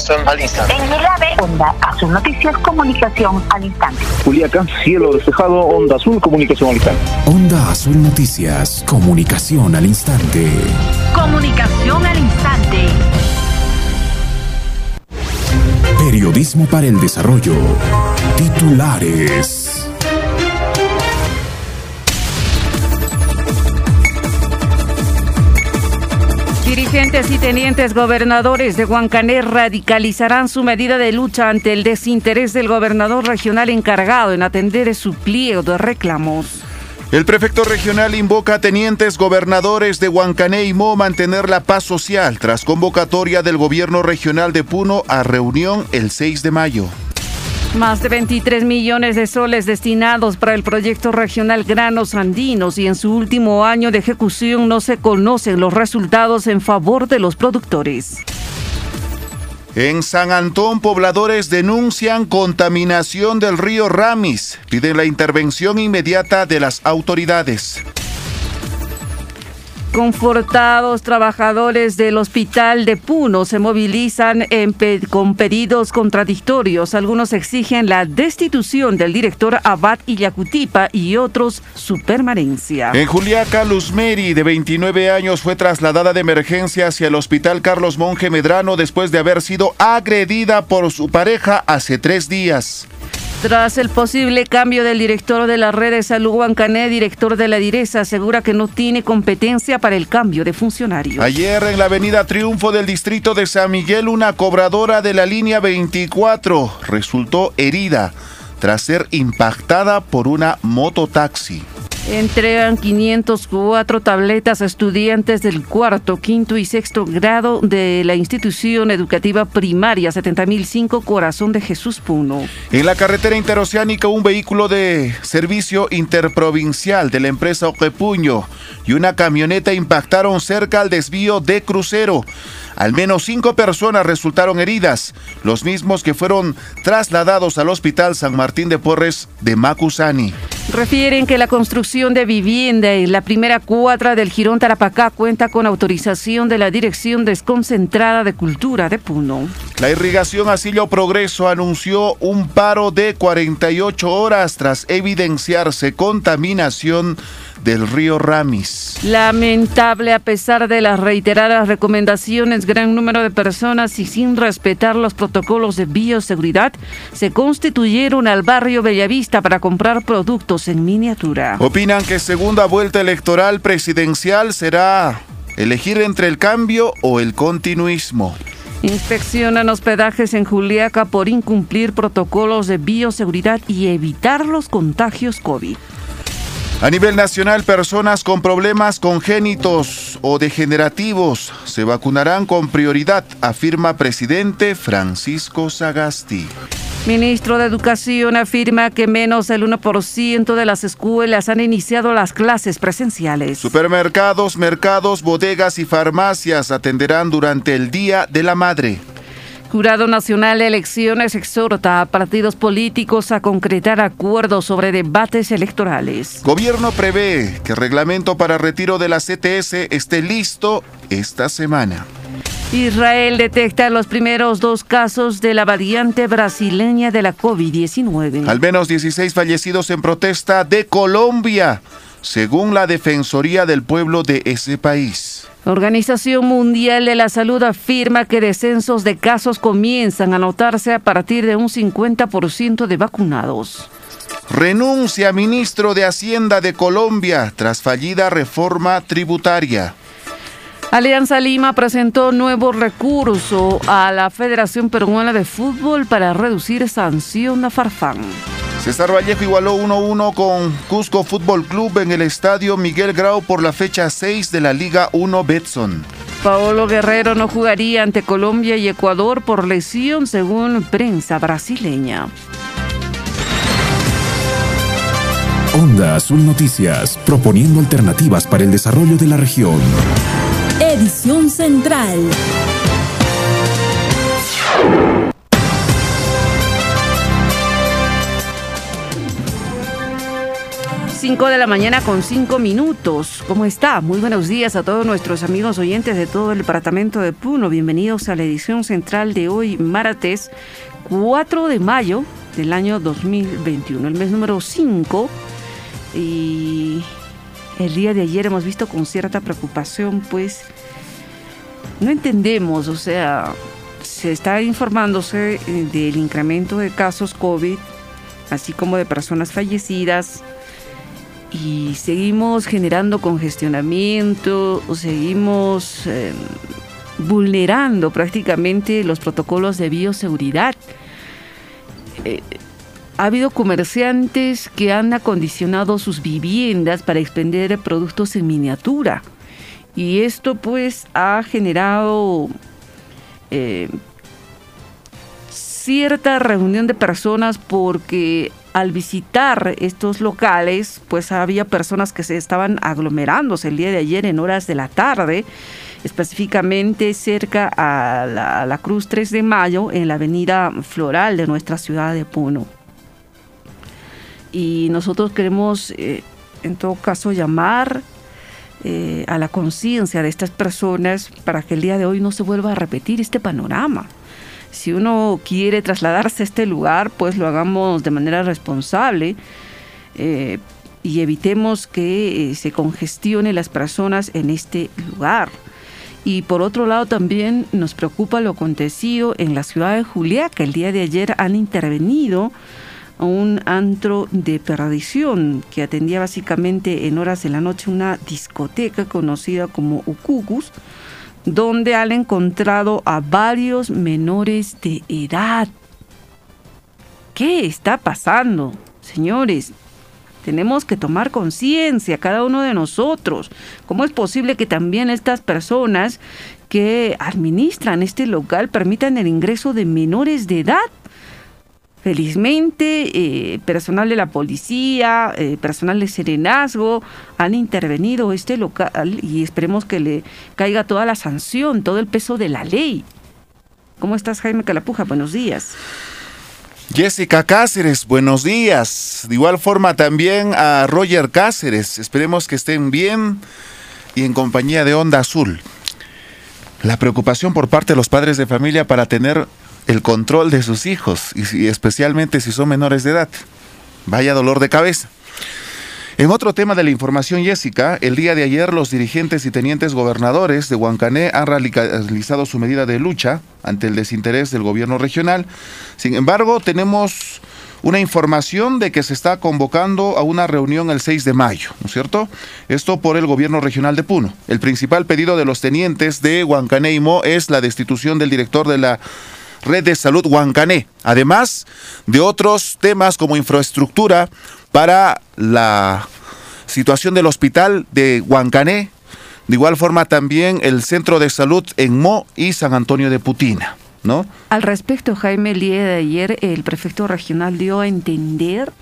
comunicación al instante. En Milave, Onda Azul Noticias, comunicación al instante. Culiacán, cielo despejado, Onda Azul, comunicación al instante. Onda Azul Noticias, comunicación al instante. Comunicación al instante. Periodismo para el desarrollo. Titulares. Dirigentes y tenientes gobernadores de Huancané radicalizarán su medida de lucha ante el desinterés del gobernador regional encargado en atender su pliego de reclamos. El prefecto regional invoca a tenientes gobernadores de Huancané y Mo mantener la paz social tras convocatoria del gobierno regional de Puno a reunión el 6 de mayo. Más de 23 millones de soles destinados para el proyecto regional Granos Andinos y en su último año de ejecución no se conocen los resultados en favor de los productores. En San Antón, pobladores denuncian contaminación del río Ramis. Piden la intervención inmediata de las autoridades. Confortados trabajadores del hospital de Puno se movilizan con pedidos contradictorios. Algunos exigen la destitución del director Abad Illacutipa y otros su permanencia. En Juliaca, Luz Meri, de 29 años, fue trasladada de emergencia hacia el hospital Carlos Monje Medrano después de haber sido agredida por su pareja hace tres días. Tras el posible cambio del director de la red de salud Huancané, director de la Direza asegura que no tiene competencia para el cambio de funcionario. Ayer en la avenida Triunfo del distrito de San Miguel, una cobradora de la línea 24 resultó herida tras ser impactada por una mototaxi. Entregan 504 tabletas a estudiantes del cuarto, quinto y sexto grado de la institución educativa primaria 70005 Corazón de Jesús Puno. En la carretera interoceánica, un vehículo de servicio interprovincial de la empresa Oquepuño y una camioneta impactaron cerca al desvío de crucero. Al menos cinco personas resultaron heridas, los mismos que fueron trasladados al Hospital San Martín de Porres de Macusani. Refieren que la construcción de vivienda en la primera cuadra del Girón Tarapacá cuenta con autorización de la Dirección Desconcentrada de Cultura de Puno. La irrigación Asillo Progreso anunció un paro de 48 horas tras evidenciarse contaminación del río Ramis. Lamentable a pesar de las reiteradas recomendaciones, gran número de personas y sin respetar los protocolos de bioseguridad se constituyeron al barrio Bellavista para comprar productos en miniatura. Opinan que segunda vuelta electoral presidencial será elegir entre el cambio o el continuismo. Inspeccionan hospedajes en Juliaca por incumplir protocolos de bioseguridad y evitar los contagios COVID. A nivel nacional, personas con problemas congénitos o degenerativos se vacunarán con prioridad, afirma presidente Francisco Sagasti. Ministro de Educación afirma que menos del 1% de las escuelas han iniciado las clases presenciales. Supermercados, mercados, bodegas y farmacias atenderán durante el Día de la Madre. Jurado Nacional de Elecciones exhorta a partidos políticos a concretar acuerdos sobre debates electorales. Gobierno prevé que el reglamento para retiro de la CTS esté listo esta semana. Israel detecta los primeros dos casos de la variante brasileña de la COVID-19. Al menos 16 fallecidos en protesta de Colombia, según la Defensoría del Pueblo de ese país. Organización Mundial de la Salud afirma que descensos de casos comienzan a notarse a partir de un 50% de vacunados. Renuncia ministro de Hacienda de Colombia tras fallida reforma tributaria. Alianza Lima presentó nuevo recurso a la Federación Peruana de Fútbol para reducir sanción a Farfán. César Vallejo igualó 1-1 con Cusco Fútbol Club en el estadio Miguel Grau por la fecha 6 de la Liga 1 Betson. Paolo Guerrero no jugaría ante Colombia y Ecuador por lesión según prensa brasileña. Onda Azul Noticias, proponiendo alternativas para el desarrollo de la región. Edición Central. 5 de la mañana con 5 minutos. ¿Cómo está? Muy buenos días a todos nuestros amigos oyentes de todo el departamento de Puno. Bienvenidos a la edición central de hoy, martes 4 de mayo del año 2021, el mes número 5. Y el día de ayer hemos visto con cierta preocupación, pues no entendemos, o sea, se está informándose eh, del incremento de casos COVID, así como de personas fallecidas y seguimos generando congestionamiento, seguimos em, vulnerando prácticamente los protocolos de bioseguridad. Eh, ha habido comerciantes que han acondicionado sus viviendas para expender productos en miniatura y esto pues ha generado eh, cierta reunión de personas porque al visitar estos locales, pues había personas que se estaban aglomerándose el día de ayer en horas de la tarde, específicamente cerca a la, Cruz 3 de Mayo, en la avenida Floral de nuestra ciudad de Puno. Y nosotros queremos, eh, en todo caso, llamar eh, a la conciencia de estas personas para que el día de hoy no se vuelva a repetir este panorama si uno quiere trasladarse a este lugar, pues lo hagamos de manera responsable eh, y evitemos que eh, se congestione las personas en este lugar. Y por otro lado también nos preocupa lo acontecido en la ciudad de Juliá, que el día de ayer han intervenido un antro de perdición que atendía básicamente en horas de la noche una discoteca conocida como Ucucus donde han encontrado a varios menores de edad. ¿Qué está pasando? Señores, tenemos que tomar conciencia, cada uno de nosotros. ¿Cómo es posible que también estas personas que administran este local permitan el ingreso de menores de edad? Felizmente, eh, personal de la policía, eh, personal de serenazgo han intervenido este local y esperemos que le caiga toda la sanción, todo el peso de la ley. ¿Cómo estás, Jaime Calapuja? Buenos días. Jessica Cáceres, buenos días. De igual forma también a Roger Cáceres. Esperemos que estén bien y en compañía de Onda Azul. La preocupación por parte de los padres de familia para tener el control de sus hijos, y, especialmente si son menores de edad. Vaya dolor de cabeza. En otro tema de la información, Jessica, el día de ayer los dirigentes y tenientes gobernadores de Huancané han realizado su medida de lucha ante el desinterés del gobierno regional. Sin embargo, tenemos una información de que se está convocando a una reunión el 6 de mayo, ¿no es cierto? Esto por el gobierno regional de Puno. El principal pedido de los tenientes de Huancané y Mo es la destitución del director de la Red de Salud Huancané, además de otros temas como infraestructura para la situación del hospital de Huancané, de igual forma también el centro de salud en Mo y San Antonio de Putina. ¿No? Al respecto, Jaime, el de ayer el prefecto regional dio a entender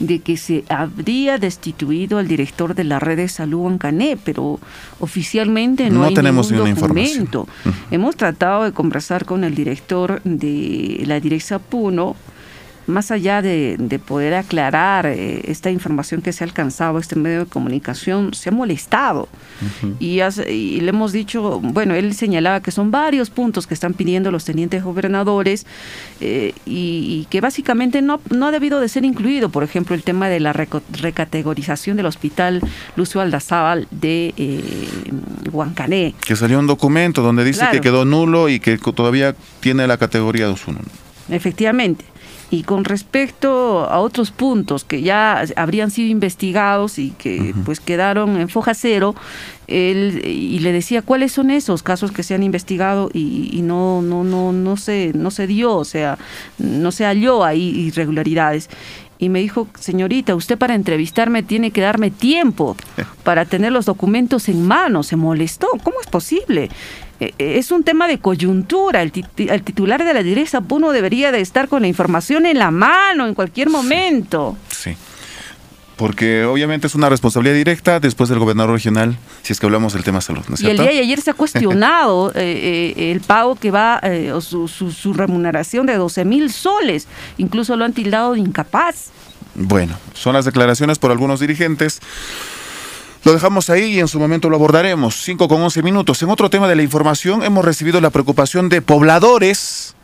de que se habría destituido al director de la red de salud Huancané, pero oficialmente no, hay tenemos ningún documento. Hemos tratado de conversar con el director de la Dirección Puno, más allá de, poder aclarar eh, esta información que se ha alcanzado, este medio de comunicación, se ha molestado. y, le hemos dicho, bueno, él señalaba que son varios puntos que están pidiendo los tenientes gobernadores eh, y, que básicamente no, no ha debido de ser incluido, por ejemplo, el tema de la recategorización del hospital Lucio Aldazábal de eh, Huancané. Que salió un documento donde dice que quedó nulo y que todavía tiene la categoría 2.1. Efectivamente. Y con respecto a otros puntos que ya habrían sido investigados y que pues quedaron en foja cero, él y le decía cuáles son esos casos que se han investigado y, no no no no se no se dio, o sea, no se halló ahí irregularidades y me dijo, señorita, usted para entrevistarme tiene que darme tiempo para tener los documentos en mano. Se molestó. ¿Cómo es posible? E, e, es un tema de coyuntura. El, titular de la directa Puno debería de estar con la información en la mano en cualquier momento. Sí. Porque obviamente es una responsabilidad directa después del gobernador regional, si es que hablamos del tema salud. y el día de ayer se ha cuestionado eh, eh, el pago que va, eh, o su, su, remuneración de 12 mil soles. Incluso lo han tildado de incapaz. Bueno, son las declaraciones por algunos dirigentes. Lo dejamos ahí y en su momento lo abordaremos. 5 con 11 minutos. En otro tema de la información, hemos recibido la preocupación de pobladores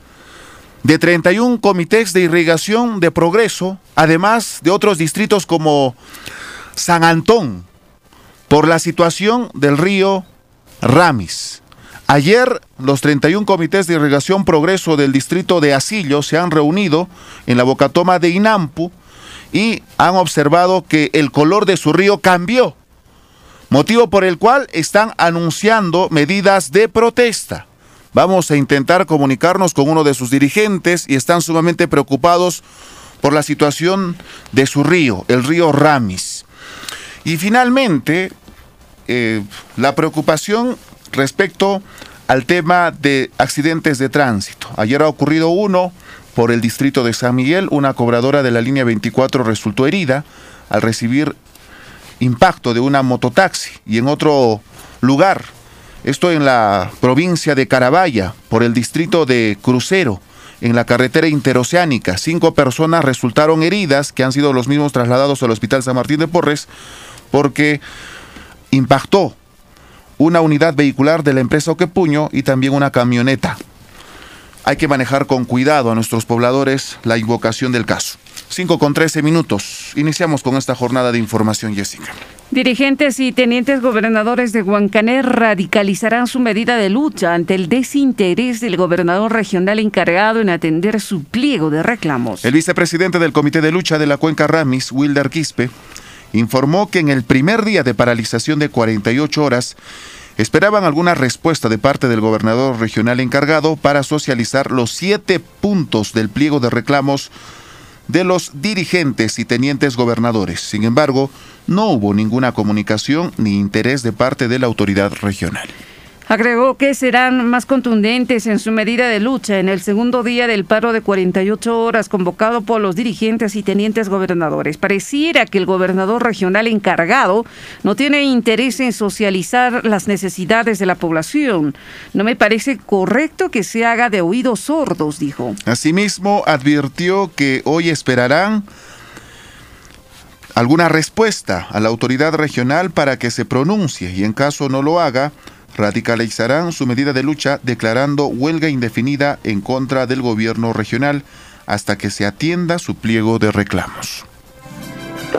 de 31 comités de irrigación de progreso, además de otros distritos como San Antón, por la situación del río Ramis. Ayer los 31 comités de irrigación progreso del distrito de Asillo se han reunido en la bocatoma de Inampu y han observado que el color de su río cambió, motivo por el cual están anunciando medidas de protesta. Vamos a intentar comunicarnos con uno de sus dirigentes y están sumamente preocupados por la situación de su río, el río Ramis. Y finalmente, eh, la preocupación respecto al tema de accidentes de tránsito. Ayer ha ocurrido uno por el distrito de San Miguel, una cobradora de la línea 24 resultó herida al recibir impacto de una mototaxi y en otro lugar, esto en la provincia de Carabaya, por el distrito de Crucero, en la carretera interoceánica. Cinco personas resultaron heridas, que han sido los mismos trasladados al Hospital San Martín de Porres, porque impactó una unidad vehicular de la empresa Oquepuño y también una camioneta. Hay que manejar con cuidado a nuestros pobladores la invocación del caso. 5 con 13 minutos. Iniciamos con esta jornada de información, Jessica. Dirigentes y tenientes gobernadores de Huancané radicalizarán su medida de lucha ante el desinterés del gobernador regional encargado en atender su pliego de reclamos. El vicepresidente del Comité de Lucha de la Cuenca Ramis, Wilder Quispe, informó que en el primer día de paralización de 48 horas esperaban alguna respuesta de parte del gobernador regional encargado para socializar los siete puntos del pliego de reclamos de los dirigentes y tenientes gobernadores. Sin embargo, no hubo ninguna comunicación ni interés de parte de la autoridad regional. Agregó que serán más contundentes en su medida de lucha en el segundo día del paro de 48 horas convocado por los dirigentes y tenientes gobernadores. Pareciera que el gobernador regional encargado no tiene interés en socializar las necesidades de la población. No me parece correcto que se haga de oídos sordos, dijo. Asimismo, advirtió que hoy esperarán alguna respuesta a la autoridad regional para que se pronuncie y en caso no lo haga, radicalizarán su medida de lucha declarando huelga indefinida en contra del gobierno regional hasta que se atienda su pliego de reclamos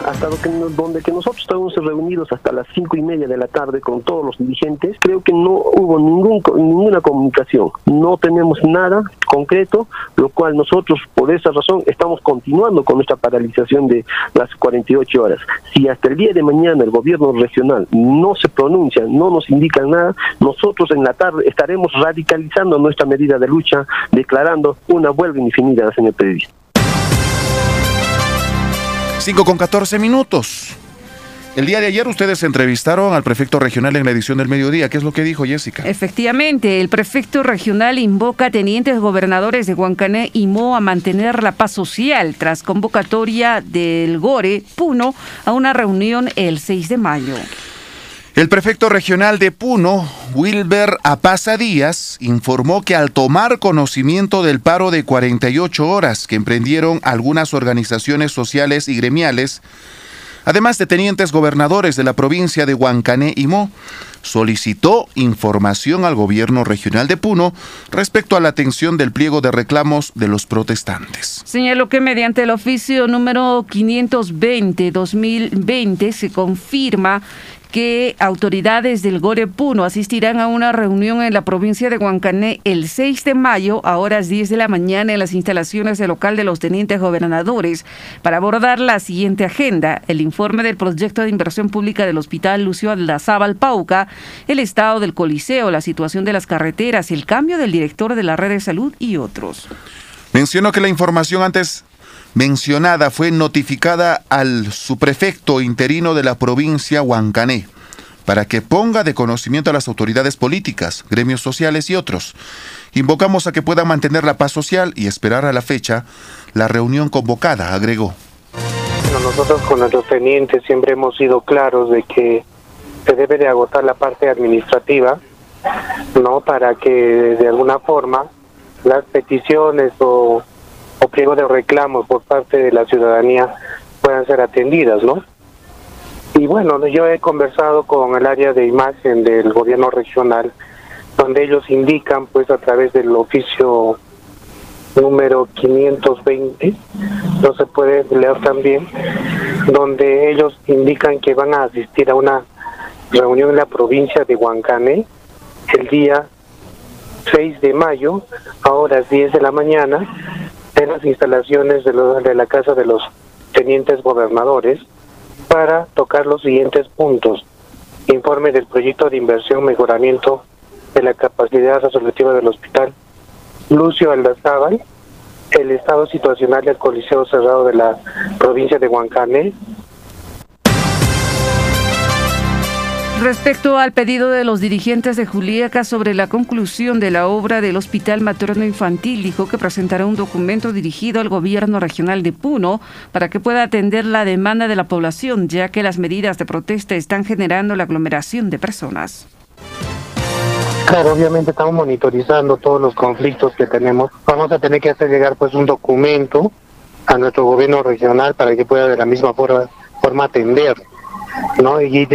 hasta donde que nosotros estábamos reunidos hasta las cinco y media de la tarde con todos los dirigentes, creo que no hubo ningún, ninguna comunicación, no tenemos nada concreto, lo cual nosotros por esa razón estamos continuando con nuestra paralización de las 48 horas. Si hasta el día de mañana el gobierno regional no se pronuncia, no nos indica nada, nosotros en la tarde estaremos radicalizando nuestra medida de lucha, declarando una huelga indefinida, señor periodista. 5 con 14 minutos. El día de ayer ustedes entrevistaron al prefecto regional en la edición del mediodía. ¿Qué es lo que dijo Jessica? Efectivamente, el prefecto regional invoca a tenientes gobernadores de Huancané y Mo a mantener la paz social tras convocatoria del GORE Puno a una reunión el 6 de mayo. El prefecto regional de Puno, Wilber Apaza Díaz, informó que al tomar conocimiento del paro de 48 horas que emprendieron algunas organizaciones sociales y gremiales, además de tenientes gobernadores de la provincia de Huancané y Mo, solicitó información al gobierno regional de Puno respecto a la atención del pliego de reclamos de los protestantes. Señaló que mediante el oficio número 520-2020 se confirma que autoridades del Gore Puno asistirán a una reunión en la provincia de Huancané el 6 de mayo a horas 10 de la mañana en las instalaciones del local de los tenientes gobernadores para abordar la siguiente agenda, el informe del proyecto de inversión pública del Hospital Lucio Aldazábal Pauca, el estado del Coliseo, la situación de las carreteras, el cambio del director de la red de salud y otros. Menciono que la información antes mencionada fue notificada al subprefecto interino de la provincia Huancané para que ponga de conocimiento a las autoridades políticas, gremios sociales y otros. Invocamos a que puedan mantener la paz social y esperar a la fecha la reunión convocada, agregó. nosotros con nuestros tenientes siempre hemos sido claros de que se debe de agotar la parte administrativa, ¿no? Para que de alguna forma las peticiones o o pliego de reclamos por parte de la ciudadanía puedan ser atendidas, ¿no? Y bueno, yo he conversado con el área de imagen del gobierno regional, donde ellos indican, pues a través del oficio número 520, no se puede leer también, donde ellos indican que van a asistir a una reunión en la provincia de Huancané el día 6 de mayo a horas 10 de la mañana en las instalaciones de, de la Casa de los Tenientes Gobernadores para tocar los siguientes puntos. Informe del proyecto de inversión mejoramiento de la capacidad resolutiva del hospital Lucio Aldazábal, el estado situacional del Coliseo Cerrado de la provincia de Huancané, Respecto al pedido de los dirigentes de Juliaca sobre la conclusión de la obra del Hospital Materno Infantil, dijo que presentará un documento dirigido al gobierno regional de Puno para que pueda atender la demanda de la población, ya que las medidas de protesta están generando la aglomeración de personas. Claro, obviamente estamos monitorizando todos los conflictos que tenemos. Vamos a tener que hacer llegar pues un documento a nuestro gobierno regional para que pueda de la misma forma, forma atender ¿no? Y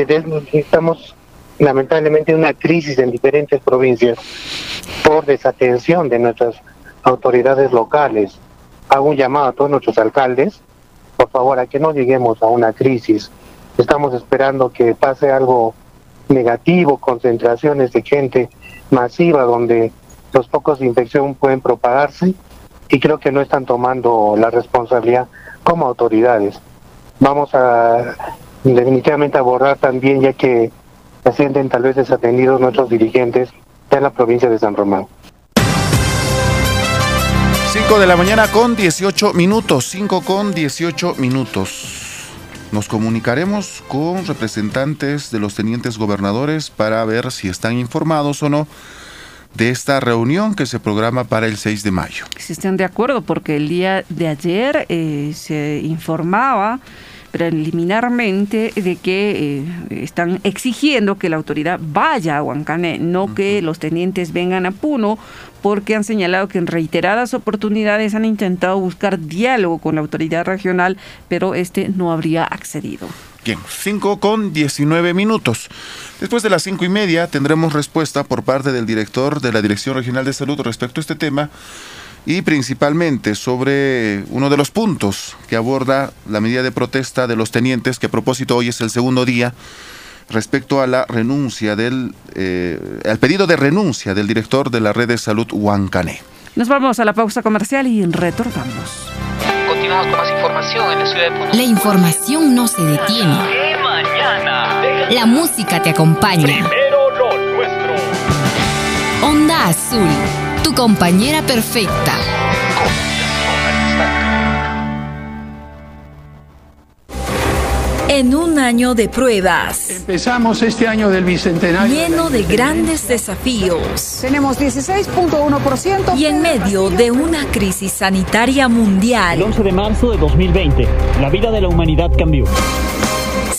estamos lamentablemente en una crisis en diferentes provincias por desatención de nuestras autoridades locales. Hago un llamado a todos nuestros alcaldes, por favor, a que no lleguemos a una crisis. Estamos esperando que pase algo negativo, concentraciones de gente masiva donde los pocos de infección pueden propagarse y creo que no están tomando la responsabilidad como autoridades. Vamos a definitivamente abordar también, ya que se sienten tal vez desatendidos nuestros dirigentes en la provincia de San Román. 5 de la mañana con 18 minutos, 5 con 18 minutos. Nos comunicaremos con representantes de los tenientes gobernadores para ver si están informados o no de esta reunión que se programa para el 6 de mayo. Si están de acuerdo, porque el día de ayer eh, se informaba preliminarmente de que eh, están exigiendo que la autoridad vaya a Huancané, no que los tenientes vengan a Puno, porque han señalado que en reiteradas oportunidades han intentado buscar diálogo con la autoridad regional, pero este no habría accedido. Bien, 5 con 19 minutos. Después de las cinco y media tendremos respuesta por parte del director de la Dirección Regional de Salud respecto a este tema y principalmente sobre uno de los puntos que aborda la medida de protesta de los tenientes, que a propósito hoy es el segundo día, respecto a la renuncia del, eh, al pedido de renuncia del director de la red de salud Huancané. Nos vamos a la pausa comercial y retornamos. Continuamos con más información en la ciudad de Puno. La información no se detiene. La música te acompaña. Onda Azul compañera perfecta. En un año de pruebas. Empezamos este año del bicentenario. Lleno de grandes desafíos. Tenemos 16.1%. Y en medio de una crisis sanitaria mundial. El 11 de marzo de 2020, la vida de la humanidad cambió.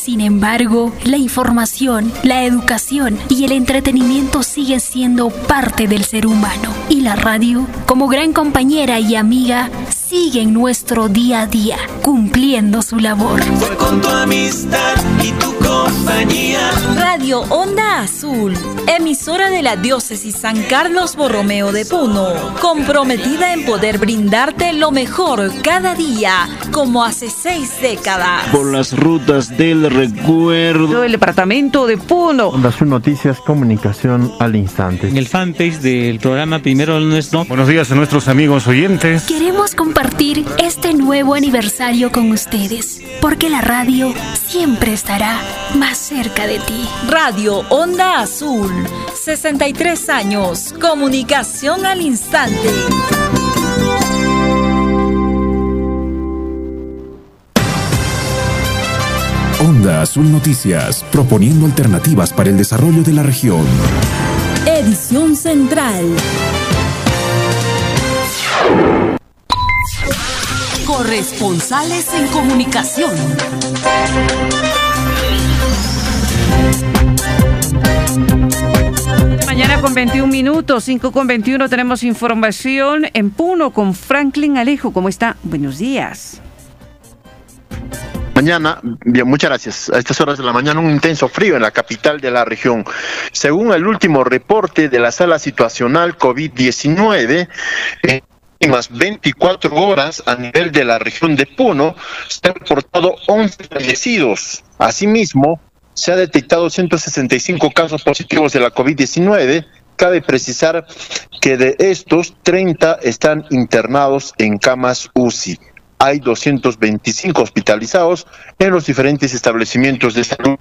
Sin embargo, la información, la educación y el entretenimiento siguen siendo parte del ser humano. Y la radio, como gran compañera y amiga, sigue en nuestro día a día, cumpliendo su labor. Fue con tu amistad y tu compañía. Radio Onda Azul, emisora de la diócesis San Carlos Borromeo de Puno, comprometida en poder brindarte lo mejor cada día, como hace seis décadas. Por las rutas del recuerdo. El departamento de Puno. Onda Azul Noticias, comunicación al instante. En el fanpage del programa Primero Nuestro. Buenos días a nuestros amigos oyentes. Queremos compartir este nuevo aniversario con ustedes, porque la radio siempre estará más cerca de ti. Radio Onda Azul, 63 años, comunicación al instante. Onda Azul Noticias, proponiendo alternativas para el desarrollo de la región. Edición Central. Corresponsales en comunicación. Mañana con 21 minutos, 5 con 21 tenemos información en Puno con Franklin Alejo. ¿Cómo está? Buenos días. mañana, bien, muchas gracias. A estas horas de la mañana un intenso frío en la capital de la región. Según el último reporte de la sala situacional COVID-19, en las últimas 24 horas a nivel de la región de Puno se han reportado 11 fallecidos. Asimismo, se ha detectado 165 casos positivos de la COVID-19. Cabe precisar que de estos, 30 están internados en camas UCI. Hay 225 hospitalizados en los diferentes establecimientos de salud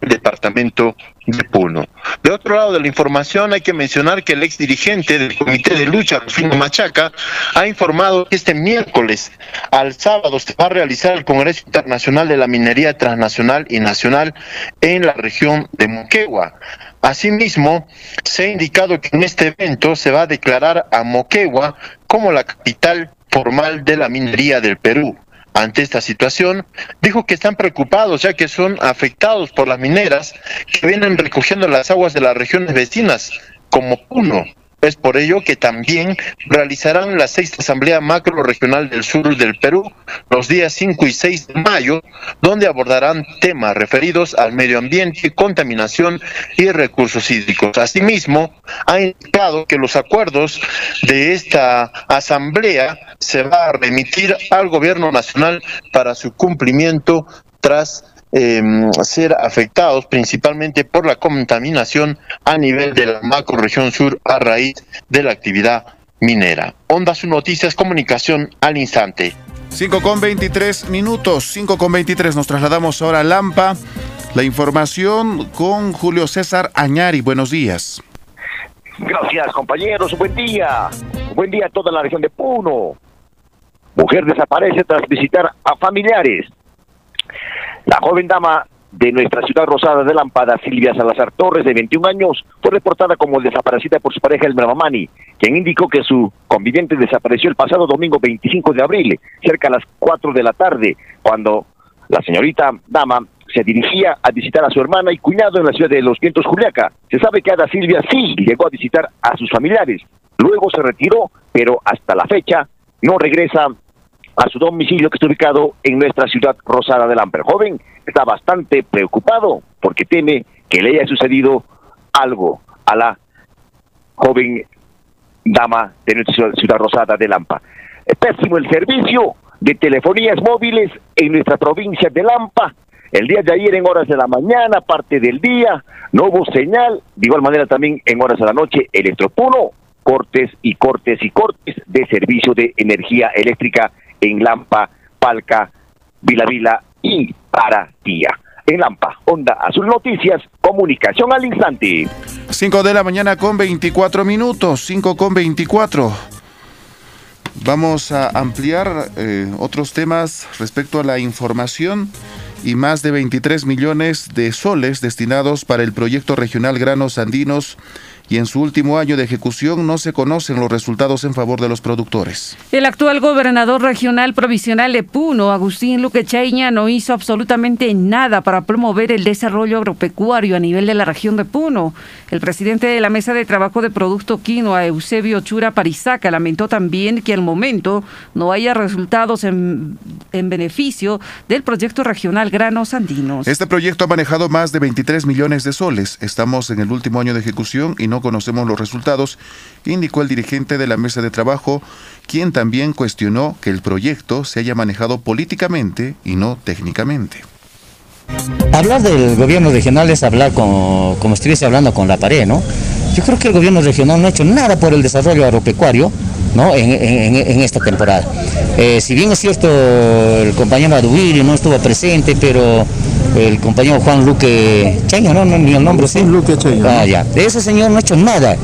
departamento de Puno. De otro lado de la información hay que mencionar que el ex dirigente del Comité de Lucha, Rufino Machaca, ha informado que este miércoles al sábado se va a realizar el Congreso Internacional de la Minería Transnacional y Nacional en la región de Moquegua. Asimismo, se ha indicado que en este evento se va a declarar a Moquegua como la capital formal de la minería del Perú. Ante esta situación, dijo que están preocupados ya que son afectados por las mineras que vienen recogiendo las aguas de las regiones vecinas, como Puno. Es por ello que también realizarán la sexta Asamblea Macro Regional del Sur del Perú los días 5 y 6 de mayo, donde abordarán temas referidos al medio ambiente, contaminación y recursos hídricos. Asimismo, ha indicado que los acuerdos de esta Asamblea se va a remitir al Gobierno Nacional para su cumplimiento tras eh, ser afectados principalmente por la contaminación a nivel de la macroregión sur a raíz de la actividad minera. Onda Su Noticias, comunicación al instante. 5 con 23 minutos, 5 con 23. Nos trasladamos ahora a Lampa. La información con Julio César Añari. Buenos días. Gracias, compañeros. Buen día. Buen día a toda la región de Puno. Mujer desaparece tras visitar a familiares. La joven dama de nuestra ciudad rosada de Lampada, Silvia Salazar Torres, de 21 años, fue reportada como desaparecida por su pareja Elmer Mamani, quien indicó que su conviviente desapareció el pasado domingo 25 de abril, cerca a las 4 de la tarde, cuando la señorita dama se dirigía a visitar a su hermana y cuñado en la ciudad de Los Vientos, Juliaca. Se sabe que Ada Silvia sí llegó a visitar a sus familiares, luego se retiró, pero hasta la fecha no regresa a su domicilio que está ubicado en nuestra ciudad rosada del Amper. Joven está bastante preocupado porque teme que le haya sucedido algo a la joven dama de nuestra ciudad rosada de Lampa. Pésimo el servicio de telefonías móviles en nuestra provincia de Lampa. El día de ayer en horas de la mañana, parte del día, no hubo señal, de igual manera también en horas de la noche, electropuno, cortes y cortes y cortes de servicio de energía eléctrica en Lampa, Palca, Vila Vila y Paratía. En Lampa, Onda Azul Noticias, comunicación al instante. 5 de la mañana con 24 minutos, 5 con 24. Vamos a ampliar eh, otros temas respecto a la información y más de 23 millones de soles destinados para el proyecto regional Granos Andinos y en su último año de ejecución no se conocen los resultados en favor de los productores. El actual gobernador regional provisional de Puno, Agustín Luque Chaiña, no hizo absolutamente nada para promover el desarrollo agropecuario a nivel de la región de Puno. El presidente de la Mesa de Trabajo de Producto Quinoa, Eusebio Chura Parizaca, lamentó también que al momento no haya resultados en, en beneficio del proyecto regional Granos Andinos. Este proyecto ha manejado más de 23 millones de soles. Estamos en el último año de ejecución y no conocemos los resultados, indicó el dirigente de la mesa de trabajo, quien también cuestionó que el proyecto se haya manejado políticamente y no técnicamente. Hablar del gobierno regional es hablar como, como estuviese hablando con la pared, ¿no? Yo creo que el gobierno regional no ha hecho nada por el desarrollo agropecuario ¿no? en esta temporada. Eh, si bien es cierto, el compañero Aduiri no estuvo presente, pero el compañero Juan Luque Cheña, ¿no? Ni el nombre, sí. Luque Cheña. Ah, ya. De ese señor no ha hecho nada.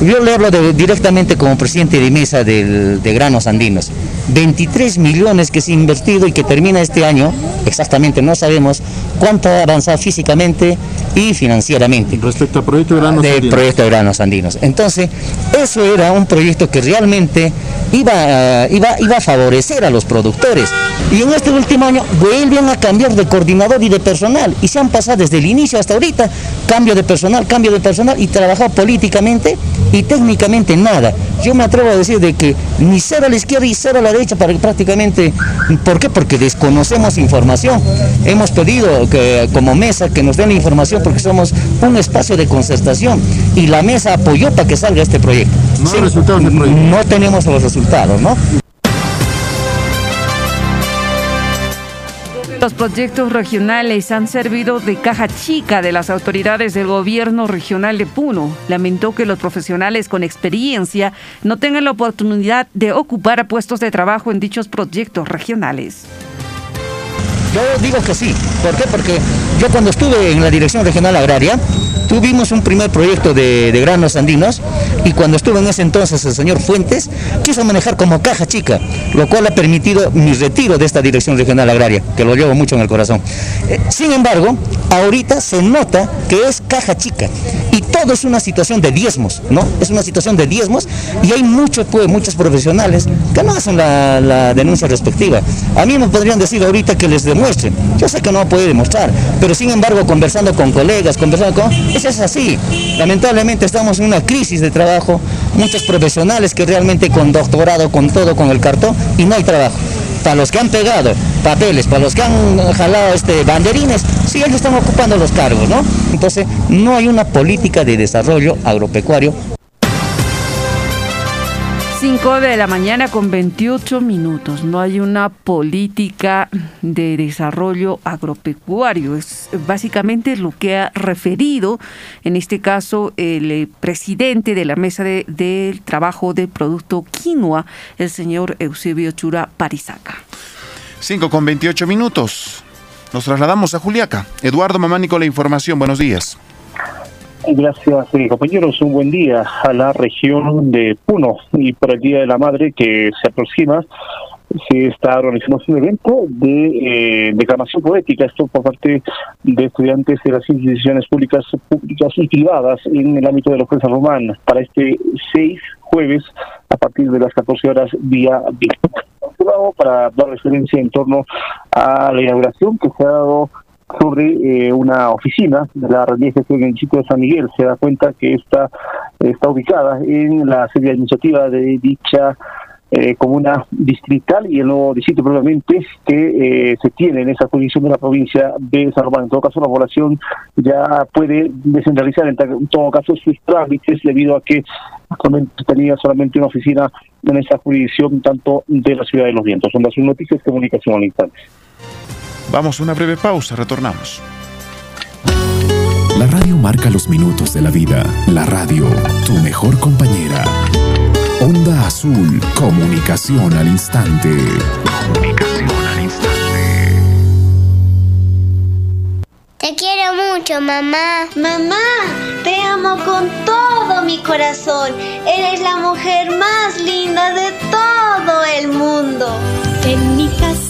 Yo le hablo de, directamente como presidente de mesa del, de Granos Andinos. 23 millones que se ha invertido y que termina este año, exactamente no sabemos cuánto ha avanzado físicamente y financieramente. Respecto al proyecto de Granos del Andinos. proyecto de Granos Andinos. Entonces, eso era un proyecto que realmente iba, iba, iba a favorecer a los productores. Y en este último año vuelven a cambiar de coordinador y de personal. Y se han pasado desde el inicio hasta ahorita, cambio de personal, cambio de personal y trabajado políticamente y técnicamente nada. Yo me atrevo a decir de que ni cero a la izquierda y cero a la derecha para prácticamente, ¿por qué? Porque desconocemos información. Hemos pedido que como mesa que nos den la información porque somos un espacio de concertación y la mesa apoyó para que salga este proyecto. No, sí, resultados del proyecto. no tenemos los resultados, ¿no? Los proyectos regionales han servido de caja chica de las autoridades del gobierno regional de Puno. Lamentó que los profesionales con experiencia no tengan la oportunidad de ocupar puestos de trabajo en dichos proyectos regionales. Yo digo que sí. ¿Por qué? Porque yo cuando estuve en la Dirección Regional Agraria, tuvimos un primer proyecto de, granos andinos y cuando estuvo en ese entonces el señor Fuentes, quiso manejar como caja chica, lo cual ha permitido mi retiro de esta Dirección Regional Agraria, que lo llevo mucho en el corazón. Eh, sin embargo, ahorita se nota que es caja chica y todo es una situación de diezmos, ¿no? Es una situación de diezmos y hay muchos, pues, muchos profesionales que no hacen la, denuncia respectiva. A mí me podrían decir ahorita que les demuestren. Yo sé que no puede demostrar, pero sin embargo, conversando con colegas, conversando con... Eso es así. Lamentablemente estamos en una crisis de trabajo, muchos profesionales que realmente con doctorado, con todo, con el cartón, y no hay trabajo. Para los que han pegado papeles, para los que han jalado este, banderines, sí, ellos están ocupando los cargos, ¿no? Entonces, no hay una política de desarrollo agropecuario 5 de la mañana con 28 minutos. No hay una política de desarrollo agropecuario. Es básicamente lo que ha referido, en este caso, el eh, presidente de la Mesa del de Trabajo de Producto Quinoa, el señor Eusebio Chura Parizaca. 5 con 28 minutos. Nos trasladamos a Juliaca. Eduardo Mamani con la información. Buenos días. Gracias, eh, compañeros. Un buen día a la región de Puno y por el Día de la Madre que se aproxima. Se está organizando un evento de eh, declamación poética, esto por parte de estudiantes de las instituciones públicas, públicas y privadas en el ámbito de la ofensa romana para este 6 jueves a partir de las 14 horas vía para dar referencia en torno a la inauguración que se ha dado sobre eh, una oficina de la Red en el Chico de San Miguel. Se da cuenta que esta está ubicada en la sede administrativa de dicha eh, comuna distrital y el nuevo distrito probablemente que eh, se tiene en esa jurisdicción de la provincia de San Román. En todo caso, la población ya puede descentralizar en, todo caso sus trámites debido a que actualmente tenía solamente una oficina en esa jurisdicción tanto de la ciudad de los vientos. Son las noticias comunicación al instante. Vamos a una breve pausa, retornamos. La radio marca los minutos de la vida. La radio, tu mejor compañera. Onda Azul, comunicación al instante. Comunicación al instante. Te quiero mucho, mamá. Mamá, te amo con todo mi corazón. Eres la mujer más linda de todo el mundo. En mi casa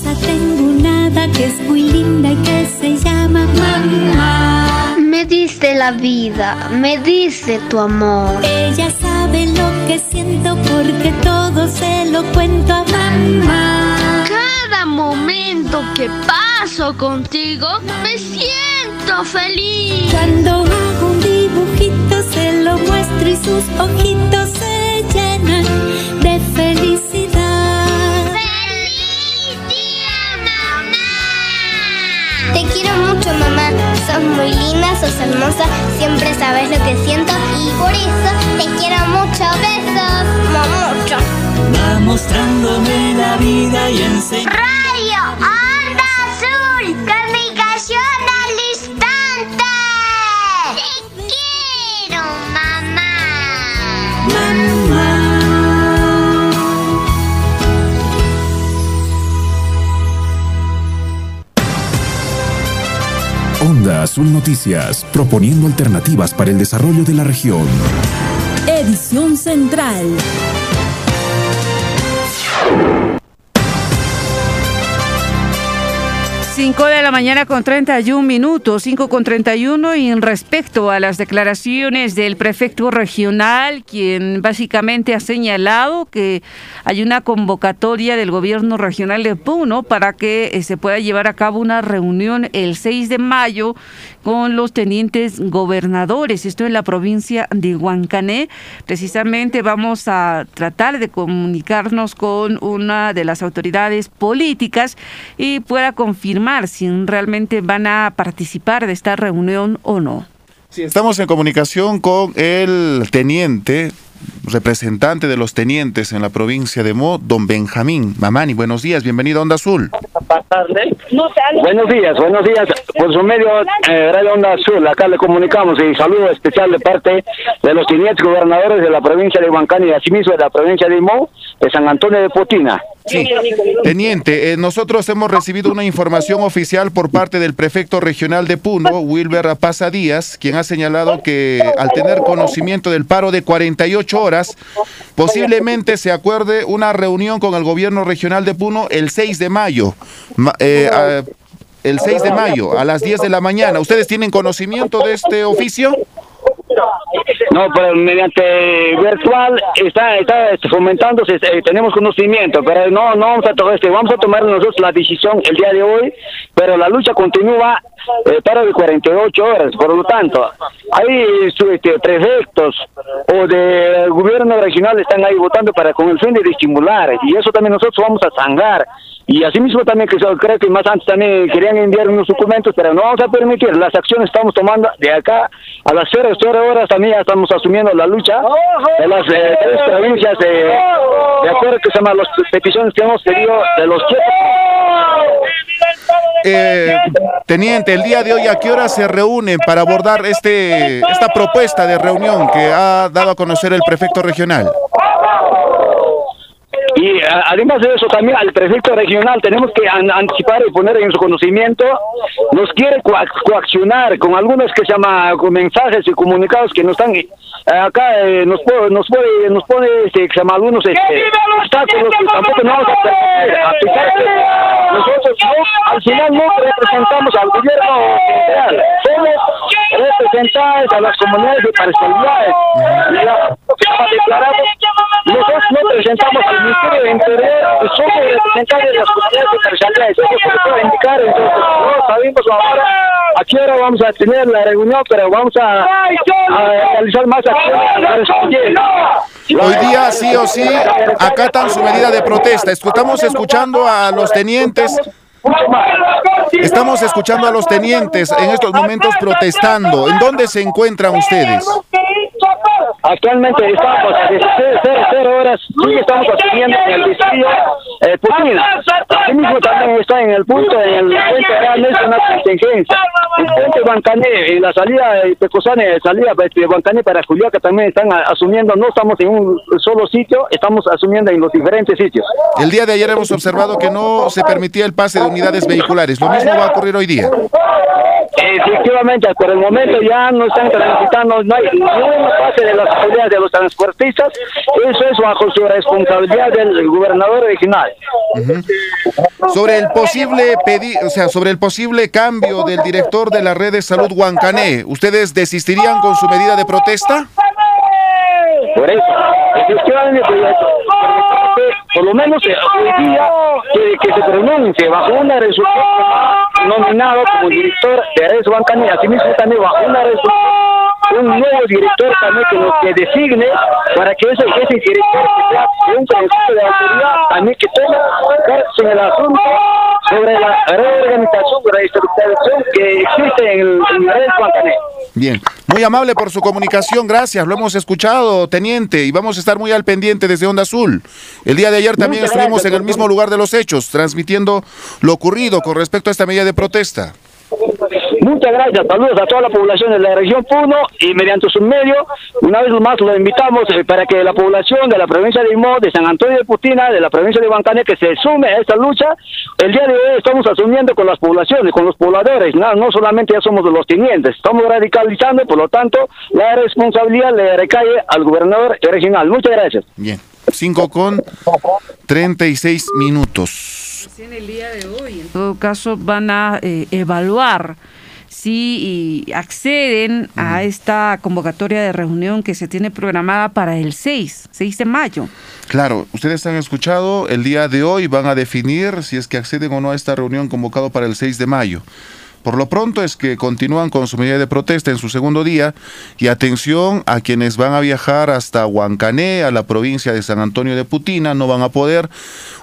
que es muy linda y que se llama mamá. Me diste la vida, me diste tu amor. Ella sabe lo que siento porque todo se lo cuento a mamá. Cada momento que paso contigo me siento feliz. Cuando hago un dibujito se lo muestro y sus ojitos se mucho, mamá. Sos muy linda, sos hermosa, siempre sabes lo que siento y por eso te quiero mucho. Besos, mucho. Va mostrándome la vida y enseña. Radio Onda Azul, Azul Noticias, proponiendo alternativas para el desarrollo de la región. Edición Central. 5 de la mañana con 31 minutos, 5 con 31 y en respecto a las declaraciones del prefecto regional, quien básicamente ha señalado que hay una convocatoria del gobierno regional de Puno para que eh, se pueda llevar a cabo una reunión el 6 de mayo con los tenientes gobernadores, esto en la provincia de Huancané. Precisamente vamos a tratar de comunicarnos con una de las autoridades políticas y pueda confirmar si realmente van a participar de esta reunión o no. Sí, estamos en comunicación con el teniente representante de los tenientes en la provincia de Mo, don Benjamín Mamani. Buenos días, bienvenido a Onda Azul. Buenos días, buenos días. Por su medio, eh, Radio Onda Azul, acá le comunicamos y saludo especial de parte de los tenientes gobernadores de la provincia de Huancán y asimismo de la provincia de Mo, de San Antonio de Potina. Sí, teniente, eh, nosotros hemos recibido una información oficial por parte del prefecto regional de Puno, Wilber Rapaza Díaz, quien ha señalado que al tener conocimiento del paro de 48 horas, posiblemente se acuerde una reunión con el gobierno regional de Puno el 6 de mayo. Eh, el 6 de mayo a las 10 de la mañana. ¿Ustedes tienen conocimiento de este oficio? No, pero mediante virtual está, está este, fomentándose, eh, tenemos conocimiento, pero no, no vamos a tomar este, vamos a tomar nosotros la decisión el día de hoy, pero la lucha continúa eh, para de 48 horas, por lo tanto, hay este, prefectos o de gobierno regional están ahí votando para con el fin de estimular, y eso también nosotros vamos a zangar, y asimismo también que creo que más antes también querían enviar unos documentos, pero no vamos a permitir, las acciones estamos tomando de acá a las 0, 0 horas también ya estamos asumiendo la lucha de las eh, tres provincias de, de acuerdo que se llaman las peticiones que hemos pedido de los eh, teniente, el día de hoy, ¿a qué hora se reúnen para abordar este esta propuesta de reunión que ha dado a conocer el prefecto regional? Y además de eso, también al prefecto regional tenemos que anticipar y poner en su conocimiento, nos quiere coaccionar con algunos que se llama con mensajes y comunicados que nos están eh, acá, eh, nos, puede, nos, puede, nos pone, este, que se llama algunos este, obstáculos que tampoco no vamos a aplicar. Nosotros al final no representamos al gobierno central, somos representantes a las comunidades de parcialidades. Y declarado, nosotros no representamos al Ministerio de Interior, somos representantes de las comunidades de parcialidades. Eso se puede indicar, entonces no sabemos ahora a qué hora vamos a tener la reunión, pero vamos a, a realizar más acciones. Hoy día sí o sí acatan su medida de protesta. Estamos escuchando a los tenientes Estamos escuchando a los tenientes en estos momentos protestando. ¿En dónde se encuentran ustedes? Actualmente estamos a 0 horas, sí estamos asumiendo en el distrito eh, Putina. mismo también está en el punto, en el puente de es una contingencia. El puente Bancané, en la salida de Pecosane, salida de Bancané para Juliaca también están asumiendo, no estamos en un solo sitio, estamos asumiendo en los diferentes sitios. El día de ayer hemos observado que no se permitía el pase de unidades vehiculares. ¿Lo mismo va a ocurrir hoy día? Efectivamente, por el momento ya no están transitando, no hay ningún pase de las de los transportistas, eso es bajo su responsabilidad del gobernador regional. Sobre el posible pedi o sea, sobre el posible cambio del director de la red de salud Huancané, ¿ustedes desistirían con su medida de protesta? Por eso, efectivamente, por lo menos eh, hoy día que, se pronuncie bajo una resolución nominado como director de Redes Huancané, asimismo también bajo una resolución un nuevo director también que nos que designe para que ese, ese director que sea un principio de autoridad también que tome sobre el asunto sobre la reorganización, la reestructuración que existe en el, en el Bien, muy amable por su comunicación, gracias, lo hemos escuchado, teniente, y vamos a estar muy al pendiente desde Onda Azul. El día de ayer también estuvimos en el mismo lugar de los hechos, transmitiendo lo ocurrido con respecto a esta medida de protesta. Muchas gracias, saludos a toda la población de la región Puno y mediante su medio, una vez más lo invitamos eh, para que la población de la provincia de Imó, de San Antonio de Putina, de la provincia de Huancané, que se sume a esta lucha. El día de hoy estamos asumiendo con las poblaciones, con los pobladores, no, no solamente ya somos los tenientes, estamos radicalizando, por lo tanto, la responsabilidad le recae al gobernador regional. Muchas gracias. Bien, 5 con 36 minutos. El día de hoy. En todo caso, van a eh, evaluar si acceden a esta convocatoria de reunión que se tiene programada para el 6, 6 de mayo. Claro, ustedes han escuchado, el día de hoy van a definir si es que acceden o no a esta reunión convocada para el 6 de mayo. Por lo pronto es que continúan con su medida de protesta en su segundo día y atención a quienes van a viajar hasta Huancané, a la provincia de San Antonio de Putina, no van a poder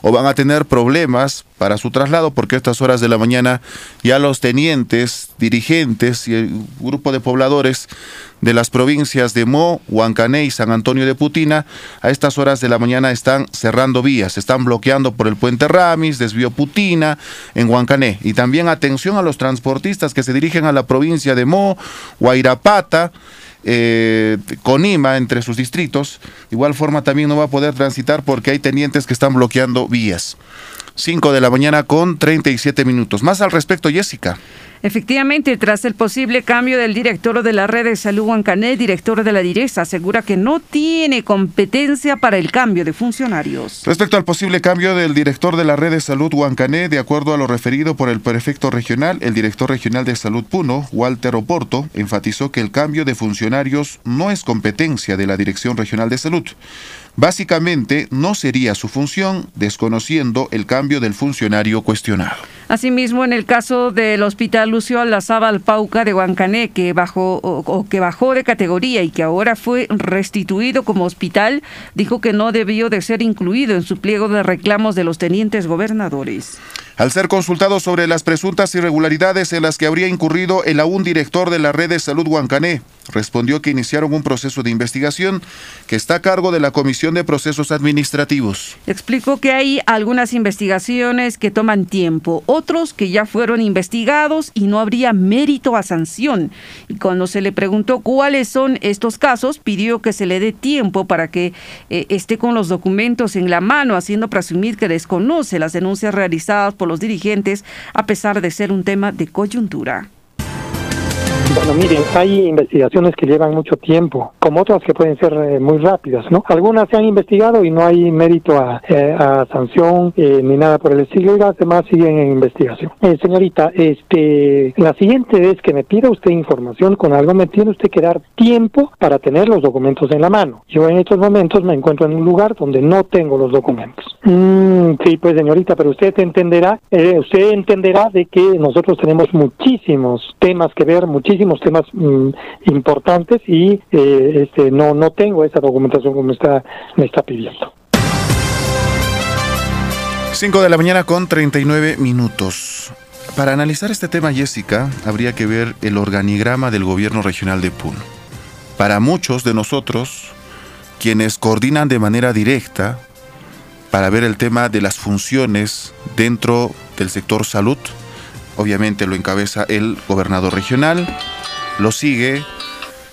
o van a tener problemas para su traslado porque a estas horas de la mañana ya los tenientes, dirigentes y el grupo de pobladores de las provincias de Mo, Huancané y San Antonio de Putina, a estas horas de la mañana están cerrando vías, están bloqueando por el puente Ramis, desvío Putina, en Huancané. Y también atención a los transportistas que se dirigen a la provincia de Mo, Guairapata, eh, Conima, entre sus distritos. igual forma también no va a poder transitar porque hay tenientes que están bloqueando vías. 5 de la mañana con 37 minutos. Más al respecto, Jessica. Efectivamente, tras el posible cambio del director de la red de salud Huancané, director de la Direza asegura que no tiene competencia para el cambio de funcionarios. Respecto al posible cambio del director de la red de salud Huancané, de acuerdo a lo referido por el prefecto regional, el director regional de salud Puno, Walter Oporto, enfatizó que el cambio de funcionarios no es competencia de la Dirección Regional de Salud. Básicamente, no sería su función desconociendo el cambio del funcionario cuestionado. Asimismo, en el caso del Hospital Lucio Alazábal Pauca de Huancané, que bajó, o, que bajó de categoría y que ahora fue restituido como hospital, dijo que no debió de ser incluido en su pliego de reclamos de los tenientes gobernadores. Al ser consultado sobre las presuntas irregularidades en las que habría incurrido el aún director de la red de salud Huancané, respondió que iniciaron un proceso de investigación que está a cargo de la Comisión de Procesos Administrativos. Explicó que hay algunas investigaciones que toman tiempo, otros que ya fueron investigados y no habría mérito a sanción. Y cuando se le preguntó cuáles son estos casos, pidió que se le dé tiempo para que eh, esté con los documentos en la mano, haciendo presumir que desconoce las denuncias realizadas por los dirigentes, a pesar de ser un tema de coyuntura. Bueno, miren, hay investigaciones que llevan mucho tiempo, como otras que pueden ser eh, muy rápidas, ¿no? Algunas se han investigado y no hay mérito a, eh, sanción eh, ni nada por el estilo, y las demás siguen en investigación. señorita, este, la siguiente vez que me pida usted información con algo, me tiene usted que dar tiempo para tener los documentos en la mano. Yo en estos momentos me encuentro en un lugar donde no tengo los documentos. Mm, sí, pues señorita, pero usted entenderá, usted entenderá de que nosotros tenemos muchísimos temas que ver, muchísimos temas mm, importantes y eh, este, no, no tengo esa documentación como está, me está pidiendo. 5 de la mañana con 39 minutos. Para analizar este tema, Jessica, habría que ver el organigrama del gobierno regional de Puno. Para muchos de nosotros, quienes coordinan de manera directa para ver el tema de las funciones dentro del sector salud, obviamente lo encabeza el gobernador regional, lo sigue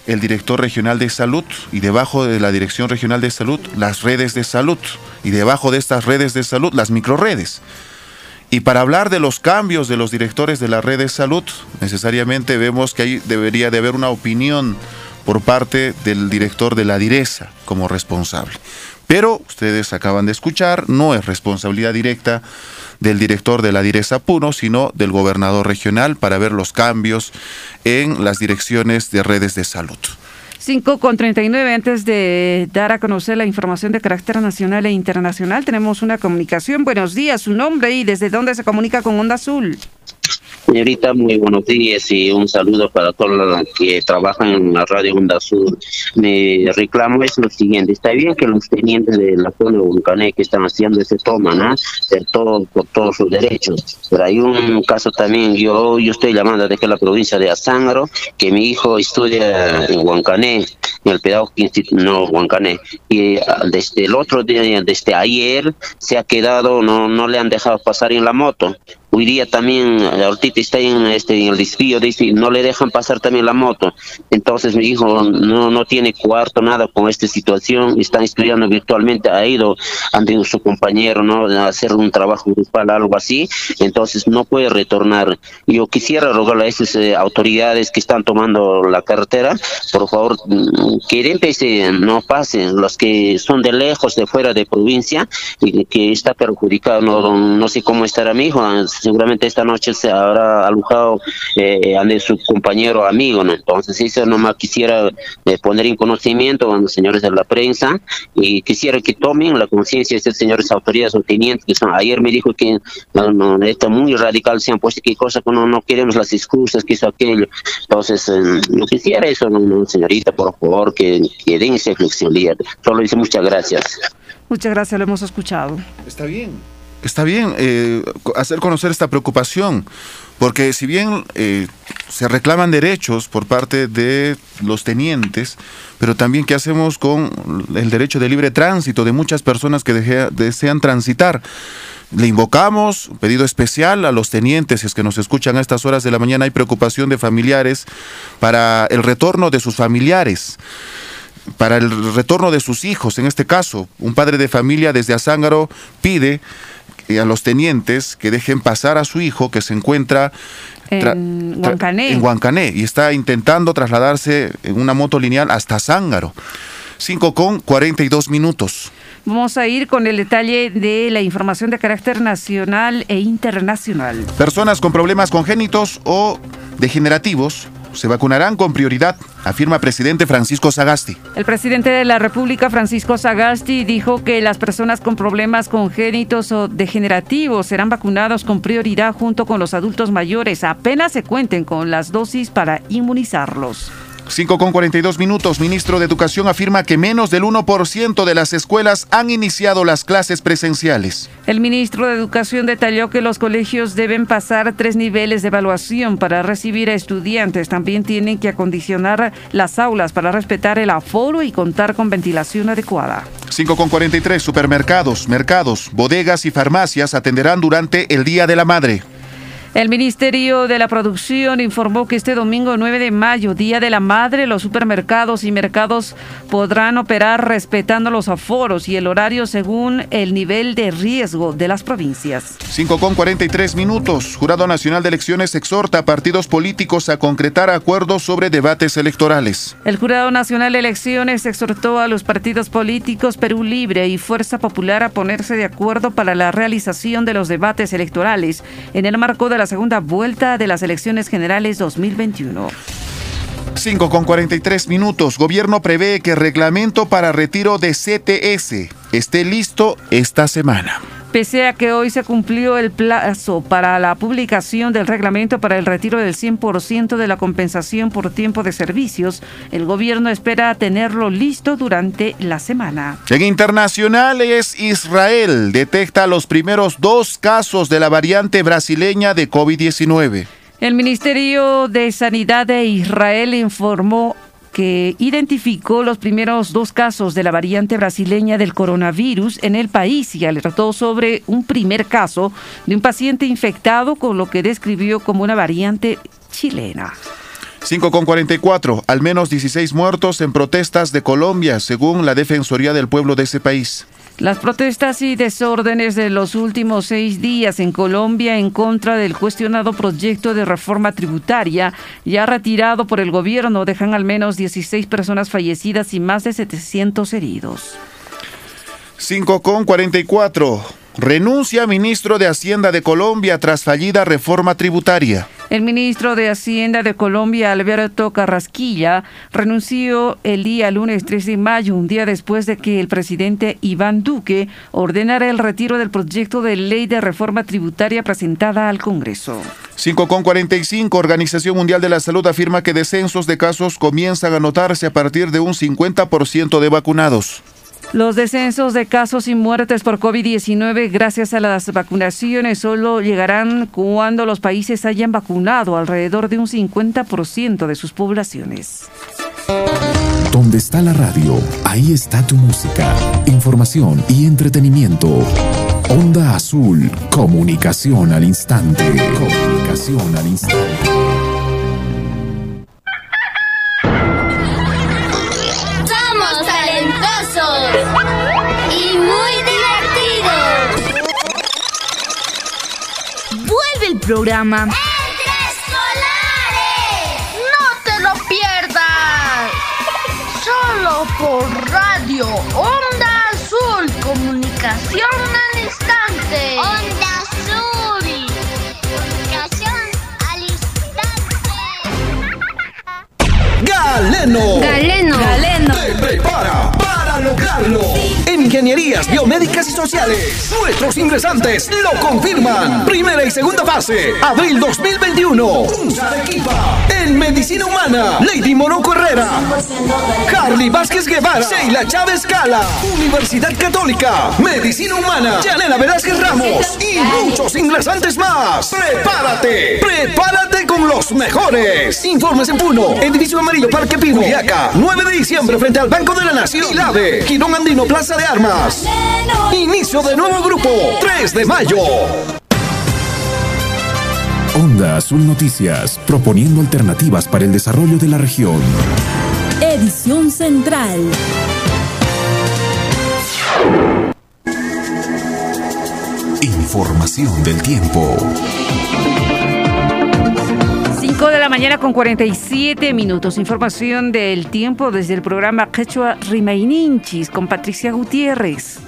el director regional de salud y debajo de la dirección regional de salud las redes de salud y debajo de estas redes de salud las microredes. Y para hablar de los cambios de los directores de la red de salud, necesariamente vemos que ahí debería de haber una opinión por parte del director de la direza como responsable. Pero ustedes acaban de escuchar, no es responsabilidad directa del director de la Direza Puno, sino del gobernador regional para ver los cambios en las direcciones de redes de salud. 5 con 39, antes de dar a conocer la información de carácter nacional e internacional, tenemos una comunicación. Buenos días, su nombre y desde dónde se comunica con Onda Azul. Señorita, muy buenos días y un saludo para todos los que trabajan en la radio Onda Sur. Mi reclamo es lo siguiente, está bien que los tenientes de la zona de que están haciendo ese toma, ¿no? De todo, por todos sus derechos. Pero hay un caso también, yo, yo estoy llamando desde la provincia de Azángaro, que mi hijo estudia en Huancané, en el pedagógico instituto, no, Huancané, y ah, desde el otro día, desde ayer, se ha quedado, no, no le han dejado pasar en la moto hoy día también ahorita está en, este, en el desvío, dice, no le dejan pasar también la moto. Entonces mi hijo no, no tiene cuarto, nada con esta situación, están estudiando virtualmente, ha ido ante su compañero, ¿no? A hacer un trabajo grupal, algo así, entonces no puede retornar. Yo quisiera rogarle a esas eh, autoridades que están tomando la carretera, por favor, mm, que empecé, no pasen, los que son de lejos, de fuera de provincia, y que está perjudicado, no, no sé cómo estará mi hijo, ah, seguramente esta noche se habrá alojado eh, ante su compañero amigo, ¿no? Entonces eso nomás quisiera eh, poner en conocimiento a los señores de la prensa y quisiera que tomen la conciencia de estos señores autoridades o tenientes que son, ayer me dijo que no, no, está muy radical, se han puesto que cosa que no, no queremos las excusas, que hizo aquello, entonces eh, yo quisiera eso, ¿no? señorita, por favor, que, que den esa flexibilidad, solo dice muchas gracias. Muchas gracias, lo hemos escuchado. Está bien. Está bien eh, hacer conocer esta preocupación, porque si bien eh, se reclaman derechos por parte de los tenientes, pero también qué hacemos con el derecho de libre tránsito de muchas personas que desean transitar. Le invocamos, pedido especial a los tenientes, si es que nos escuchan a estas horas de la mañana, hay preocupación de familiares para el retorno de sus familiares para el retorno de sus hijos, en este caso, un padre de familia desde Azángaro pide a los tenientes que dejen pasar a su hijo que se encuentra en Huancané. en Huancané y está intentando trasladarse en una moto lineal hasta Zángaro. 5 con 42 minutos. Vamos a ir con el detalle de la información de carácter nacional e internacional. Personas con problemas congénitos o degenerativos se vacunarán con prioridad, afirma presidente Francisco Sagasti. El presidente de la República, Francisco Sagasti, dijo que las personas con problemas congénitos o degenerativos serán vacunados con prioridad junto con los adultos mayores, apenas se cuenten con las dosis para inmunizarlos. 5 con 42 minutos. Ministro de Educación afirma que menos del 1% de las escuelas han iniciado las clases presenciales. El ministro de Educación detalló que los colegios deben pasar tres niveles de evaluación para recibir a estudiantes. También tienen que acondicionar las aulas para respetar el aforo y contar con ventilación adecuada. 5 con 43. Supermercados, mercados, bodegas y farmacias atenderán durante el Día de la Madre. El Ministerio de la Producción informó que este domingo 9 de mayo, Día de la Madre, los supermercados y mercados podrán operar respetando los aforos y el horario según el nivel de riesgo de las provincias. 5 con 43 minutos. Jurado Nacional de Elecciones exhorta a partidos políticos a concretar acuerdos sobre debates electorales. El Jurado Nacional de Elecciones exhortó a los partidos políticos Perú Libre y Fuerza Popular a ponerse de acuerdo para la realización de los debates electorales en el marco de la segunda vuelta de las elecciones generales 2021. 5 con 43 minutos. Gobierno prevé que reglamento para retiro de CTS esté listo esta semana. Pese a que hoy se cumplió el plazo para la publicación del reglamento para el retiro del 100% de la compensación por tiempo de servicios, el gobierno espera tenerlo listo durante la semana. En internacionales, Israel detecta los primeros dos casos de la variante brasileña de COVID-19. El Ministerio de Sanidad de Israel informó que identificó los primeros dos casos de la variante brasileña del coronavirus en el país y alertó sobre un primer caso de un paciente infectado con lo que describió como una variante chilena. 5 con 44. Al menos 16 muertos en protestas de Colombia, según la Defensoría del Pueblo de ese país. Las protestas y desórdenes de los últimos seis días en Colombia en contra del cuestionado proyecto de reforma tributaria ya retirado por el gobierno dejan al menos 16 personas fallecidas y más de 700 heridos. 5 con 44. Renuncia ministro de Hacienda de Colombia tras fallida reforma tributaria. El ministro de Hacienda de Colombia, Alberto Carrasquilla, renunció el día lunes 3 de mayo, un día después de que el presidente Iván Duque ordenara el retiro del proyecto de ley de reforma tributaria presentada al Congreso. 5,45. Organización Mundial de la Salud afirma que descensos de casos comienzan a notarse a partir de un 50% de vacunados. Los descensos de casos y muertes por COVID-19 gracias a las vacunaciones solo llegarán cuando los países hayan vacunado alrededor de un 50% de sus poblaciones. Donde está la radio, ahí está tu música, información y entretenimiento. Onda Azul, comunicación al instante. Comunicación al instante. Vuelve el programa. ¡No te lo pierdas! Solo por radio Onda Azul, comunicación al instante. Onda Azul. Comunicación al Galeno. Galeno. Galeno. Te prepara para lograrlo. En Ingenierías Biomédicas y Sociales, nuestros ingresantes lo confirman. Primera y segunda fase, abril 2021. Unza Arequipa. En Medicina Humana, Lady Monoco Herrera. Carly Vázquez Guevara. Sheila Chávez Cala. Universidad Católica. Medicina Humana. Yanela Velázquez Ramos. Y muchos ingresantes más. Prepárate. Prepárate con los mejores. Informes en Puno. Edificio Amarillo Parque Pino. Yaca. 9 de diciembre frente al Banco de la Nación. Quirón Andino Plaza de Armas. Inicio de nuevo grupo. 3 de mayo. Onda Azul Noticias, proponiendo alternativas para el desarrollo de la región. Edición Central. Información del tiempo. 5 de la mañana con 47 minutos. Información del tiempo desde el programa Quechua Rimaininchis con Patricia Gutiérrez.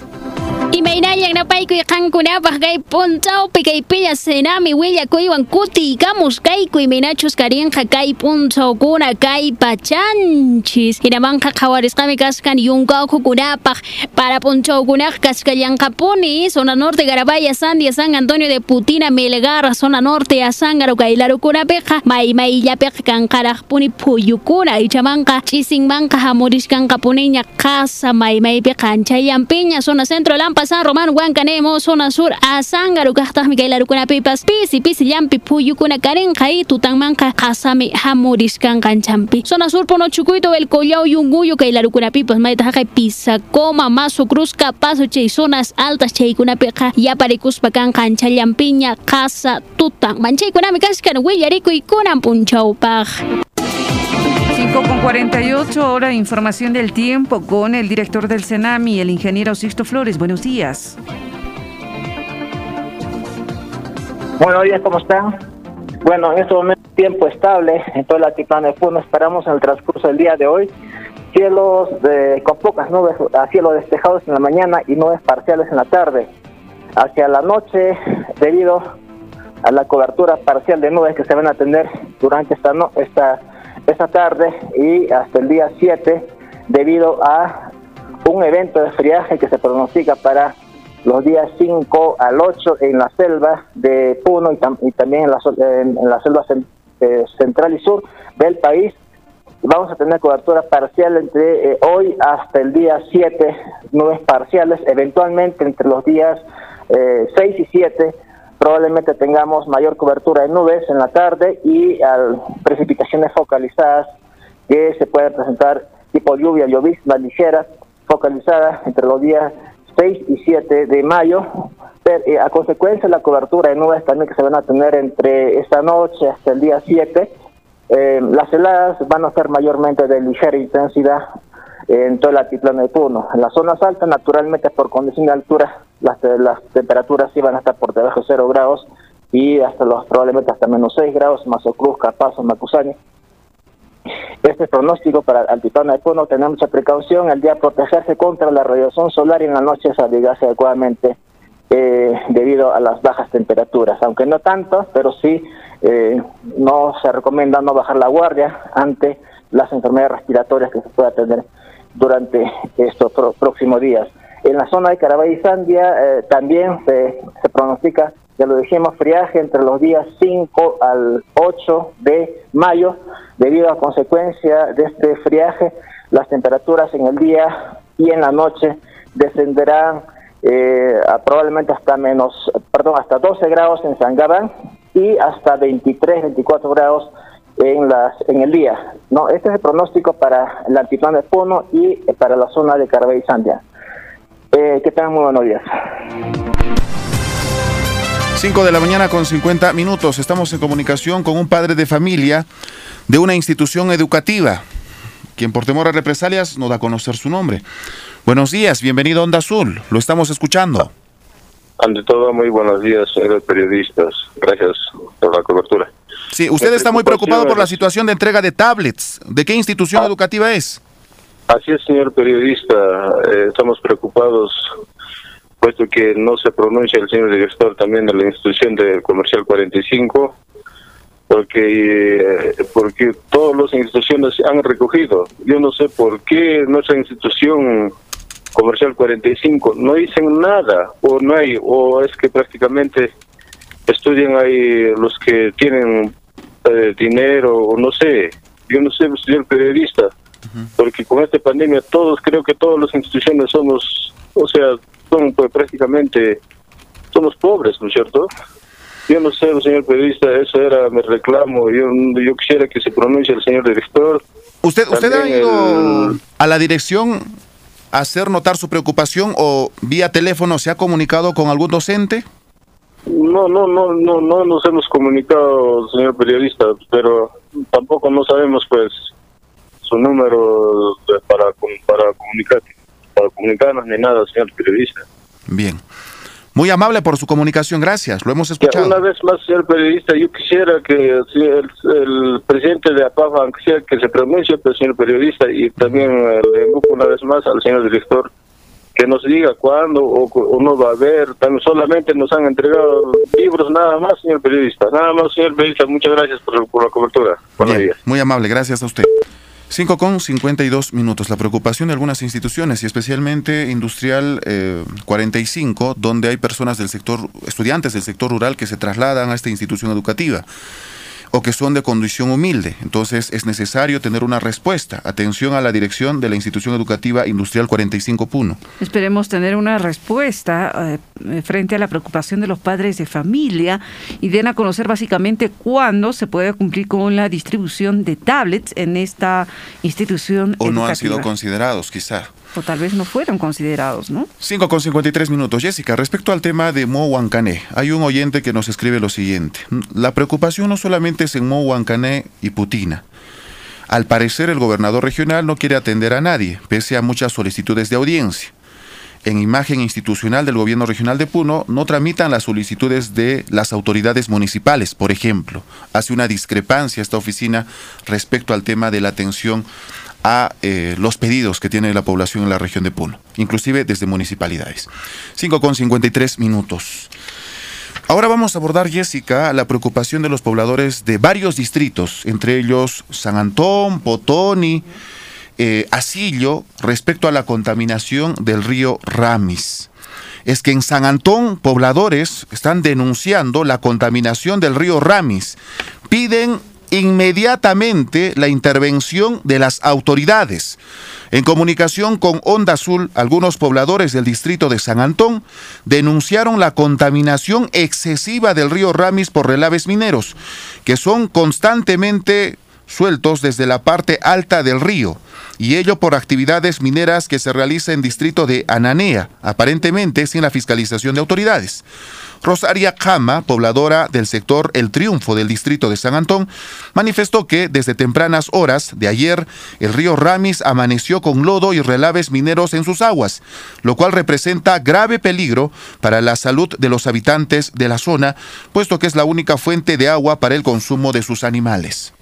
Imaynaya napayku qankunapaq kay punchawpi kay pilla senami willakuywan kutikamos kayku imaynachus karinqa kay punchawkuna kay pachanchis. Hinamanqa qhawarisqami kasqan yunqawkukunapaq para punchawkunaqa kaskallanqapuni zona norte Garabaya Sandia San Antonio de Putina Melgar zona norte Azángaro kay larukunapiqa maymayllapiqa kanqaraqpuni phuyukuna ichamanqa ch'isinmanqa hamurishkanqapuniña qasa maymaypiqa anchayampiña zona centro Lampa San Román Huancanemo zona sur Azángaro kaqtaqmi kay larukunapipas pisi pisi llampi phuyukuna karinqa y tutanmanqa qasami hamurishkanqanchampi zona sur Pono Chucuito el Collao Yunguyo kay larukunapipas maytaqa kay Pisacoma Mazo Cruz Capazo chay zonas altas chaykunapiqa yaparikuspa kanqa anchallampiña qasa tutan manchaykunami kaskan willarikuykunan punchawpaq 5 con 48 hora, información del tiempo con el director del CENAMI, el ingeniero Sixto Flores. Buenos días. Buenos días, ¿cómo están? Bueno, en este momento tiempo estable en toda la altiplano de Puno. Esperamos en el transcurso del día de hoy cielos de, con pocas nubes, a cielo despejados en la mañana y nubes parciales en la tarde. Hacia la noche, debido a la cobertura parcial de nubes que se van a tener durante esta, no, esta, esta tarde y hasta el día 7, debido a un evento de friaje que se pronostica para los días 5 al 8 en la selva de Puno y, tam- y también en la, en, selva eh, central y sur del país. Vamos a tener cobertura parcial entre eh, hoy hasta el día 7, nubes parciales, eventualmente entre los días eh, 6 y 7 probablemente tengamos mayor cobertura de nubes en la tarde y precipitaciones focalizadas que se pueden presentar tipo lluvia, llovizna ligera, focalizada entre los días 6 y 7 de mayo. Pero, eh, a consecuencia de la cobertura de nubes también que se van a tener entre esta noche hasta el día 7, eh, las heladas van a ser mayormente de ligera intensidad en todo el altiplano de Puno. En las zonas altas, naturalmente, por condición de altura, las, temperaturas sí van a estar por debajo de 0 grados y hasta los probablemente hasta menos 6 grados, Mazo Cruz, Capazo, Macusani. Este pronóstico para el altiplano de Puno, tener mucha precaución, el día protegerse contra la radiación solar y en la noche abrigarse adecuadamente eh, debido a las bajas temperaturas, aunque no tanto, pero sí eh, no se recomienda no bajar la guardia ante las enfermedades respiratorias que se pueda tener durante estos próximos días. En la zona de Carabay y Sandia eh, también se, se pronostica, ya lo dijimos, friaje entre los días 5 al 8 de mayo. Debido a consecuencia de este friaje, las temperaturas en el día y en la noche descenderán eh, a probablemente hasta menos, perdón, hasta 12 grados en Sangabán y hasta 23, 24 grados en las en el día. No, este es el pronóstico para el altiplano de Puno y eh, para la zona de Carabay y Sandia. Eh, que tengan muy buenos días. 5 de la mañana con 50 minutos. Estamos en comunicación con un padre de familia de una institución educativa, quien por temor a represalias no da a conocer su nombre. Buenos días, bienvenido a Onda Azul. Lo estamos escuchando. Ante todo, muy buenos días, señores periodistas. Gracias por la cobertura. Sí, usted está muy preocupado por la situación de entrega de tablets. ¿De qué institución educativa es? Así es, señor periodista. Eh, estamos preocupados puesto que no se pronuncia el señor director también de la institución de comercial 45 porque eh, porque todas las instituciones han recogido yo no sé por qué nuestra institución comercial 45 no dicen nada o no hay o es que prácticamente estudian ahí los que tienen eh, dinero o no sé yo no sé señor periodista porque con esta pandemia todos creo que todas las instituciones somos o sea son pues, prácticamente, somos pobres, ¿no es cierto? Yo no sé, señor periodista, eso era mi reclamo. Yo, yo quisiera que se pronuncie el señor director. ¿Usted, usted ha ido a la dirección a hacer notar su preocupación o vía teléfono se ha comunicado con algún docente? No, no, no, no, no nos hemos comunicado, señor periodista, pero tampoco no sabemos, pues, su número para, para comunicar para comunicarnos ni nada, señor periodista. Bien. Muy amable por su comunicación, gracias, lo hemos escuchado. una vez más, señor periodista, yo quisiera que el, presidente de APAFA, quisiera que se pronuncie, el señor periodista, y también eh, una vez más al señor director que nos diga cuándo o, no va a haber. También solamente nos han entregado libros, nada más, señor periodista. Nada más, señor periodista. Muchas gracias por, la cobertura. Buenos días. Muy amable, gracias a usted. 5 con 52 minutos. La preocupación de algunas instituciones y especialmente Industrial 45, eh, donde hay personas del sector, estudiantes del sector rural que se trasladan a esta institución educativa o que son de condición humilde. Entonces es necesario tener una respuesta. Atención a la dirección de la institución educativa industrial 45 Puno. Esperemos tener una respuesta eh, frente a la preocupación de los padres de familia y den a conocer básicamente cuándo se puede cumplir con la distribución de tablets en esta institución. O no han sido considerados, quizá o tal vez no fueron considerados, ¿no? 5 con 53 minutos. Jessica, respecto al tema de Mo Huancané, hay un oyente que nos escribe lo siguiente. La preocupación no solamente es en Mo Huancané y Putina. Al parecer el gobernador regional no quiere atender a nadie, pese a muchas solicitudes de audiencia. En imagen institucional del gobierno regional de Puno no tramitan las solicitudes de las autoridades municipales, por ejemplo. Hace una discrepancia esta oficina respecto al tema de la atención a eh, los pedidos que tiene la población en la región de Puno, inclusive desde municipalidades. 5 con 53 minutos. Ahora vamos a abordar, Jessica, la preocupación de los pobladores de varios distritos, entre ellos San Antón, Potoni, eh, Asillo, respecto a la contaminación del río Ramis. Es que en San Antón, pobladores están denunciando la contaminación del río Ramis. Piden inmediatamente la intervención de las autoridades. En comunicación con Onda Azul, algunos pobladores del distrito de San Antón denunciaron la contaminación excesiva del río Ramis por relaves mineros, que son constantemente sueltos desde la parte alta del río, y ello por actividades mineras que se realizan en distrito de Ananea, aparentemente sin la fiscalización de autoridades. Rosaria Cama, pobladora del sector El Triunfo del distrito de San Antón, manifestó que desde tempranas horas de ayer el río Ramis amaneció con lodo y relaves mineros en sus aguas, lo cual representa grave peligro para la salud de los habitantes de la zona, puesto que es la única fuente de agua para el consumo de sus animales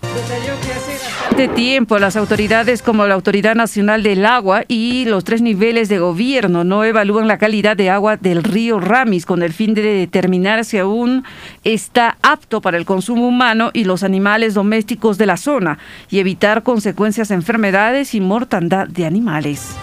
tiempo las autoridades como la Autoridad Nacional del Agua y los tres niveles de gobierno no evalúan la calidad de agua del río Ramis con el fin de determinar si aún está apto para el consumo humano y los animales domésticos de la zona y evitar consecuencias de enfermedades y mortandad de animales.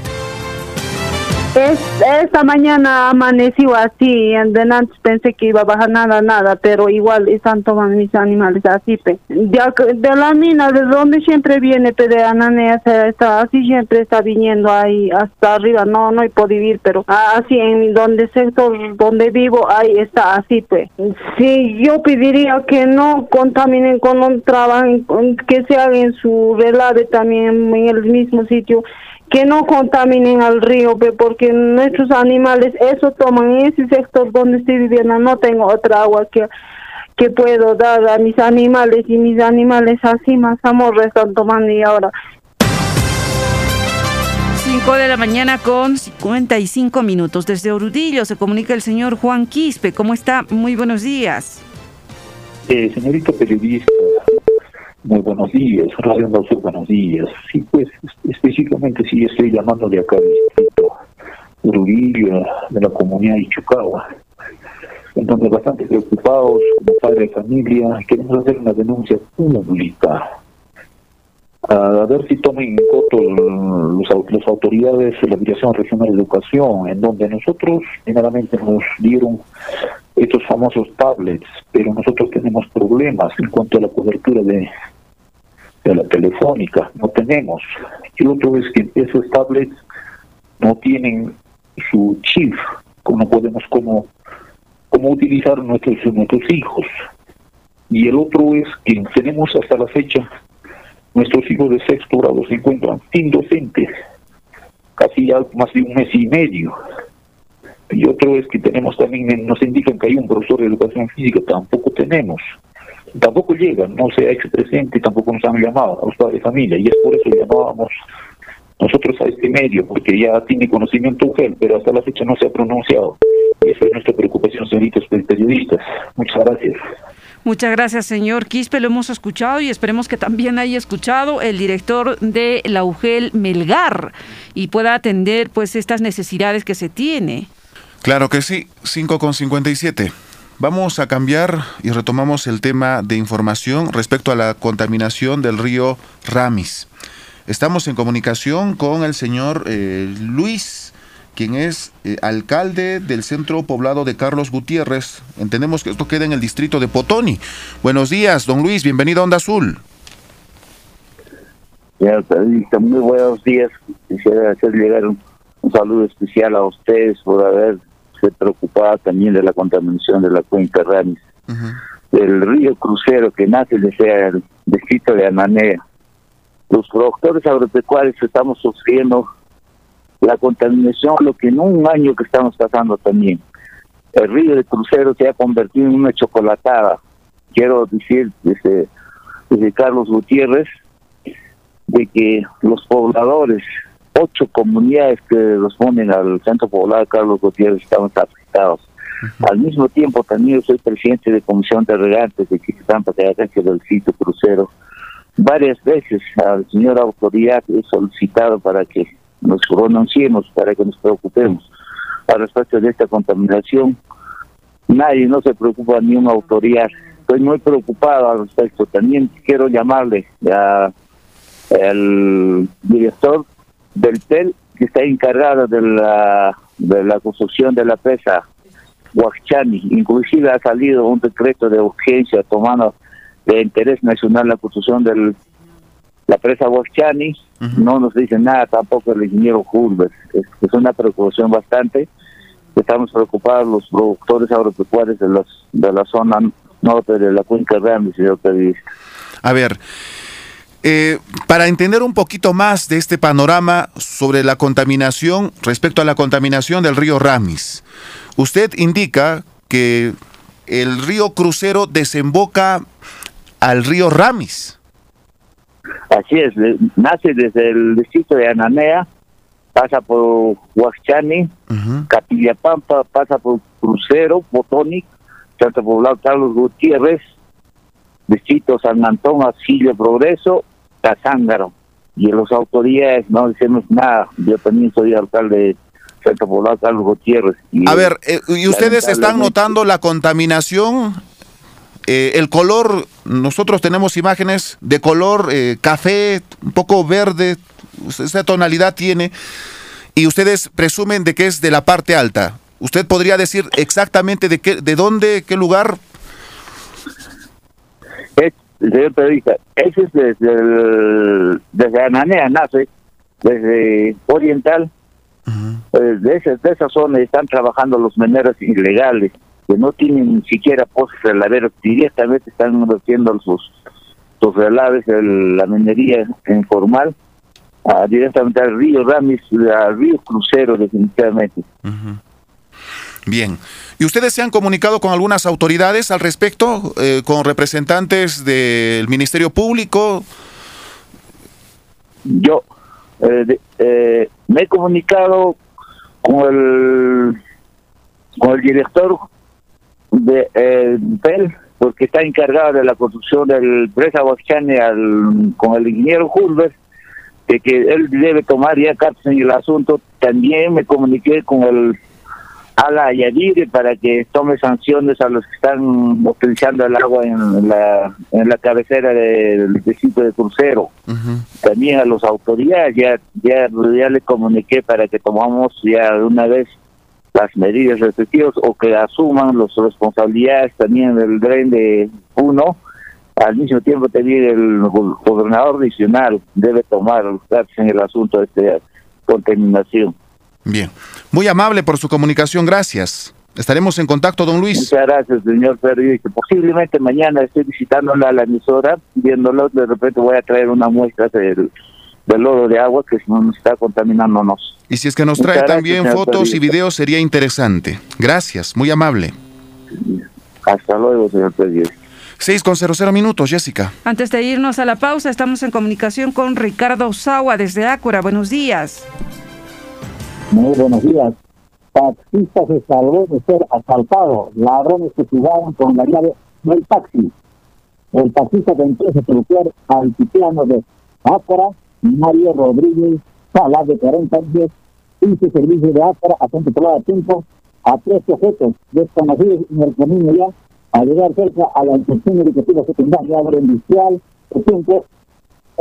Es, esta mañana amaneció así, de antes pensé que iba a bajar nada, nada, pero igual están tomando mis animales así. Pe. De, la mina, de donde siempre viene, pe, de Ananea, está así siempre está viniendo ahí hasta arriba, no, no hay podido vivir, pero así en donde sector donde vivo, ahí está así, pues. Sí, yo pediría que no contaminen con un trabajo, que se haga en su relave también en el mismo sitio que no contaminen al río, pe, porque nuestros animales eso toman en ese sector donde estoy viviendo, no tengo otra agua que que puedo dar a mis animales y mis animales así más amor están tomando y ahora 5 de la mañana con 55 minutos. Desde Orudillo se comunica el señor Juan Quispe. ¿Cómo está? Muy buenos días. Eh, señorita periodista, muy buenos días. Radio Sur, buenos días. Sí, pues específicamente sí estoy llamando de acá distrito Orudillo, de la comunidad de Ichucagua. Entonces, bastante preocupados como padre de familia, queremos hacer una denuncia pública a ver si tomen en coto los, las autoridades de la Dirección Regional de Educación, en donde nosotros primeramente nos dieron estos famosos tablets, pero nosotros tenemos problemas en cuanto a la cobertura de, de la telefónica, no tenemos. Y otro es que esos tablets no tienen su chip, no podemos como, como utilizar nuestros, nuestros hijos. Y el otro es que tenemos hasta la fecha nuestros hijos de sexto grado se encuentran sin docentes, casi ya más de un mes y medio. Y otro es que tenemos también, nos indican que hay un profesor de educación física, tampoco tenemos. Tampoco llegan, no se ha hecho presente, tampoco nos han llamado a los padres de familia, y es por eso que llamábamos nosotros a este medio, porque ya tiene conocimiento UGEL, pero hasta la fecha no se ha pronunciado. Y esa es nuestra preocupación, señoritas periodistas. Muchas gracias. Muchas gracias, señor Quispe. Lo hemos escuchado y esperemos que también haya escuchado el director de la UGEL Melgar y pueda atender pues estas necesidades que se tiene. Claro que sí, 5 con 57. Vamos a cambiar y retomamos el tema de información respecto a la contaminación del río Ramis. Estamos en comunicación con el señor eh, Luis quien es eh, alcalde del centro poblado de Carlos Gutiérrez. Entendemos que esto queda en el distrito de Potoni. Buenos días, don Luis, bienvenido a Onda Azul. muy buenos días. Quisiera hacer llegar un, saludo especial a ustedes por haberse preocupado también de la contaminación de la cuenca Ramis. El río Crucero que nace desde el distrito de Ananea. Los productores agropecuarios estamos sufriendo la contaminación, lo que en un año que estamos pasando también. El río de Crucero se ha convertido en una chocolatada. Quiero decir desde, desde Carlos Gutiérrez de que los pobladores, ocho comunidades que responden al centro poblado de Carlos Gutiérrez estamos afectados. Al mismo tiempo también soy presidente de comisión de regantes de Quistampa de Agencia del sitio crucero. Varias veces al señor autoridad he solicitado para que nos pronunciemos, para que nos preocupemos al respecto de esta contaminación. Nadie no se preocupa, ni una autoridad. Estoy muy preocupado al respecto. También quiero llamarle a el director del TEL que está encargado de la, de la construcción de la presa Huachani. Inclusive ha salido un decreto de urgencia tomando de interés nacional la construcción de la presa Huachani no nos dice nada tampoco el ingeniero Hulbert. Es, una preocupación bastante. Estamos preocupados los productores agropecuarios de, los, de la zona norte de la cuenca Rami, señor periodista. A ver, eh, para entender un poquito más de este panorama sobre la contaminación respecto a la contaminación del río Ramis, usted indica que el río Crucero desemboca al río Ramis. Así es, nace desde el distrito de Ananea, pasa por Huachani, Capillapampa, pasa por Crucero, Botonic, Santo Poblado Carlos Gutiérrez, distrito San Antón, Asilio Progreso, Cazángaro. Y en las autoridades no decimos nada. Yo también soy alcalde de Santo Poblado Carlos Gutiérrez. A ver, eh, ¿y ustedes están notando la contaminación eh, el color, nosotros tenemos imágenes de color eh, café, un poco verde, esa tonalidad tiene, y ustedes presumen de que es de la parte alta. ¿Usted podría decir exactamente de qué, de dónde, qué lugar? Es, señor periodista, ese es desde, el, desde Ananea, nace, desde Oriental, pues, de, esa, de esa zona están trabajando los mineros ilegales que no tienen ni siquiera pozos relaveros, directamente están vertiendo sus, sus relaves, la minería informal, directamente al río Ramis, al río Crucero, definitivamente. Bien. ¿Y ustedes se han comunicado con algunas autoridades al respecto, eh, con representantes del Ministerio Público? Yo eh, eh, me he comunicado con el con el director de eh, PEL, porque está encargado de la construcción del presa Huachane con el ingeniero Hulbert, de que él debe tomar ya cartas en el asunto. También me comuniqué con el Ala Yadire para que tome sanciones a los que están utilizando el agua en la, en la cabecera del distrito de crucero. También a las autoridades ya, ya, ya le comuniqué para que tomamos ya de una vez las medidas respectivas o que asuman las responsabilidades también del dren de uno. Al mismo tiempo también el gobernador adicional debe tomar en el asunto de esta contaminación. Bien, muy amable por su comunicación, gracias. Estaremos en contacto, don Luis. Muchas gracias, señor periodista. Posiblemente mañana estoy visitándola a la emisora, viéndolo, de repente voy a traer una muestra del, del lodo de agua que nos está contaminándonos. Y si es que nos trae también fotos y videos sería interesante. Gracias, muy amable. Hasta luego, señor presidente. 6 con 00 minutos, Jessica. Antes de irnos a la pausa, estamos en comunicación con Ricardo Osawa desde Ácora. Buenos días. Muy buenos días. Taxista se salvó de ser asaltado. Ladrones que jugaban con la llave del taxi. El taxista tentó secuestrar al altiplano de Ácora, Mario Rodríguez Salas, de 40 años, hizo servicio de Ácora a controlar a tiempo a tres sujetos desconocidos en el camino ya a llegar cerca a la inspección educativa secundaria agroindustrial. Por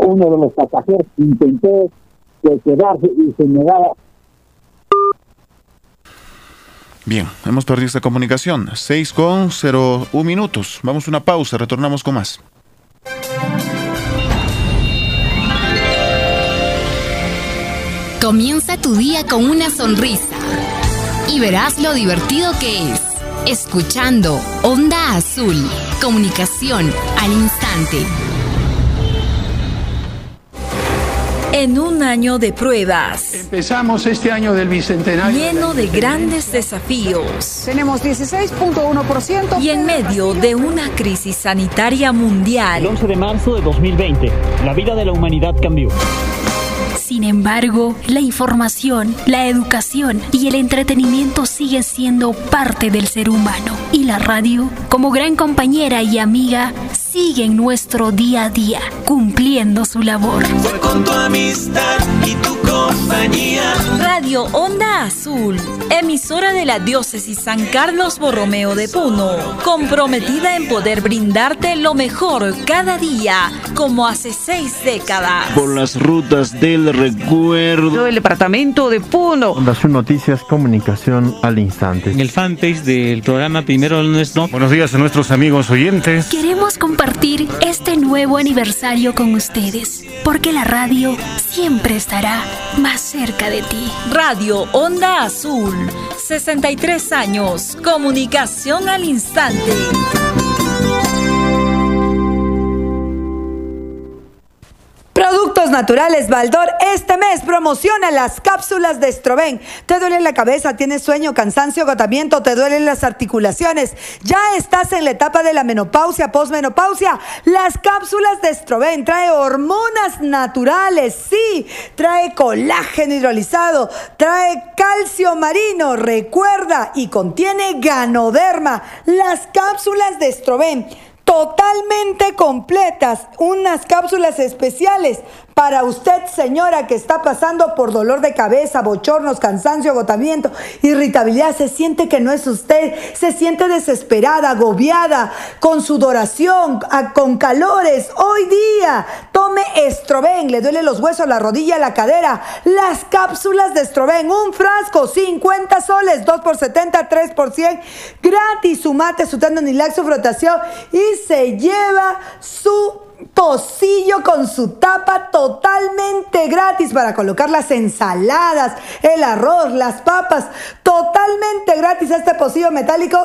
uno de los pasajeros intentó quedarse y se negaba Bien, hemos perdido esta comunicación. 6 con 01 minutos. Vamos a una pausa, retornamos con más. Comienza tu día con una sonrisa y verás lo divertido que es. Escuchando Onda Azul, comunicación al instante. En un año de pruebas. Empezamos este año del bicentenario. Lleno de grandes desafíos. Tenemos 16.1%. Y en medio de una crisis sanitaria mundial. El 11 de marzo de 2020, la vida de la humanidad cambió. Sin embargo, la información, la educación y el entretenimiento siguen siendo parte del ser humano. Y la radio, como gran compañera y amiga, sigue en nuestro día a día, cumpliendo su labor. Fue con tu amistad y tu compañía. Radio Onda Azul, emisora de la diócesis San Carlos Borromeo de Puno, comprometida en poder brindarte lo mejor cada día, como hace seis décadas. Por las rutas del recuerdo. El departamento de Puno. Onda Azul Noticias, comunicación al instante. En el fanpage del programa Primero Nuestro. Buenos días a nuestros amigos oyentes. Queremos compartir este nuevo aniversario con ustedes, porque la radio siempre más cerca de ti. Radio Onda Azul, 63 años, comunicación al instante. Productos Naturales Baldor este mes promociona las cápsulas de Estroven. ¿Te duele la cabeza? ¿Tienes sueño, cansancio, agotamiento? ¿Te duelen las articulaciones? ¿Ya estás en la etapa de la menopausia, posmenopausia? Las cápsulas de Estroven trae hormonas naturales, sí, trae colágeno hidrolizado, trae calcio marino, recuerda, y contiene ganoderma. Las cápsulas de Estroven totalmente completas, unas cápsulas especiales para usted, señora, que está pasando por dolor de cabeza, bochornos, cansancio, agotamiento, irritabilidad, se siente que no es usted, se siente desesperada, agobiada, con sudoración, con calores. Hoy día, tome Estroven, le duele los huesos, la rodilla, la cadera. Las cápsulas de Estroven, un frasco, 50 soles, 2 por 70, 3 por 100, gratis, su mate, su tendonilax, su frotación y se lleva su pocillo con su tapa totalmente gratis para colocar las ensaladas, el arroz, las papas, totalmente gratis este pocillo metálico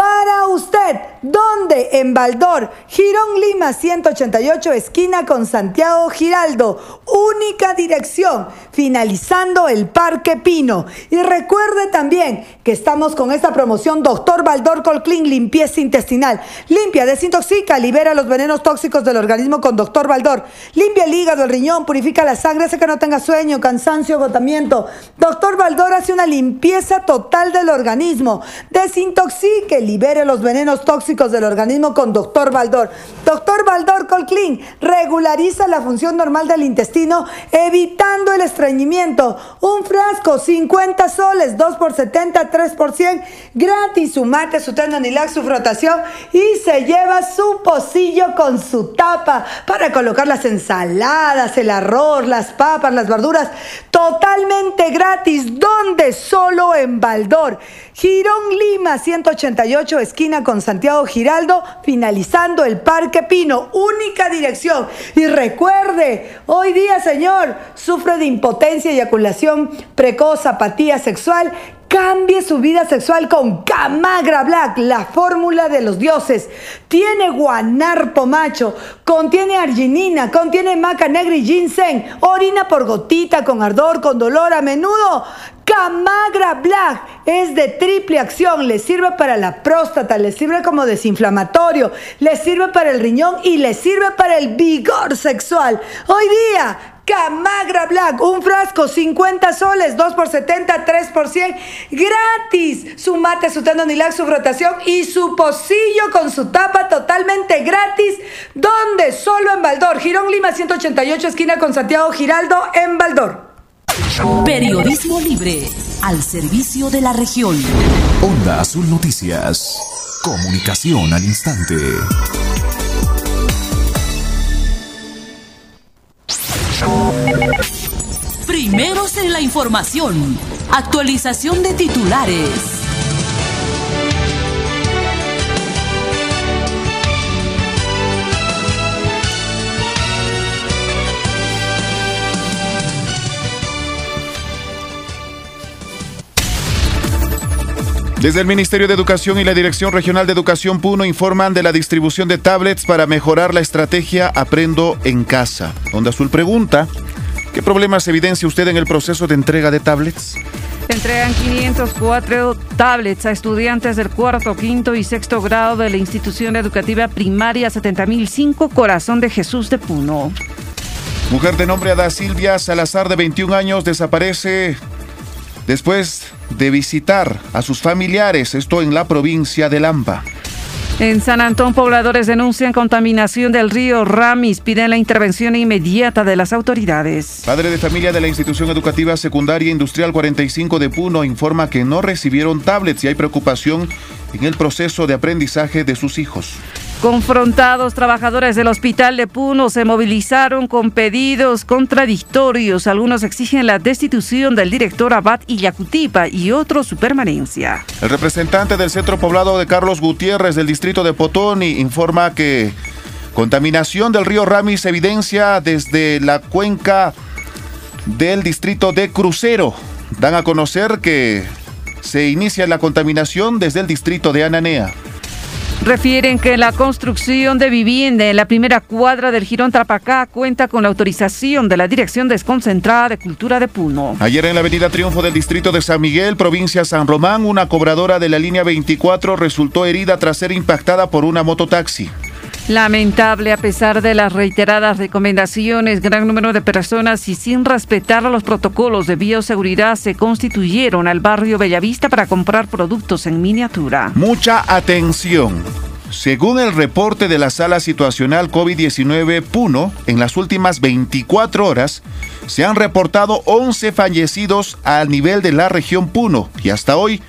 para usted. ¿Dónde? En Baldor, Girón Lima 188, esquina con Santiago Giraldo. Única dirección, finalizando el Parque Pino. Y recuerde también que estamos con esta promoción Doctor Baldor Colclean Limpieza Intestinal. Limpia, desintoxica, libera los venenos tóxicos del organismo con Doctor Baldor. Limpia el hígado, el riñón, purifica la sangre, hace que no tenga sueño, cansancio, agotamiento. Doctor Baldor hace una limpieza total del organismo. Desintoxique, libere los venenos tóxicos del organismo con Doctor Baldor. Doctor Baldor Colclean regulariza la función normal del intestino, evitando el estreñimiento. Un frasco, 50 soles, 2 por 70, 3 por 100, gratis. Su mate, su tenonilac, su frotación y se lleva su pocillo con su tapa para colocar las ensaladas, el arroz, las papas, las verduras, totalmente gratis. ¿Dónde? Solo en Baldor. Girón Lima 188, esquina con Santiago Giraldo, finalizando el Parque Pino, única dirección. Y recuerde, hoy día, señor, sufre de impotencia, eyaculación precoz, apatía sexual. Cambie su vida sexual con Camagra Black, la fórmula de los dioses. Tiene guanarpo macho, contiene arginina, contiene maca negra y ginseng, orina por gotita, con ardor, con dolor a menudo. Camagra Black es de triple acción, le sirve para la próstata, le sirve como desinflamatorio, le sirve para el riñón y le sirve para el vigor sexual. Hoy día, Camagra Black, un frasco, 50 soles, 2 por 70, 3 por 100, gratis. Su mate, su tendonilac, su rotación y su pocillo con su tapa totalmente gratis. ¿Dónde? Solo en Baldor. Girón Lima 188, esquina con Santiago Giraldo, en Baldor. Periodismo libre al servicio de la región. Onda Azul Noticias. Comunicación al instante. Primeros en la información. Actualización de titulares. Desde el Ministerio de Educación y la Dirección Regional de Educación Puno informan de la distribución de tablets para mejorar la estrategia Aprendo en Casa. Onda Azul pregunta, ¿qué problemas evidencia usted en el proceso de entrega de tablets? Entregan 504 tablets a estudiantes del cuarto, quinto y sexto grado de la institución educativa primaria 70005 Corazón de Jesús de Puno. Mujer de nombre Ada Silvia Salazar, de 21 años, desaparece después de visitar a sus familiares, esto en la provincia de Lampa. En San Antón, pobladores denuncian contaminación del río Ramis, piden la intervención inmediata de las autoridades. Padre de familia de la institución educativa secundaria industrial 45 de Puno informa que no recibieron tablets y hay preocupación en el proceso de aprendizaje de sus hijos. Confrontados, trabajadores del hospital de Puno se movilizaron con pedidos contradictorios. Algunos exigen la destitución del director Abad Illacutipa y otros su permanencia. El representante del centro poblado de Carlos Gutiérrez del distrito de Potoni informa que contaminación del río Ramis se evidencia desde la cuenca del distrito de Crucero. Dan a conocer que se inicia la contaminación desde el distrito de Ananea. Refieren que la construcción de vivienda en la primera cuadra del Girón Trapacá cuenta con la autorización de la Dirección Desconcentrada de Cultura de Puno. Ayer en la avenida Triunfo del distrito de San Miguel, provincia San Román, una cobradora de la línea 24 resultó herida tras ser impactada por una mototaxi. Lamentable, a pesar de las reiteradas recomendaciones, gran número de personas y sin respetar los protocolos de bioseguridad se constituyeron al barrio Bellavista para comprar productos en miniatura. Mucha atención. Según el reporte de la sala situacional COVID-19 Puno, en las últimas 24 horas se han reportado 11 fallecidos al nivel de la región Puno y hasta hoy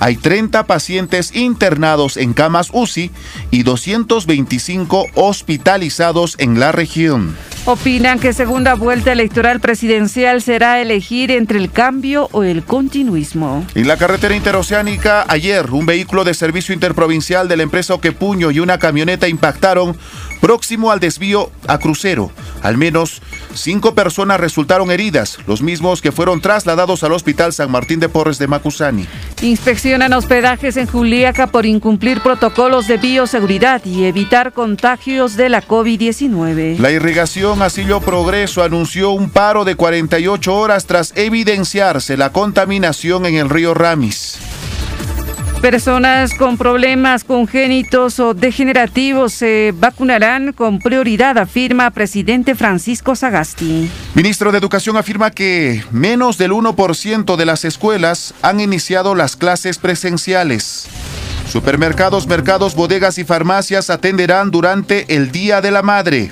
hay 30 pacientes internados en camas UCI y 225 hospitalizados en la región. Opinan que segunda vuelta electoral presidencial será elegir entre el cambio o el continuismo. En la carretera interoceánica, ayer, un vehículo de servicio interprovincial de la empresa Oquepuño y una camioneta impactaron próximo al desvío a crucero. Al menos cinco personas resultaron heridas, los mismos que fueron trasladados al Hospital San Martín de Porres de Macusani. Inspeccionan hospedajes en Juliaca por incumplir protocolos de bioseguridad y evitar contagios de la COVID-19. La irrigación Asillo Progreso anunció un paro de 48 horas tras evidenciarse la contaminación en el río Ramis. Personas con problemas congénitos o degenerativos se vacunarán con prioridad, afirma presidente Francisco Sagasti. Ministro de Educación afirma que menos del 1% de las escuelas han iniciado las clases presenciales. Supermercados, mercados, bodegas y farmacias atenderán durante el Día de la Madre.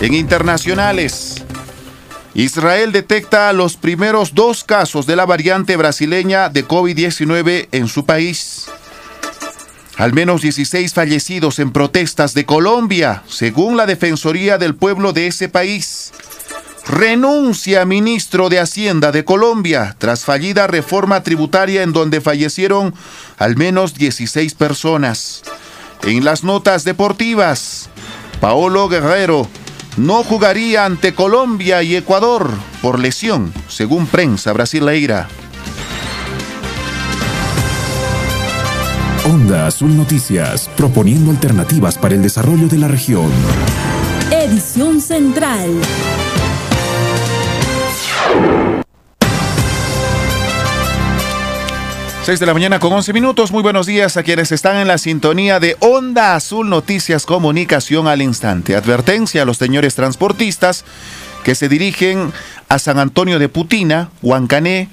En internacionales, Israel detecta los primeros dos casos de la variante brasileña de COVID-19 en su país. Al menos 16 fallecidos en protestas de Colombia, según la Defensoría del Pueblo de ese país. Renuncia ministro de Hacienda de Colombia tras fallida reforma tributaria en donde fallecieron al menos 16 personas. En las notas deportivas, Paolo Guerrero no jugaría ante Colombia y Ecuador por lesión, según prensa brasileira. Onda Azul Noticias, proponiendo alternativas para el desarrollo de la región. Edición Central. 6 de la mañana con 11 minutos. Muy buenos días a quienes están en la sintonía de Onda Azul Noticias Comunicación al Instante. Advertencia a los señores transportistas que se dirigen a San Antonio de Putina, Huancané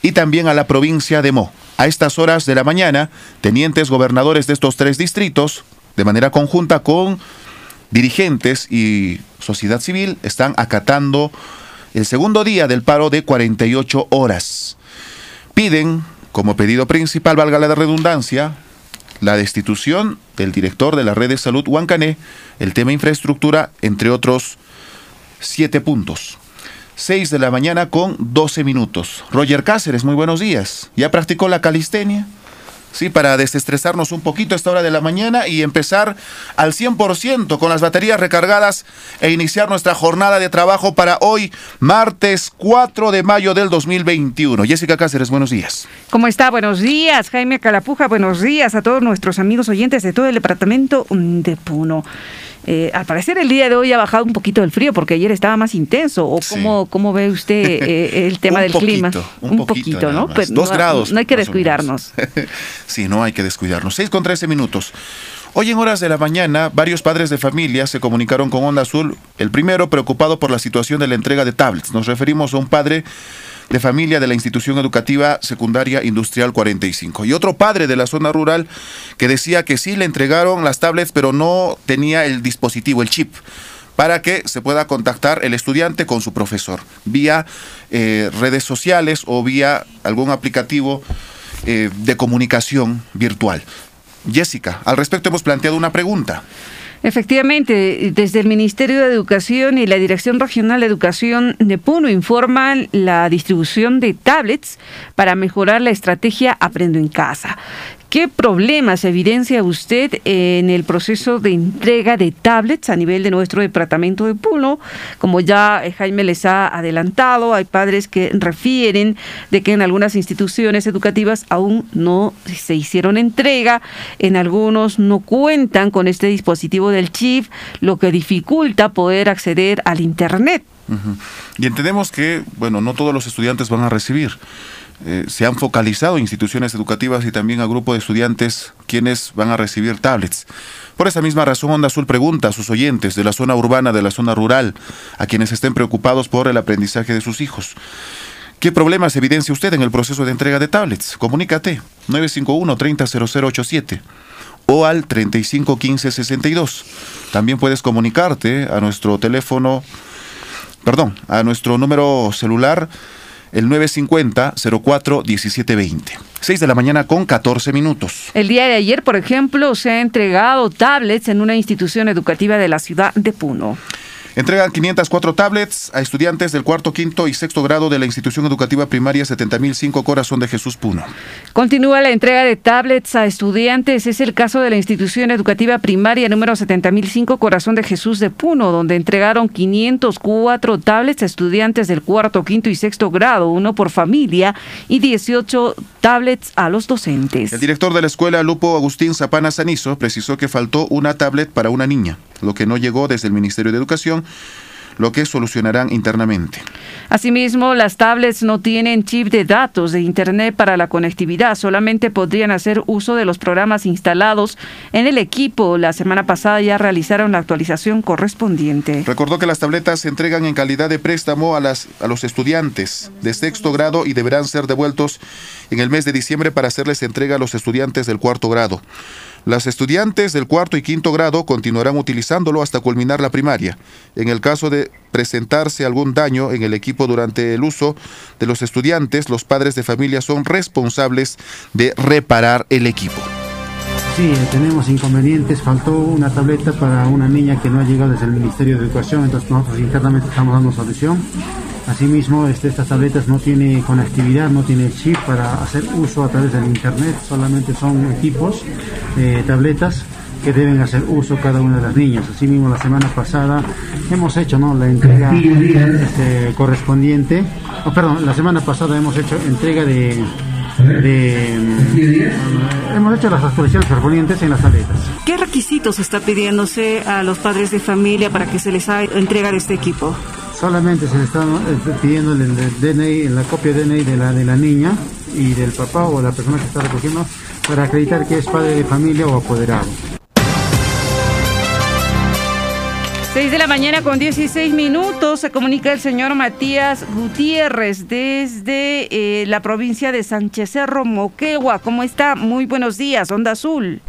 y también a la provincia de Mo. A estas horas de la mañana, tenientes gobernadores de estos tres distritos, de manera conjunta con dirigentes y sociedad civil, están acatando el segundo día del paro de 48 horas. Piden como pedido principal, valga la redundancia, la destitución del director de la red de salud Huancané, el tema infraestructura, entre otros siete puntos. 6 de la mañana con 12 minutos. Roger Cáceres, muy buenos días. ¿Ya practicó la calistenia? ¿Sí? para desestresarnos un poquito a esta hora de la mañana y empezar al 100% con las baterías recargadas e iniciar nuestra jornada de trabajo para hoy, martes 4 de mayo del 2021. Jessica Cáceres, buenos días. ¿Cómo está? Buenos días, Jaime Calapuja, buenos días a todos nuestros amigos oyentes de todo el departamento de Puno. Eh, al parecer el día de hoy ha bajado un poquito el frío porque ayer estaba más intenso. ¿O cómo, cómo ve usted eh, el tema del clima? Un, poquito, ¿no? Pues Dos grados. No hay que descuidarnos. sí, no hay que descuidarnos. 6 con 13 minutos. Hoy en horas de la mañana, varios padres de familia se comunicaron con Onda Azul. El primero preocupado por la situación de la entrega de tablets. Nos referimos a un padre de familia de la institución educativa secundaria industrial 45. Y otro padre de la zona rural que decía que sí le entregaron las tablets, pero no tenía el dispositivo, el chip para que se pueda contactar el estudiante con su profesor vía eh, redes sociales o vía algún aplicativo eh, de comunicación virtual. Jessica, al respecto hemos planteado una pregunta. Efectivamente, desde el Ministerio de Educación y la Dirección Regional de Educación de Puno informan la distribución de tablets para mejorar la estrategia Aprendo en Casa. ¿Qué problemas evidencia usted en el proceso de entrega de tablets a nivel de nuestro departamento de Puno? Como ya eh, Jaime les ha adelantado, hay padres que refieren de que en algunas instituciones educativas aún no se hicieron entrega, en algunos no cuentan con este dispositivo del chip, lo que dificulta poder acceder al Internet. Y entendemos que, bueno, no todos los estudiantes van a recibir. Eh, se han focalizado instituciones educativas y también a grupo de estudiantes quienes van a recibir tablets. Por esa misma razón, Onda Azul pregunta a sus oyentes de la zona urbana, de la zona rural, a quienes estén preocupados por el aprendizaje de sus hijos. ¿Qué problemas evidencia usted en el proceso de entrega de tablets? Comunícate 951-300087 o al 351562. También puedes comunicarte a nuestro teléfono, perdón, a nuestro número celular el 950-04-1720. 6 de la mañana con 14 minutos. El día de ayer, por ejemplo, se ha entregado tablets en una institución educativa de la ciudad de Puno. Entregan 504 tablets a estudiantes del cuarto, quinto y sexto grado de la institución educativa primaria 70.005 Corazón de Jesús Puno. Continúa la entrega de tablets a estudiantes. Es el caso de la institución educativa primaria número 70.005 Corazón de Jesús de Puno, donde entregaron 504 tablets a estudiantes del cuarto, quinto y sexto grado, uno por familia, y 18 tablets a los docentes. El director de la escuela, Lupo Agustín Zapana Sanizo, precisó que faltó una tablet para una niña, lo que no llegó desde el Ministerio de Educación lo que solucionarán internamente. Asimismo, las tablets no tienen chip de datos de Internet para la conectividad, solamente podrían hacer uso de los programas instalados en el equipo. La semana pasada ya realizaron la actualización correspondiente. Recordó que las tabletas se entregan en calidad de préstamo a, las, a los estudiantes de sexto grado y deberán ser devueltos en el mes de diciembre para hacerles entrega a los estudiantes del cuarto grado. Las estudiantes del cuarto y quinto grado continuarán utilizándolo hasta culminar la primaria. En el caso de presentarse algún daño en el equipo durante el uso de los estudiantes, los padres de familia son responsables de reparar el equipo. Sí, tenemos inconvenientes. Faltó una tableta para una niña que no ha llegado desde el Ministerio de Educación, entonces nosotros internamente estamos dando solución. Asimismo, este, estas tabletas no tienen conectividad, no tiene chip para hacer uso a través del Internet, solamente son equipos, eh, tabletas que deben hacer uso cada una de las niñas. Asimismo, la semana pasada hemos hecho ¿no? la entrega este, correspondiente, oh, perdón, la semana pasada hemos hecho entrega de, de hemos hecho las actualizaciones correspondientes en las tabletas. ¿Qué requisitos está pidiéndose a los padres de familia para que se les haga entrega de este equipo? Solamente se le está eh, pidiendo el, DNI, la copia DNI de la, de la niña y del papá o la persona que está recogiendo para acreditar que es padre de familia o apoderado. 6 de la mañana con 16 minutos se comunica el señor Matías Gutiérrez desde eh, la provincia de Sánchez Cerro, Moquegua. ¿Cómo está? Muy buenos días, Onda Azul.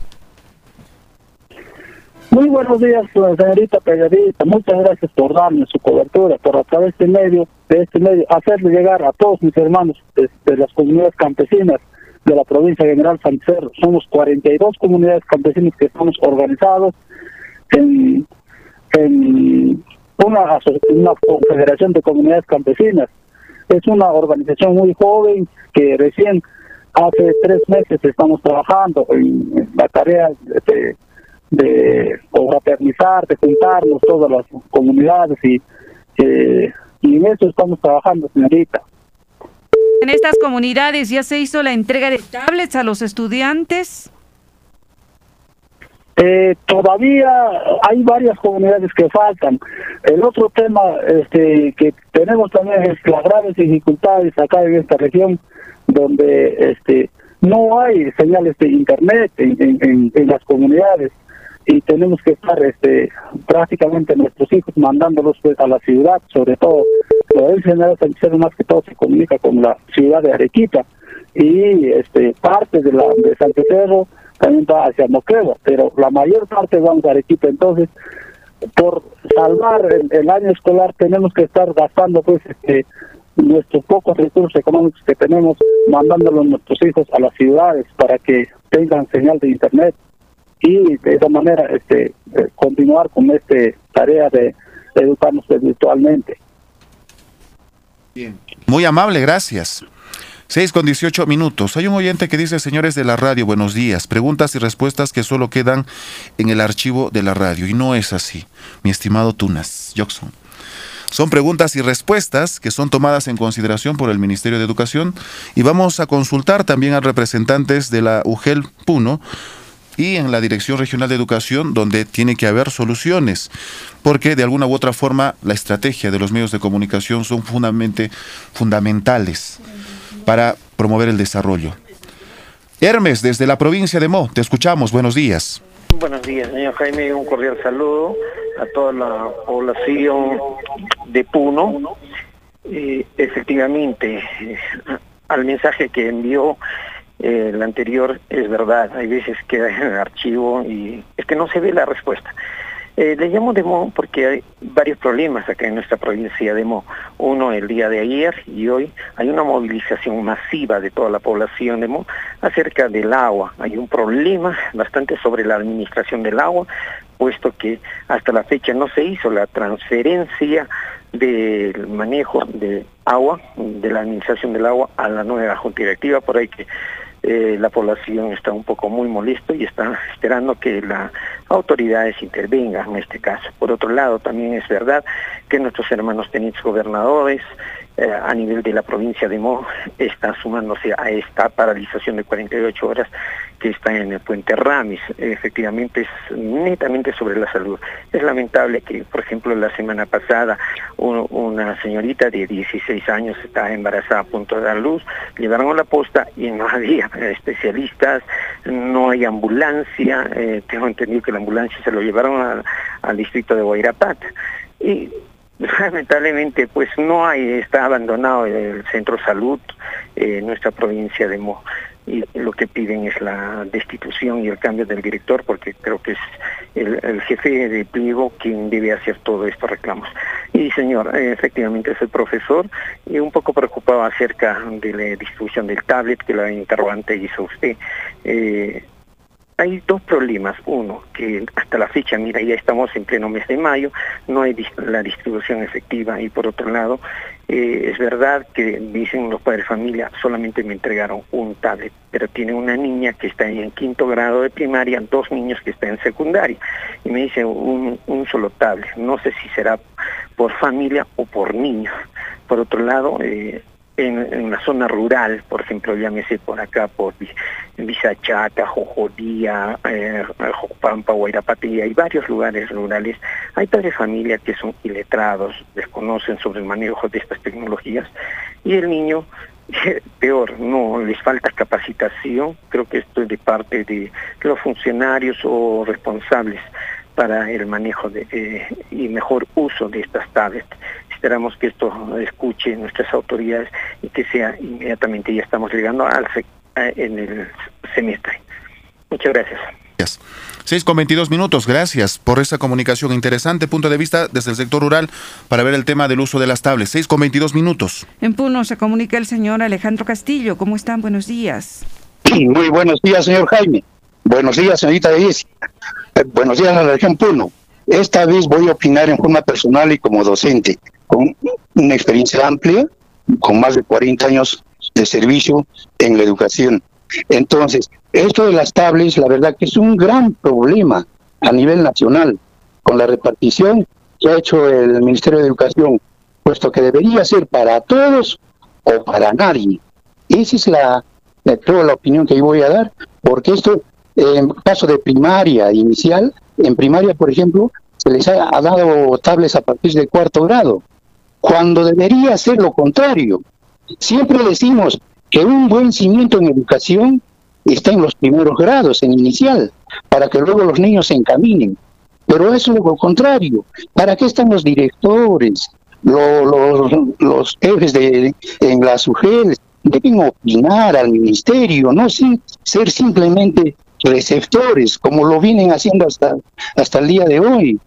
Muy buenos días, señorita periodista. Muchas gracias por darme su cobertura, por a través de medio, de este medio, hacerle llegar a todos mis hermanos de, las comunidades campesinas de la provincia General San Cerro. Somos 42 comunidades campesinas que estamos organizados en, en una, confederación de comunidades campesinas. Es una organización muy joven que recién hace tres meses estamos trabajando en, la tarea de de fraternizar, de juntarnos todas las comunidades y, eh, y en eso estamos trabajando, señorita. ¿En estas comunidades ya se hizo la entrega de tablets a los estudiantes? Eh, todavía hay varias comunidades que faltan. El otro tema este, que tenemos también es las graves dificultades acá en esta región, donde este, no hay señales de internet en, en, en las comunidades y tenemos que estar este prácticamente nuestros hijos mandándolos pues, a la ciudad, sobre todo el general Sánchez más que todo se comunica con la ciudad de Arequipa y este parte de la de San Pedro también va hacia Moquegua, pero la mayor parte vamos a Arequipa, entonces por salvar el, año escolar tenemos que estar gastando pues este nuestros pocos recursos económicos que tenemos mandándolos nuestros hijos a las ciudades para que tengan señal de internet y de esa manera este eh, continuar con esta tarea de, educarnos virtualmente. Bien. Muy amable, gracias. 6 con 18 minutos. Hay un oyente que dice, señores de la radio, buenos días. Preguntas y respuestas que solo quedan en el archivo de la radio. Y no es así, mi estimado Tunas, Jackson. Son preguntas y respuestas que son tomadas en consideración por el Ministerio de Educación y vamos a consultar también a representantes de la UGEL Puno y en la Dirección Regional de Educación, donde tiene que haber soluciones, porque de alguna u otra forma la estrategia de los medios de comunicación son fundamentales para promover el desarrollo. Hermes, desde la provincia de Mo, te escuchamos, buenos días. Buenos días, señor Jaime, un cordial saludo a toda la población de Puno. Eh, efectivamente, eh, al mensaje que envió eh, el anterior es verdad, hay veces queda en el archivo y es que no se ve la respuesta. Eh, le llamo de Mo porque hay varios problemas acá en nuestra provincia de Mo. Uno el día de ayer y hoy hay una movilización masiva de toda la población de Mo acerca del agua. Hay un problema bastante sobre la administración del agua puesto que hasta la fecha no se hizo la transferencia del manejo de agua, de la administración del agua a la nueva junta directiva, por ahí que eh, la población está un poco muy molesto y está esperando que las autoridades intervengan en este caso. Por otro lado, también es verdad que nuestros hermanos tenientes gobernadores eh, a nivel de la provincia de Mo está sumándose a esta paralización de 48 horas que está en el puente Ramis. Efectivamente es netamente sobre la salud. Es lamentable que, por ejemplo, la semana pasada una señorita de 16 años está embarazada a punto de dar luz, llevaron a la posta y no había especialistas, no hay ambulancia, eh, tengo entendido que la ambulancia se lo llevaron al distrito de Guairapat. Y Lamentablemente, pues no hay, está abandonado el centro salud en nuestra provincia de Mo. Y lo que piden es la destitución y el cambio del director, porque creo que es el, jefe de pliego quien debe hacer todos estos reclamos. Y señor, efectivamente soy profesor y un poco preocupado acerca de la distribución del tablet que la interrogante hizo usted. Eh, hay dos problemas. Uno, que hasta la fecha, mira, ya estamos en pleno mes de mayo, no hay la distribución efectiva. Y por otro lado, eh, es verdad que dicen los padres de familia, solamente me entregaron un tablet, pero tiene una niña que está en quinto grado de primaria, dos niños que están en secundaria. Y me dice un, un solo tablet. No sé si será por familia o por niños. Por otro lado, eh, en, en, una zona rural, por ejemplo, llámese por acá, por Visachaca, Jojodía, eh, Jopampa, Guairapati, hay varios lugares rurales. Hay padres de familia que son iletrados, desconocen sobre el manejo de estas tecnologías y el niño peor, no les falta capacitación, creo que esto es de parte de los funcionarios o responsables para el manejo de, eh, y mejor uso de estas tablets. Esperamos que esto escuche nuestras autoridades y que sea inmediatamente, ya estamos llegando al en el semestre. Muchas gracias. Gracias. 6 con 22 minutos, gracias por esa comunicación. Interesante punto de vista desde el sector rural para ver el tema del uso de las tablets. 6 con 22 minutos. En Puno se comunica el señor Alejandro Castillo. ¿Cómo están? Buenos días. Muy buenos días, señor Jaime. Buenos días, señorita Daisy. Eh, buenos días a la región Puno. Esta vez voy a opinar en forma personal y como docente, con una experiencia amplia, con más de 40 años de servicio en la educación. Entonces, esto de las tablets, la verdad que es un gran problema a nivel nacional, con la repartición que ha hecho el Ministerio de Educación, puesto que debería ser para todos o para nadie. Esa es la, la, la opinión que yo voy a dar, porque esto, en caso de primaria inicial, en primaria, por ejemplo, se les ha, dado tablets a partir de cuarto grado, cuando debería ser lo contrario. Siempre decimos que un buen cimiento en educación está en los primeros grados, en inicial, para que luego los niños se encaminen. Pero es lo contrario. ¿Para qué están los directores, los, los, jefes de, en las UGEL? Deben opinar al ministerio, no sin ser simplemente receptores, como lo vienen haciendo hasta, hasta el día de hoy.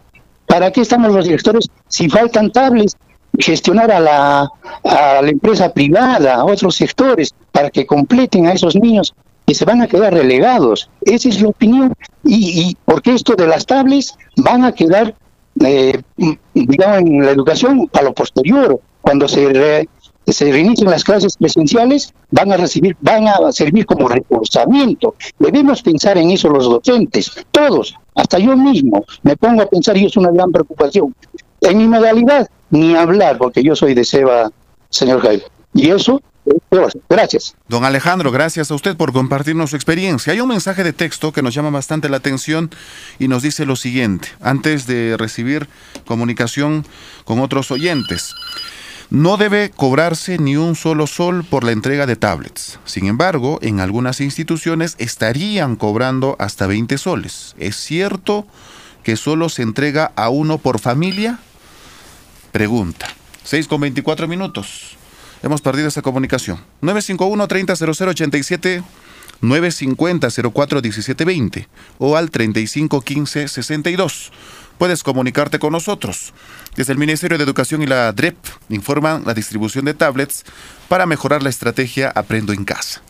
¿Para qué estamos los directores si faltan tablets gestionar a la, a la empresa privada, a otros sectores, para que completen a esos niños que se van a quedar relegados. Esa es la opinión. Y, y porque esto de las tablets van a quedar, eh, digamos, en la educación a lo posterior, cuando se, se reinicien las clases presenciales, van a recibir, van a servir como reforzamiento. Debemos pensar en eso los docentes, todos, hasta yo mismo, me pongo a pensar y es una gran preocupación. En mi modalidad, ni hablar, porque yo soy de Seba, señor Jaime. Y eso, gracias. Don Alejandro, gracias a usted por compartirnos su experiencia. Hay un mensaje de texto que nos llama bastante la atención y nos dice lo siguiente, antes de recibir comunicación con otros oyentes. No debe cobrarse ni un solo sol por la entrega de tablets. Sin embargo, en algunas instituciones estarían cobrando hasta 20 soles. ¿Es cierto que solo se entrega a uno por familia? Pregunta. 6 con 24 minutos. Hemos perdido esa comunicación. 951-300087, 950-041720 o al 3515-62. Puedes comunicarte con nosotros. Desde el Ministerio de Educación y la DREP informan la distribución de tablets para mejorar la estrategia Aprendo en Casa.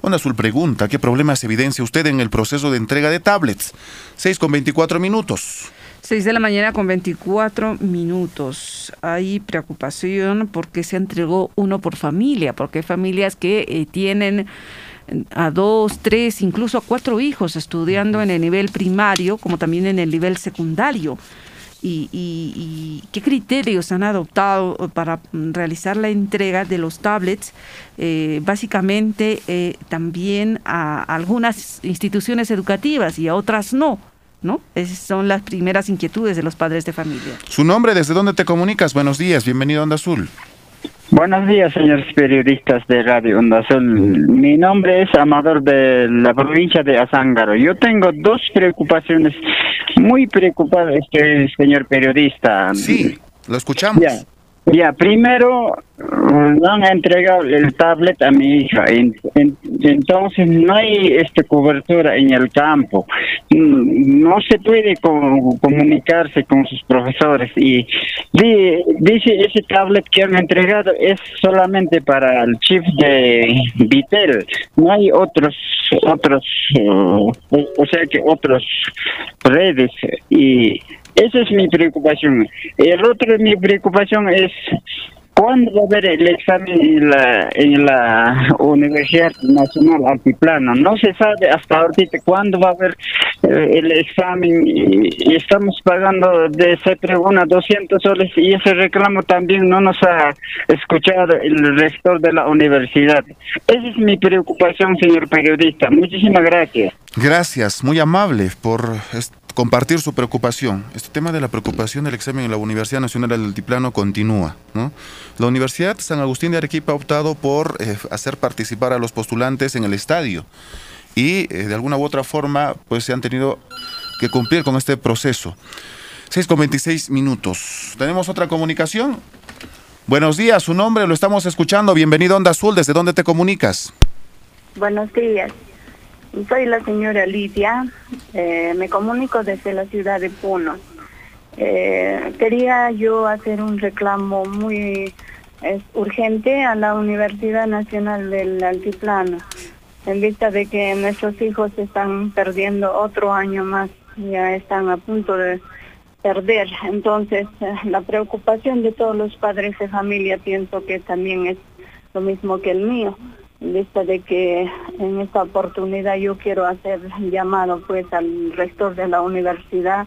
Onda Azul pregunta, ¿qué problemas evidencia usted en el proceso de entrega de tablets? 6 con 24 minutos. 6 de la mañana con 24 minutos. Hay preocupación porque se entregó uno por familia, porque hay familias que eh, tienen a dos, tres, incluso a cuatro hijos estudiando en el nivel primario como también en el nivel secundario. Y, qué criterios han adoptado para realizar la entrega de los tablets, eh, básicamente eh, también a algunas instituciones educativas y a otras no. ¿No? Esas son las primeras inquietudes de los padres de familia. Su nombre, ¿desde dónde te comunicas? Buenos días, bienvenido a Onda Azul. Buenos días, señores periodistas de Radio Onda Azul. Mi nombre es Amador de la provincia de Azángaro. Yo tengo dos preocupaciones muy preocupadas, este señor periodista. Sí, lo escuchamos. Ya, primero van a entregar el tablet a mi hija, entonces no hay este cobertura en el campo, no se puede comunicarse con sus profesores. Y dice ese tablet que han entregado es solamente para el chip de Vitel, no hay otros otros uh, o sea que otros redes. Y esa es mi preocupación. El otro mi preocupación es ¿Cuándo va a haber el examen en la, en la Universidad Nacional Altiplano? No se sabe hasta ahorita cuándo va a haber eh, el examen y, estamos pagando de C-Tribuna 200 soles y ese reclamo también no nos ha escuchado el rector de la universidad. Esa es mi preocupación, señor periodista. Muchísimas gracias. Gracias, muy amable por compartir su preocupación. Este tema de la preocupación del examen en la Universidad Nacional del Altiplano continúa. ¿no? La Universidad San Agustín de Arequipa ha optado por eh, hacer participar a los postulantes en el estadio y eh, de alguna u otra forma pues se han tenido que cumplir con este proceso. 6 con 26 minutos. ¿Tenemos otra comunicación? Buenos días, su nombre lo estamos escuchando. Bienvenido Onda Azul, ¿desde dónde te comunicas? Buenos días. Soy la señora Lidia, eh, me comunico desde la ciudad de Puno. Eh, quería yo hacer un reclamo muy urgente a la Universidad Nacional del Altiplano, en vista de que nuestros hijos están perdiendo otro año más, ya están a punto de perder. Entonces, eh, la preocupación de todos los padres de familia pienso que también es lo mismo que el mío vista de que en esta oportunidad yo quiero hacer llamado pues al rector de la universidad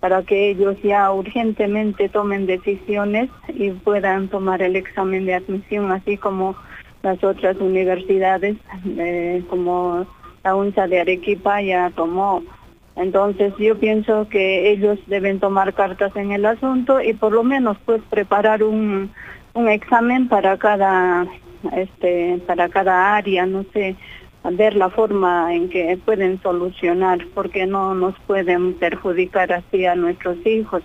para que ellos ya urgentemente tomen decisiones y puedan tomar el examen de admisión, así como las otras universidades, eh, como la UNSA de Arequipa ya tomó. Entonces yo pienso que ellos deben tomar cartas en el asunto y por lo menos pues preparar un, un examen para cada este, para cada área, no sé, ver la forma en que pueden solucionar, porque no nos pueden perjudicar así a nuestros hijos,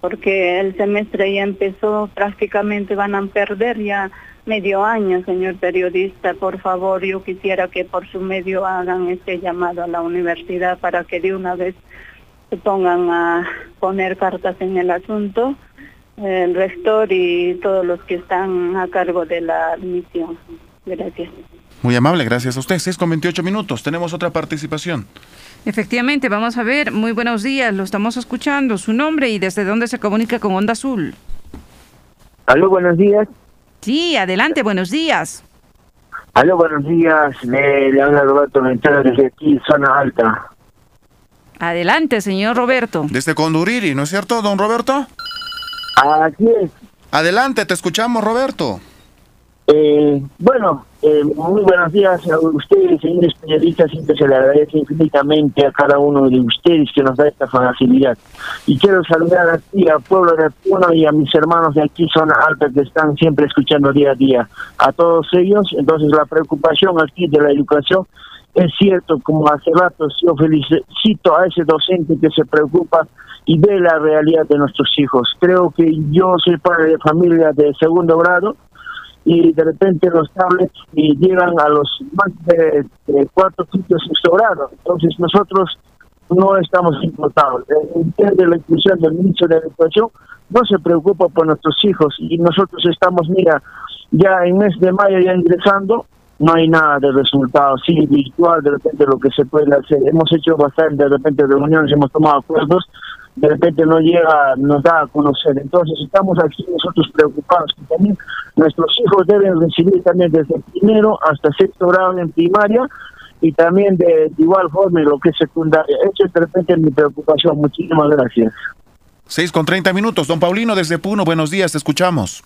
porque el semestre ya empezó, prácticamente van a perder ya medio año, señor periodista, por favor, yo quisiera que por su medio hagan este llamado a la universidad para que de una vez se pongan a poner cartas en el asunto el rector y todos los que están a cargo de la admisión. Gracias. Muy amable, gracias a usted. 6 con 28 minutos. Tenemos otra participación. Efectivamente, vamos a ver. Muy buenos días, lo estamos escuchando. Su nombre y desde dónde se comunica con Onda Azul. Aló, buenos días. Sí, adelante, buenos días. Aló, buenos días. Le, le habla Roberto Ventana desde aquí, zona alta. Adelante, señor Roberto. Desde Conduriri, ¿no es cierto, don Roberto? Así es. Adelante, te escuchamos, Roberto. Eh, bueno, eh, muy buenos días a ustedes, señores periodistas. Siempre se le agradece infinitamente a cada uno de ustedes que nos da esta facilidad. Y quiero saludar aquí al pueblo de Puno y a mis hermanos de aquí, zona alta, que están siempre escuchando día a día. A todos ellos, entonces la preocupación aquí de la educación es cierto, como hace rato yo felicito a ese docente que se preocupa y ve la realidad de nuestros hijos. Creo que yo soy padre de familia de segundo grado y de repente los tablets llegan a los más de, cuatro, quinto, sexto grado. Entonces nosotros no estamos importados. de la inclusión del ministro de Educación no se preocupa por nuestros hijos y nosotros estamos, mira, ya en mes de mayo ya ingresando no hay nada de resultado, sí, virtual, de repente lo que se puede hacer. Hemos hecho bastante, de repente, reuniones, hemos tomado acuerdos, de repente no llega, nos da a conocer. Entonces estamos aquí nosotros preocupados que también nuestros hijos deben recibir también desde primero hasta sexto grado en primaria y también de, igual forma lo que es secundaria. Eso es de repente mi preocupación. Muchísimas gracias. 6 con 30 minutos. Don Paulino desde Puno, buenos días, te escuchamos.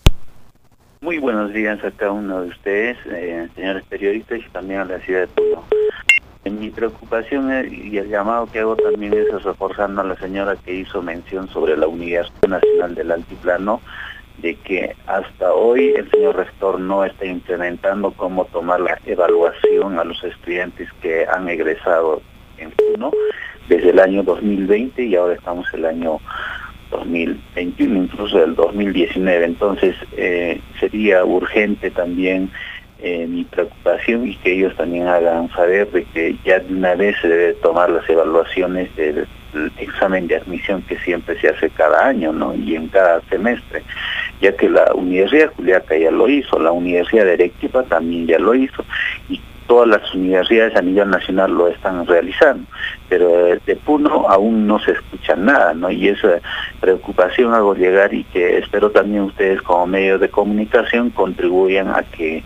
Muy buenos días a cada uno de ustedes, eh, señores periodistas y también a la ciudad de Puno. Mi preocupación y el llamado que hago también es reforzando a la señora que hizo mención sobre la Unidad Nacional del Altiplano, de que hasta hoy el señor rector no está implementando cómo tomar la evaluación a los estudiantes que han egresado en Puno desde el año 2020 y ahora estamos el año 2021, incluso del 2019. Entonces eh, sería urgente también eh, mi preocupación y que ellos también hagan saber de que ya de una vez se debe tomar las evaluaciones del, examen de admisión que siempre se hace cada año ¿no? y en cada semestre, ya que la Universidad Juliaca ya lo hizo, la Universidad de Arequipa también ya lo hizo y todas las universidades a nivel nacional lo están realizando, pero de Puno aún no se escucha nada, ¿no? Y esa preocupación hago llegar y que espero también ustedes como medios de comunicación contribuyan a que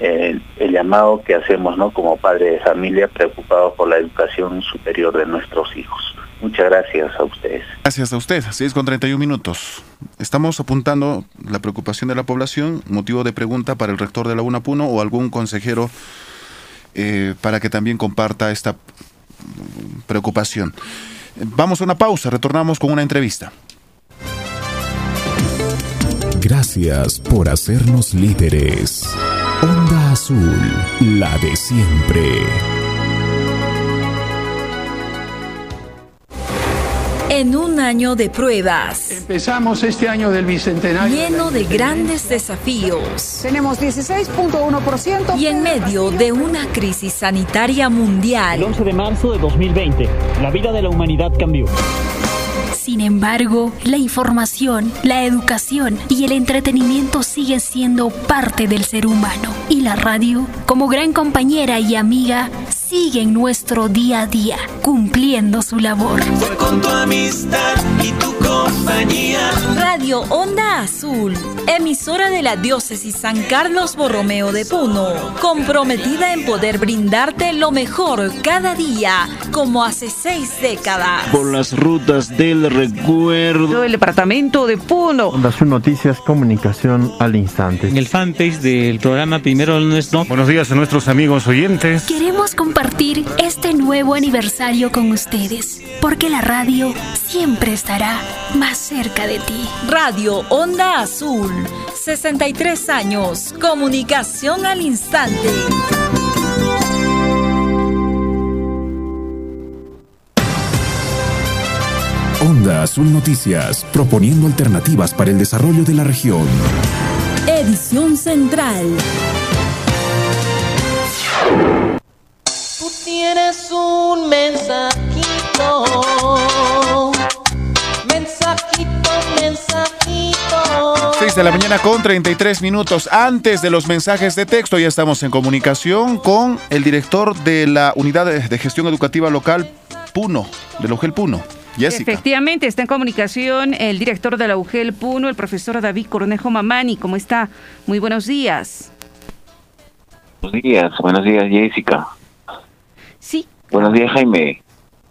eh, el llamado que hacemos, ¿no? Como padre de familia preocupado por la educación superior de nuestros hijos. Muchas gracias a ustedes. Gracias a usted. 6 con 31 minutos. Estamos apuntando la preocupación de la población, motivo de pregunta para el rector de la UNAPUNO o algún consejero eh, para que también comparta esta preocupación. Vamos a una pausa, retornamos con una entrevista. Gracias por hacernos líderes. Onda Azul, la de siempre. En un año de pruebas. Empezamos este año del bicentenario. Lleno de grandes desafíos. Tenemos 16.1%. Y en medio de una crisis sanitaria mundial. El 11 de marzo de 2020, la vida de la humanidad cambió. Sin embargo, la información, la educación y el entretenimiento siguen siendo parte del ser humano. Y la radio, como gran compañera y amiga, sigue en nuestro día a día, cumpliendo su labor. Fue con tu amistad y tu compañía. Radio Onda Azul, emisora de la diócesis San Carlos Borromeo de Puno, comprometida en poder brindarte lo mejor cada día, como hace seis décadas. Por las rutas del recuerdo. El departamento de Puno. Onda Azul Noticias, comunicación al instante. En el fanpage del programa Primero Nuestro. Buenos días a nuestros amigos oyentes. Queremos compartir este nuevo aniversario con ustedes, porque la radio siempre estará más cerca de ti. Radio Onda Azul, 63 años, comunicación al instante. Onda Azul Noticias, proponiendo alternativas para el desarrollo de la región. Edición Central. Tú tienes un mensajito. Mensajito, 6 de la mañana con 33 minutos. Antes de los mensajes de texto, ya estamos en comunicación con el director de la Unidad de Gestión Educativa Local Puno, del UGEL Puno. Jessica. Efectivamente, está en comunicación el director de la UGEL Puno, el profesor David Cornejo Mamani. ¿Cómo está? Muy buenos días. Buenos días, buenos días Jessica. Sí. Buenos días Jaime,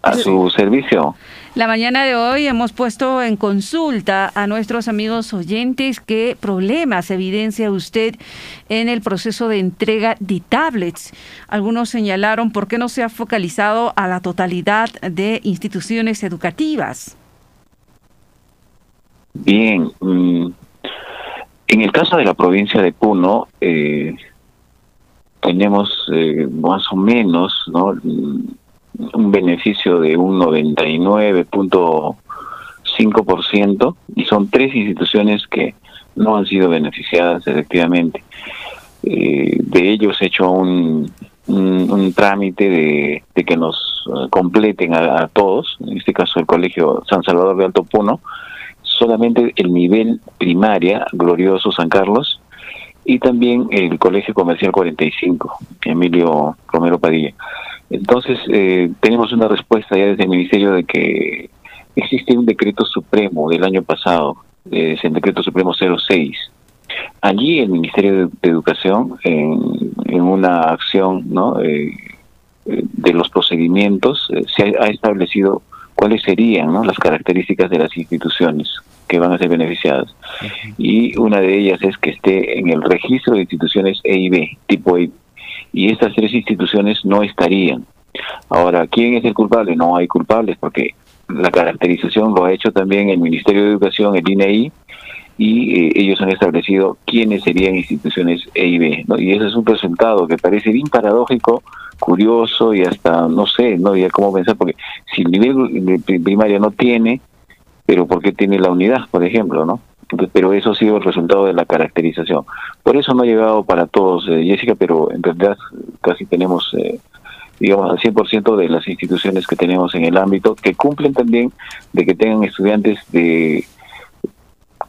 a su servicio. La mañana de hoy hemos puesto en consulta a nuestros amigos oyentes qué problemas evidencia usted en el proceso de entrega de tablets. Algunos señalaron por qué no se ha focalizado a la totalidad de instituciones educativas. Bien, mm, en el caso de la provincia de Puno, eh, tenemos eh, más o menos ¿no? Un beneficio de un 99.5% y son tres instituciones que no han sido beneficiadas efectivamente. Eh, de ellos he hecho un, un, trámite de, que nos eh, completen a, a todos, en este caso el Colegio San Salvador de Alto Puno, solamente el nivel primaria, glorioso San Carlos, y también el Colegio Comercial 45, Emilio Romero Padilla. Entonces, eh, tenemos una respuesta ya desde el Ministerio de que existe un decreto supremo del año pasado, es el decreto supremo 06. Allí el Ministerio de, Educación, en, una acción ¿no? Eh, de los procedimientos, eh, se ha, establecido cuáles serían ¿no? las características de las instituciones que van a ser beneficiadas. Y una de ellas es que esté en el registro de instituciones EIB, tipo EIB. Y estas tres instituciones no estarían. Ahora, ¿quién es el culpable? No hay culpables porque la caracterización lo ha hecho también el Ministerio de Educación, el INEI, y eh, ellos han establecido quiénes serían instituciones EIB. ¿no? Y ese es un resultado que parece bien paradójico, curioso y hasta, no sé, no había cómo pensar, porque si el nivel primaria no tiene, pero ¿por qué tiene la unidad, por ejemplo, no? Pero eso ha sido el resultado de la caracterización. Por eso no ha llegado para todos, eh, Jessica, pero en realidad casi tenemos, eh, digamos, al 100% de las instituciones que tenemos en el ámbito que cumplen también de que tengan estudiantes de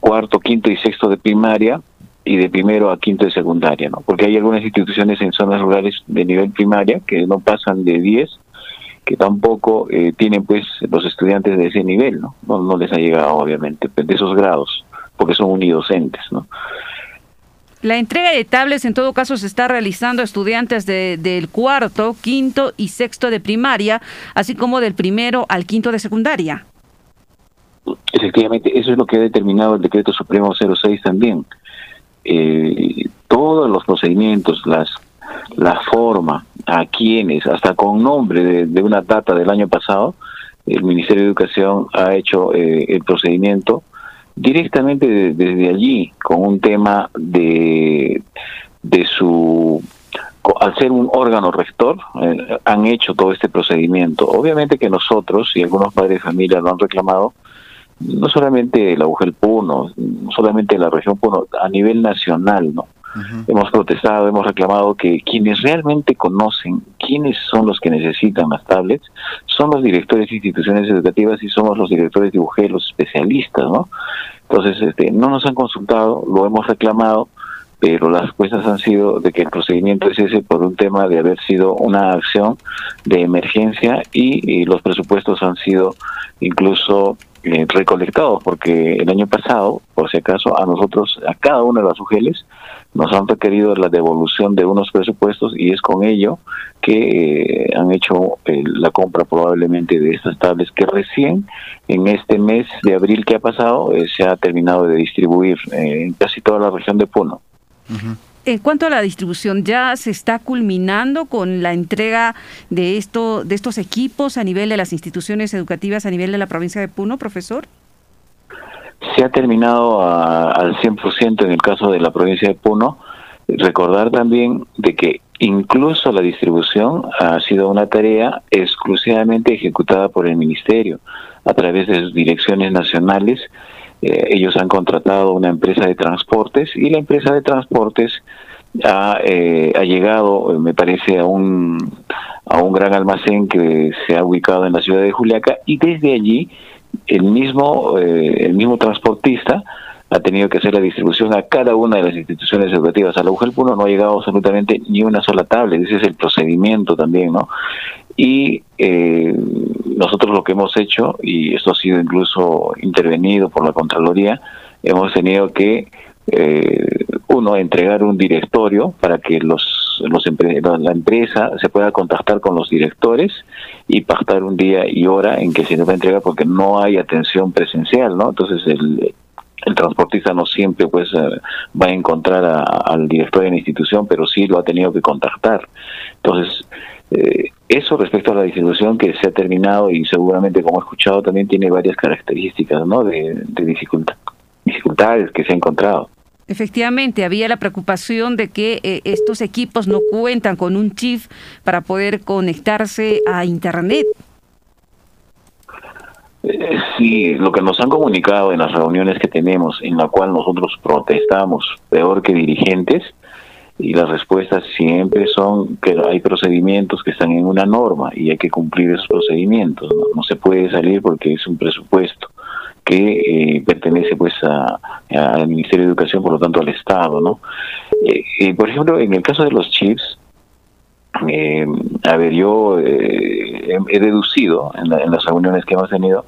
cuarto, quinto y sexto de primaria y de primero a quinto de secundaria, ¿no? Porque hay algunas instituciones en zonas rurales de nivel primaria que no pasan de 10 que tampoco eh, tienen pues los estudiantes de ese nivel, ¿no? ¿no? les ha llegado obviamente de esos grados, porque son unidocentes, ¿no? La entrega de tablets en todo caso se está realizando a estudiantes de, del cuarto, quinto y sexto de primaria, así como del primero al quinto de secundaria. Efectivamente, eso es lo que ha determinado el decreto supremo 06 también. Eh, todos los procedimientos, las la forma, a quienes, hasta con nombre de, una data del año pasado, el Ministerio de Educación ha hecho eh, el procedimiento directamente desde allí, con un tema de, de su al ser un órgano rector, eh, han hecho todo este procedimiento. Obviamente que nosotros y algunos padres de familia lo han reclamado, no solamente la UGEL Puno, no solamente la región Puno, a nivel nacional, ¿no? Hemos protestado, hemos reclamado que quienes realmente conocen quiénes son los que necesitan las tablets son los directores de instituciones educativas y somos los directores de UG, los especialistas, ¿no? Entonces, este, no nos han consultado, lo hemos reclamado, pero las respuestas han sido de que el procedimiento es ese por un tema de haber sido una acción de emergencia y, los presupuestos han sido incluso eh, recolectados, porque el año pasado, por si acaso, a nosotros, a cada una de las UGELES, nos han requerido la devolución de unos presupuestos y es con ello que eh, han hecho eh, la compra probablemente de estas tablets que recién en este mes de abril que ha pasado eh, se ha terminado de distribuir en casi toda la región de Puno. En cuanto a la distribución, ¿ya se está culminando con la entrega de, esto, de estos equipos a nivel de las instituciones educativas a nivel de la provincia de Puno, profesor? Se ha terminado al 100% en el caso de la provincia de Puno. Recordar también de que incluso la distribución ha sido una tarea exclusivamente ejecutada por el Ministerio a través de sus direcciones nacionales. Eh, ellos han contratado una empresa de transportes y la empresa de transportes ha, eh, llegado, me parece, a un, a un gran almacén que se ha ubicado en la ciudad de Juliaca y desde allí el mismo, eh, el mismo transportista ha tenido que hacer la distribución a cada una de las instituciones educativas. A la UGEL Puno no ha llegado absolutamente ni una sola tablet, ese es el procedimiento también, ¿no? Y eh, nosotros lo que hemos hecho, y esto ha sido incluso intervenido por la Contraloría, hemos tenido que, eh, uno, entregar un directorio para que los los la empresa se pueda contactar con los directores y pactar un día y hora en que se nos va a entregar porque no hay atención presencial, ¿no? Entonces el, el transportista no siempre pues eh, va a encontrar al director de la institución, pero sí lo ha tenido que contactar. Entonces, eh, eso respecto a la distribución que se ha terminado y seguramente como he escuchado también tiene varias características, ¿no? De, de dificultad, dificultades que se ha encontrado. Efectivamente, había la preocupación de que eh, estos equipos no cuentan con un chip para poder conectarse a Internet. Eh, sí, lo que nos han comunicado en las reuniones que tenemos, en la cual nosotros protestamos peor que dirigentes, y las respuestas siempre son que hay procedimientos que están en una norma y hay que cumplir esos procedimientos. no se puede salir porque es un presupuesto que eh, pertenece pues al Ministerio de Educación, por lo tanto al Estado, ¿no? Eh, por ejemplo, en el caso de los chips, eh, a ver, yo eh, he deducido en, en, las reuniones que hemos tenido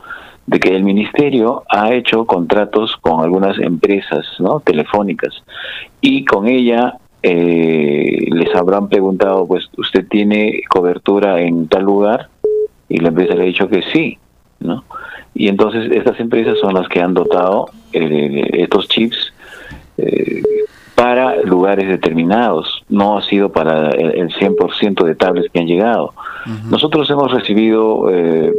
de que el ministerio ha hecho contratos con algunas empresas no telefónicas y con ella eh, les habrán preguntado pues usted tiene cobertura en tal lugar y la empresa le ha dicho que sí no y entonces estas empresas son las que han dotado eh, estos chips eh, para lugares determinados, no ha sido para el, 100% de tablets que han llegado. Nosotros hemos recibido eh,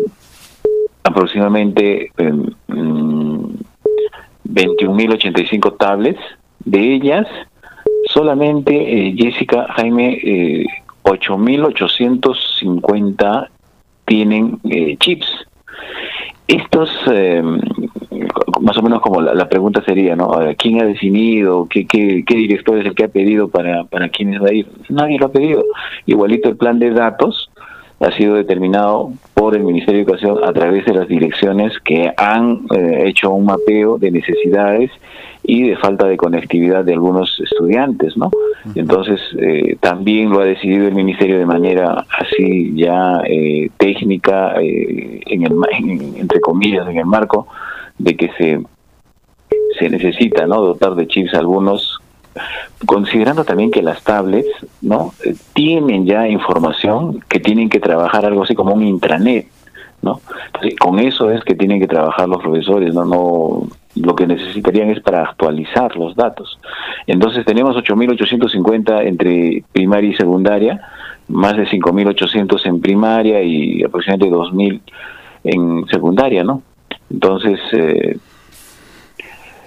aproximadamente eh, 21.085 mm, tablets, de ellas solamente eh, Jessica Jaime eh, 8.850 tienen eh, chips. Estos, eh, más o menos como la, pregunta sería, ¿no? ¿Quién ha definido? ¿Qué, qué, qué director es el que ha pedido para, para quiénes va a ir? Nadie lo ha pedido. Igualito el plan de datos ha sido determinado por el Ministerio de Educación a través de las direcciones que han eh, hecho un mapeo de necesidades y de falta de conectividad de algunos estudiantes, ¿no? Entonces, eh, también lo ha decidido el Ministerio de manera así ya eh, técnica, en el, entre comillas, en el marco de que se, se necesita, ¿no? Dotar de chips algunos considerando también que las tablets no eh, tienen ya información que tienen que trabajar algo así como un intranet no con eso es que tienen que trabajar los profesores no no lo que necesitarían es para actualizar los datos. Entonces tenemos 8.850 entre primaria y secundaria más de 5.800 en primaria y aproximadamente 2.000 en secundaria no entonces eh,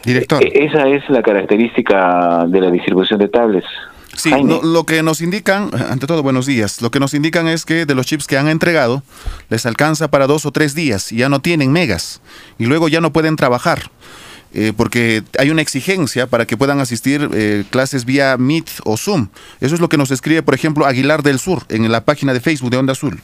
Director. E-, esa es la característica de la distribución de tablets. Sí, lo, que nos indican, ante todo, buenos días, lo que nos indican es que de los chips que han entregado, les alcanza para dos o tres días y ya no tienen megas y luego ya no pueden trabajar. Eh, porque hay una exigencia para que puedan asistir eh, clases vía Meet o Zoom. Eso es lo que nos escribe, por ejemplo, Aguilar del Sur en la página de Facebook de Onda Azul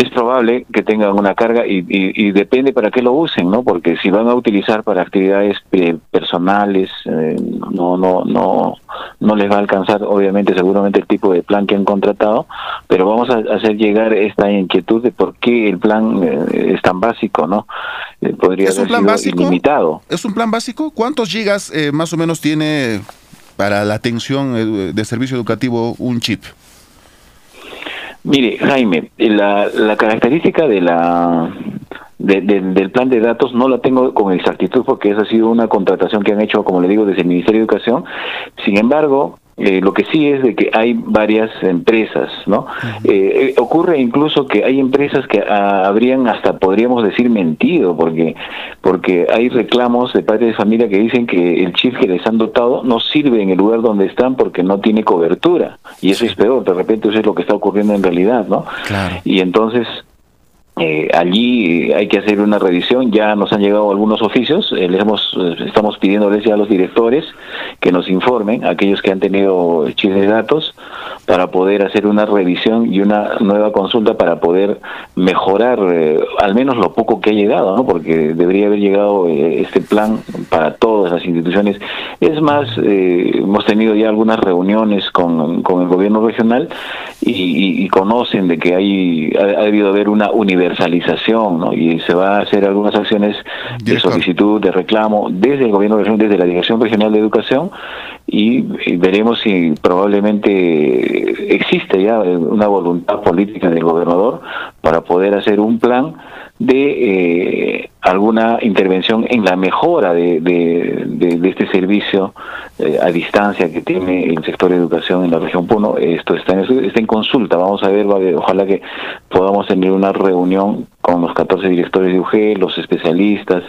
es probable que tengan una carga y, depende para qué lo usen, ¿no? Porque si van a utilizar para actividades eh, personales, eh, no, no, no, no les va a alcanzar, obviamente, seguramente el tipo de plan que han contratado, pero vamos a hacer llegar esta inquietud de por qué el plan eh, es tan básico, ¿no? podría ¿Es un plan básico? ilimitado. ¿Es un plan básico? ¿Cuántos gigas más o menos tiene para la atención de servicio educativo un chip? Mire, Jaime, la, la característica de la del plan de datos no la tengo con exactitud porque esa ha sido una contratación que han hecho, como le digo, desde el Ministerio de Educación. Sin embargo, eh, lo que sí es de que hay varias empresas, ¿no? Eh, eh, ocurre incluso que hay empresas que ah, habrían hasta, podríamos decir, mentido, porque, porque hay reclamos de padres de familia que dicen que el chip que les han dotado no sirve en el lugar donde están porque no tiene cobertura. Y eso es peor, de repente eso es lo que está ocurriendo en realidad, ¿no? Y entonces eh, allí hay que hacer una revisión, ya nos han llegado algunos oficios, eh, les hemos, eh, estamos pidiéndoles ya a los directores que nos informen, aquellos que han tenido chips de datos, para poder hacer una revisión y una nueva consulta para poder mejorar al menos lo poco que ha llegado, ¿no? porque debería haber llegado este plan para todas las instituciones. Es más, hemos tenido ya algunas reuniones con, con el gobierno regional y, conocen de que hay ha, debido haber una universalización ¿no? y se va a hacer algunas acciones de solicitud, de reclamo desde el gobierno regional, desde la Dirección Regional de Educación y, veremos si probablemente existe ya una voluntad política del gobernador para poder hacer un plan de eh, alguna intervención en la mejora de, de, este servicio eh, a distancia que tiene el sector de educación en la región Puno. Esto está en, está en consulta, vamos a ver, ojalá que podamos tener una reunión con los 14 directores de UG, los especialistas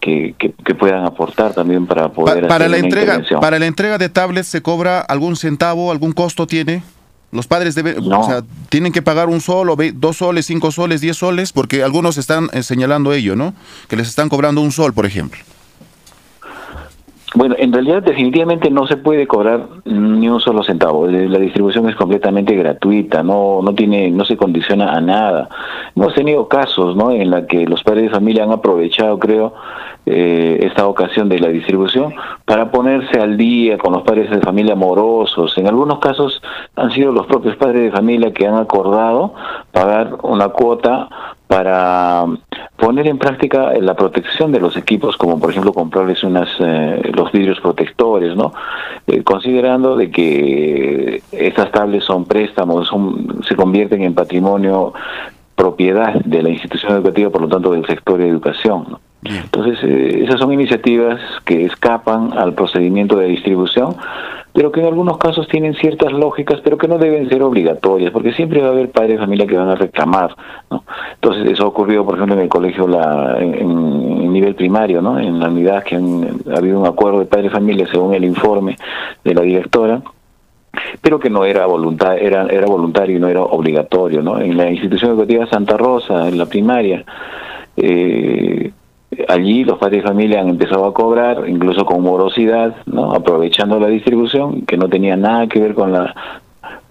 que, que, puedan aportar también para poder para la entrega para la entrega de tablets se cobra algún centavo, algún costo tiene. Los padres deben, o sea, tienen que pagar un sol, o dos soles, cinco soles, diez soles, porque algunos están eh, señalando ello, ¿no? Que les están cobrando un sol, por ejemplo. Bueno, en realidad definitivamente no se puede cobrar ni un solo centavo. Eh, la distribución es completamente gratuita, no no tiene no se condiciona a nada. Hemos tenido casos, ¿no? En la que los padres de familia han aprovechado, creo, eh, esta ocasión de la distribución para ponerse al día con los padres de familia morosos. En algunos casos han sido los propios padres de familia que han acordado pagar una cuota para poner en práctica la protección de los equipos, como por ejemplo comprarles unas eh, los vidrios protectores, ¿no? Eh, considerando de que estas tablets son préstamos, son, se convierten en patrimonio propiedad de la institución educativa, por lo tanto del sector de educación. Entonces, eh, esas son iniciativas que escapan al procedimiento de distribución, pero que en algunos casos tienen ciertas lógicas, pero que no deben ser obligatorias, porque siempre va a haber padres de familia que van a reclamar. ¿no? Entonces, eso ha ocurrido, por ejemplo, en el colegio la, en, nivel primario, ¿no? en la unidad que han, ha habido un acuerdo de padres de familia según el informe de la directora, pero que no era voluntario, era, era voluntario y no era obligatorio. ¿no? En la institución educativa Santa Rosa, en la primaria, eh, allí los padres de familia han empezado a cobrar, incluso con morosidad, ¿no? aprovechando la distribución, que no tenía nada que ver con la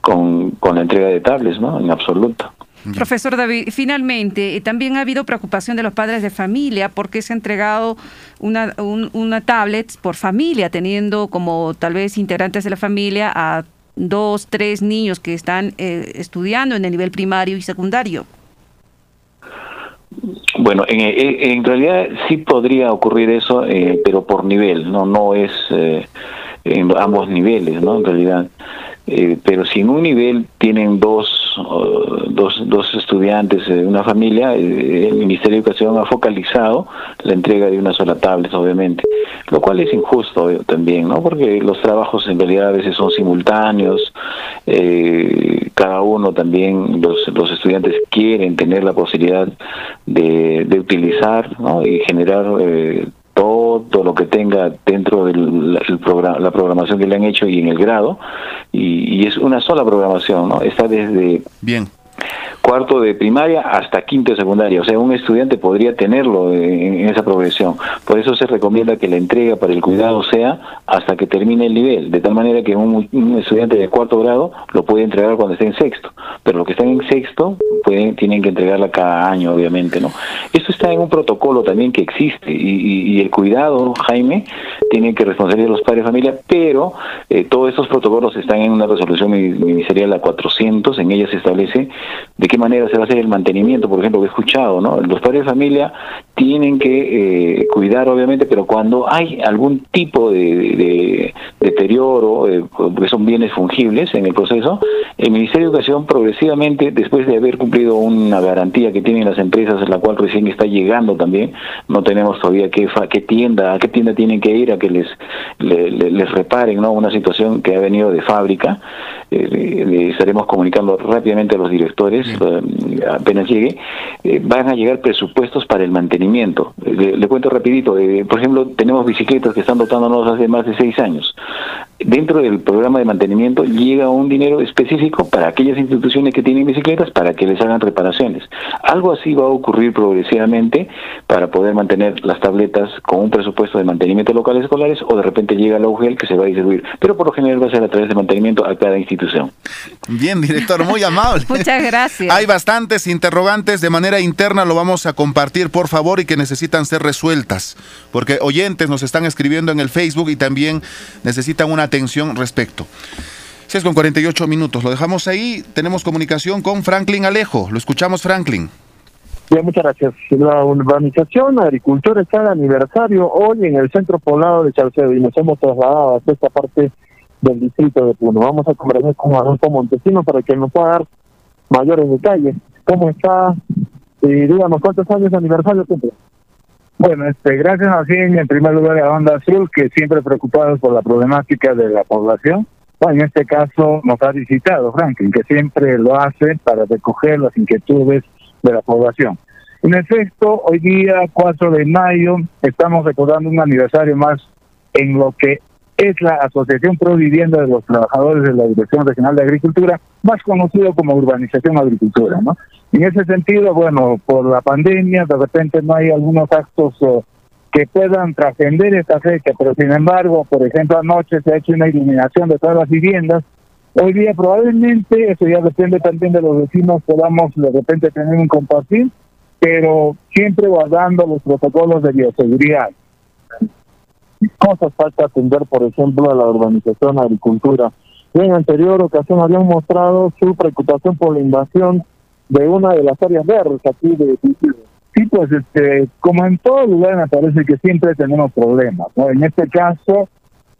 con, con la entrega de tablets, ¿no? En absoluto. Profesor David, finalmente, eh, también ha habido preocupación de los padres de familia porque se ha entregado una, una tablet por familia, teniendo como tal vez integrantes de la familia a dos, tres niños que están eh, estudiando en el nivel primario y secundario. Bueno, en, en, realidad sí podría ocurrir eso, eh, pero por nivel, no no es eh, en ambos niveles, ¿no? En realidad. Eh, pero si en un nivel tienen dos, dos, dos estudiantes de una familia, eh, el Ministerio de Educación ha focalizado la entrega de una sola tablet, obviamente, lo cual es injusto eh, también, ¿no? Porque los trabajos en realidad a veces son simultáneos, cada uno también, los, los estudiantes quieren tener la posibilidad de, de utilizar ¿no? y generar todo lo que tenga dentro de la programación que le han hecho y en el grado, y, y es una sola programación, ¿no? Está desde... Bien cuarto de primaria hasta quinto de secundaria. O sea, un estudiante podría tenerlo en, esa progresión. Por eso se recomienda que la entrega para el cuidado sea hasta que termine el nivel, de tal manera que un, estudiante de cuarto grado lo puede entregar cuando esté en sexto. Pero los que están en sexto pueden, tienen que entregarla cada año, obviamente, ¿no? Esto está en un protocolo también que existe y, el cuidado, Jaime, tiene que responsabilizar a los padres de familia, pero eh, todos estos protocolos están en una resolución ministerial la 400, en ella se establece de qué manera se va a hacer el mantenimiento, por ejemplo, que he escuchado, ¿no? Los padres de familia tienen que eh, cuidar, obviamente, pero cuando hay algún tipo de, deterioro, eh, porque son bienes fungibles en el proceso, el Ministerio de Educación progresivamente, después de haber cumplido una garantía que tienen las empresas, la cual recién está llegando también, no tenemos todavía qué, qué tienda, a qué tienda tienen que ir a que les, les reparen, ¿no? Una situación que ha venido de fábrica, eh, le estaremos comunicando rápidamente a los directores eh, apenas llegue, eh, van a llegar presupuestos para el mantenimiento. Le, cuento rapidito, eh, por ejemplo, tenemos bicicletas que están dotándonos hace más de seis años. Dentro del programa de mantenimiento llega un dinero específico para aquellas instituciones que tienen bicicletas para que les hagan reparaciones. Algo así va a ocurrir progresivamente para poder mantener las tabletas con un presupuesto de mantenimiento locales escolares o de repente llega la UGEL que se va a distribuir. Pero por lo general va a ser a través de mantenimiento a cada institución. Bien, director, muy amable. Muchas gracias. Hay bastantes interrogantes de manera interna, lo vamos a compartir por favor y que necesitan ser resueltas, porque oyentes nos están escribiendo en el Facebook y también necesitan una atención respecto. 6 con 48 minutos, lo dejamos ahí, tenemos comunicación con Franklin Alejo, lo escuchamos Franklin. Bien, muchas gracias. La urbanización agricultura está de aniversario hoy en el centro poblado de Chalcedo y nos hemos trasladado a esta parte del distrito de Puno. Vamos a conversar con Adolfo Montesino para que nos pueda dar mayores detalles. ¿Cómo está? Y digamos, ¿cuántos años de aniversario cumple? Bueno, este, gracias a en primer lugar a Onda Azul, que siempre preocupados por la problemática de la población. Bueno, en este caso nos ha visitado Franklin, que siempre lo hace para recoger las inquietudes de la población. En efecto, hoy día, 4 de mayo, estamos recordando un aniversario más en lo que es la Asociación Pro Vivienda de los Trabajadores de la Dirección Regional de Agricultura, más conocido como Urbanización Agricultura, ¿no? En ese sentido, bueno, por la pandemia, de repente no hay algunos actos que puedan trascender esta fecha, pero sin embargo, por ejemplo, anoche se ha hecho una iluminación de todas las viviendas. Hoy día probablemente, eso ya depende también de los vecinos, podamos de repente tener un compartir, pero siempre guardando los protocolos de bioseguridad. Cosas falta atender, por ejemplo, a la urbanización, agricultura. en anterior ocasión habían mostrado su preocupación por la invasión de una de las áreas verdes aquí de Sí, pues este, como en todo lugar me parece que siempre tenemos problemas. En este caso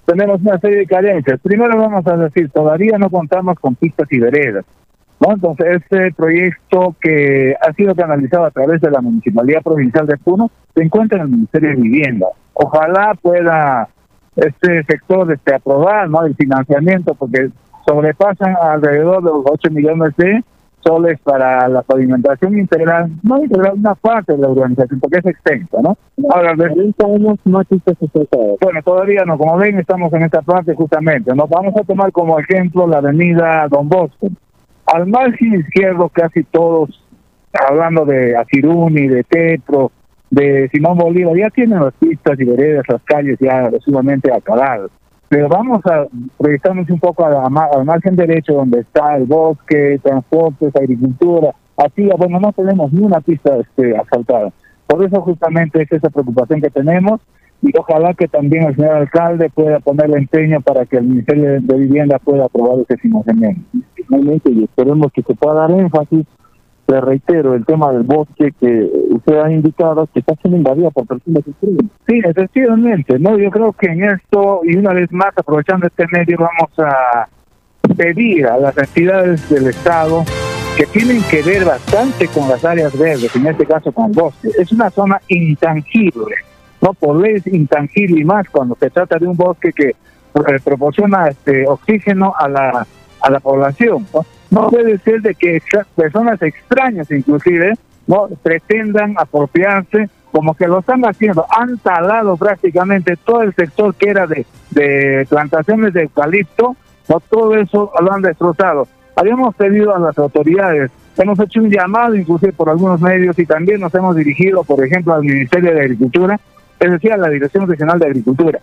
tenemos una serie de carencias. Primero vamos a decir, todavía no contamos con pistas y veredas. ¿No? Entonces, este proyecto que ha sido canalizado a través de la Municipalidad Provincial de Puno se encuentra en el Ministerio de Vivienda. Ojalá pueda este sector este, aprobar ¿no? el financiamiento porque sobrepasan alrededor de los 8 millones de soles para la pavimentación integral, no integral, una parte de la urbanización, porque es extensa, ¿no? Ahora, de años no existe Bueno, todavía no, como ven, estamos en esta parte justamente. Nos vamos a tomar como ejemplo la avenida Don Bosco. Al margen izquierdo, casi todos, hablando de Asiruni, de Tetro, de Simón Bolívar, ya tienen las pistas y veredas, las calles ya sumamente acabadas pero vamos a proyectarnos un poco al margen derecho donde está el bosque, transportes, agricultura. Aquí, bueno, no tenemos ni una pista este, asfaltada. Por eso justamente es esa preocupación que tenemos y ojalá que también el señor alcalde pueda ponerle empeño para que el Ministerio de Vivienda pueda aprobar ese financiamiento. Finalmente, y esperemos que se pueda dar énfasis le reitero, el tema del bosque que usted ha indicado que está siendo invadido por personas extremas. Sí, efectivamente, no, yo creo que en esto, y una vez más, aprovechando este medio, vamos a pedir a las entidades del Estado que tienen que ver bastante con las áreas verdes, en este caso con el bosque. Es una zona intangible, no por ley es intangible y más cuando se trata de un bosque que eh, proporciona este oxígeno a la a la población. ¿no? No puede ser de que personas extrañas inclusive no pretendan apropiarse como que lo están haciendo. Han talado prácticamente todo el sector que era de, de plantaciones de eucalipto, no todo eso lo han destrozado. Habíamos pedido a las autoridades, hemos hecho un llamado inclusive por algunos medios y también nos hemos dirigido, por ejemplo, al Ministerio de Agricultura, es decir, a la Dirección Regional de Agricultura.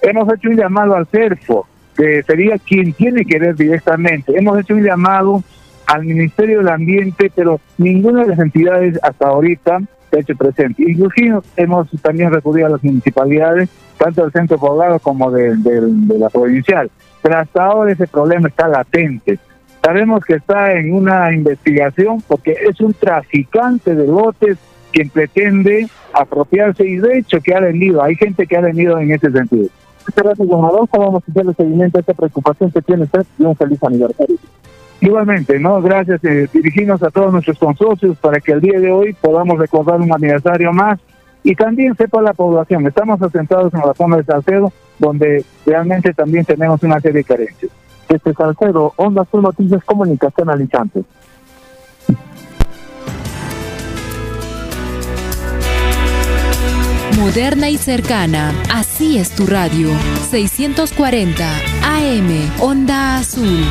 Hemos hecho un llamado al CERFO, que sería quien tiene que ver directamente. Hemos hecho un llamado al Ministerio del Ambiente, pero ninguna de las entidades hasta ahorita se ha hecho presente. Inclusive hemos también recurrido a las municipalidades, tanto del centro poblado como de, de la provincial. Pero hasta ahora ese problema está latente. Sabemos que está en una investigación porque es un traficante de lotes quien pretende apropiarse y de hecho que ha venido, hay gente que ha venido en ese sentido. Muchas gracias, don Adolfo. Vamos a hacerle seguimiento a esta preocupación que tiene usted y un feliz aniversario. Igualmente, ¿no? Gracias. Eh, dirigimos a todos nuestros consorcios para que el día de hoy podamos recordar un aniversario más y también sepa la población. Estamos asentados en la zona de Salcedo, donde realmente también tenemos una serie de carencias. Este Salcedo, Onda Azul Noticias Comunicación Alicante. Moderna y cercana. Así es tu radio. 640 AM. Onda Azul.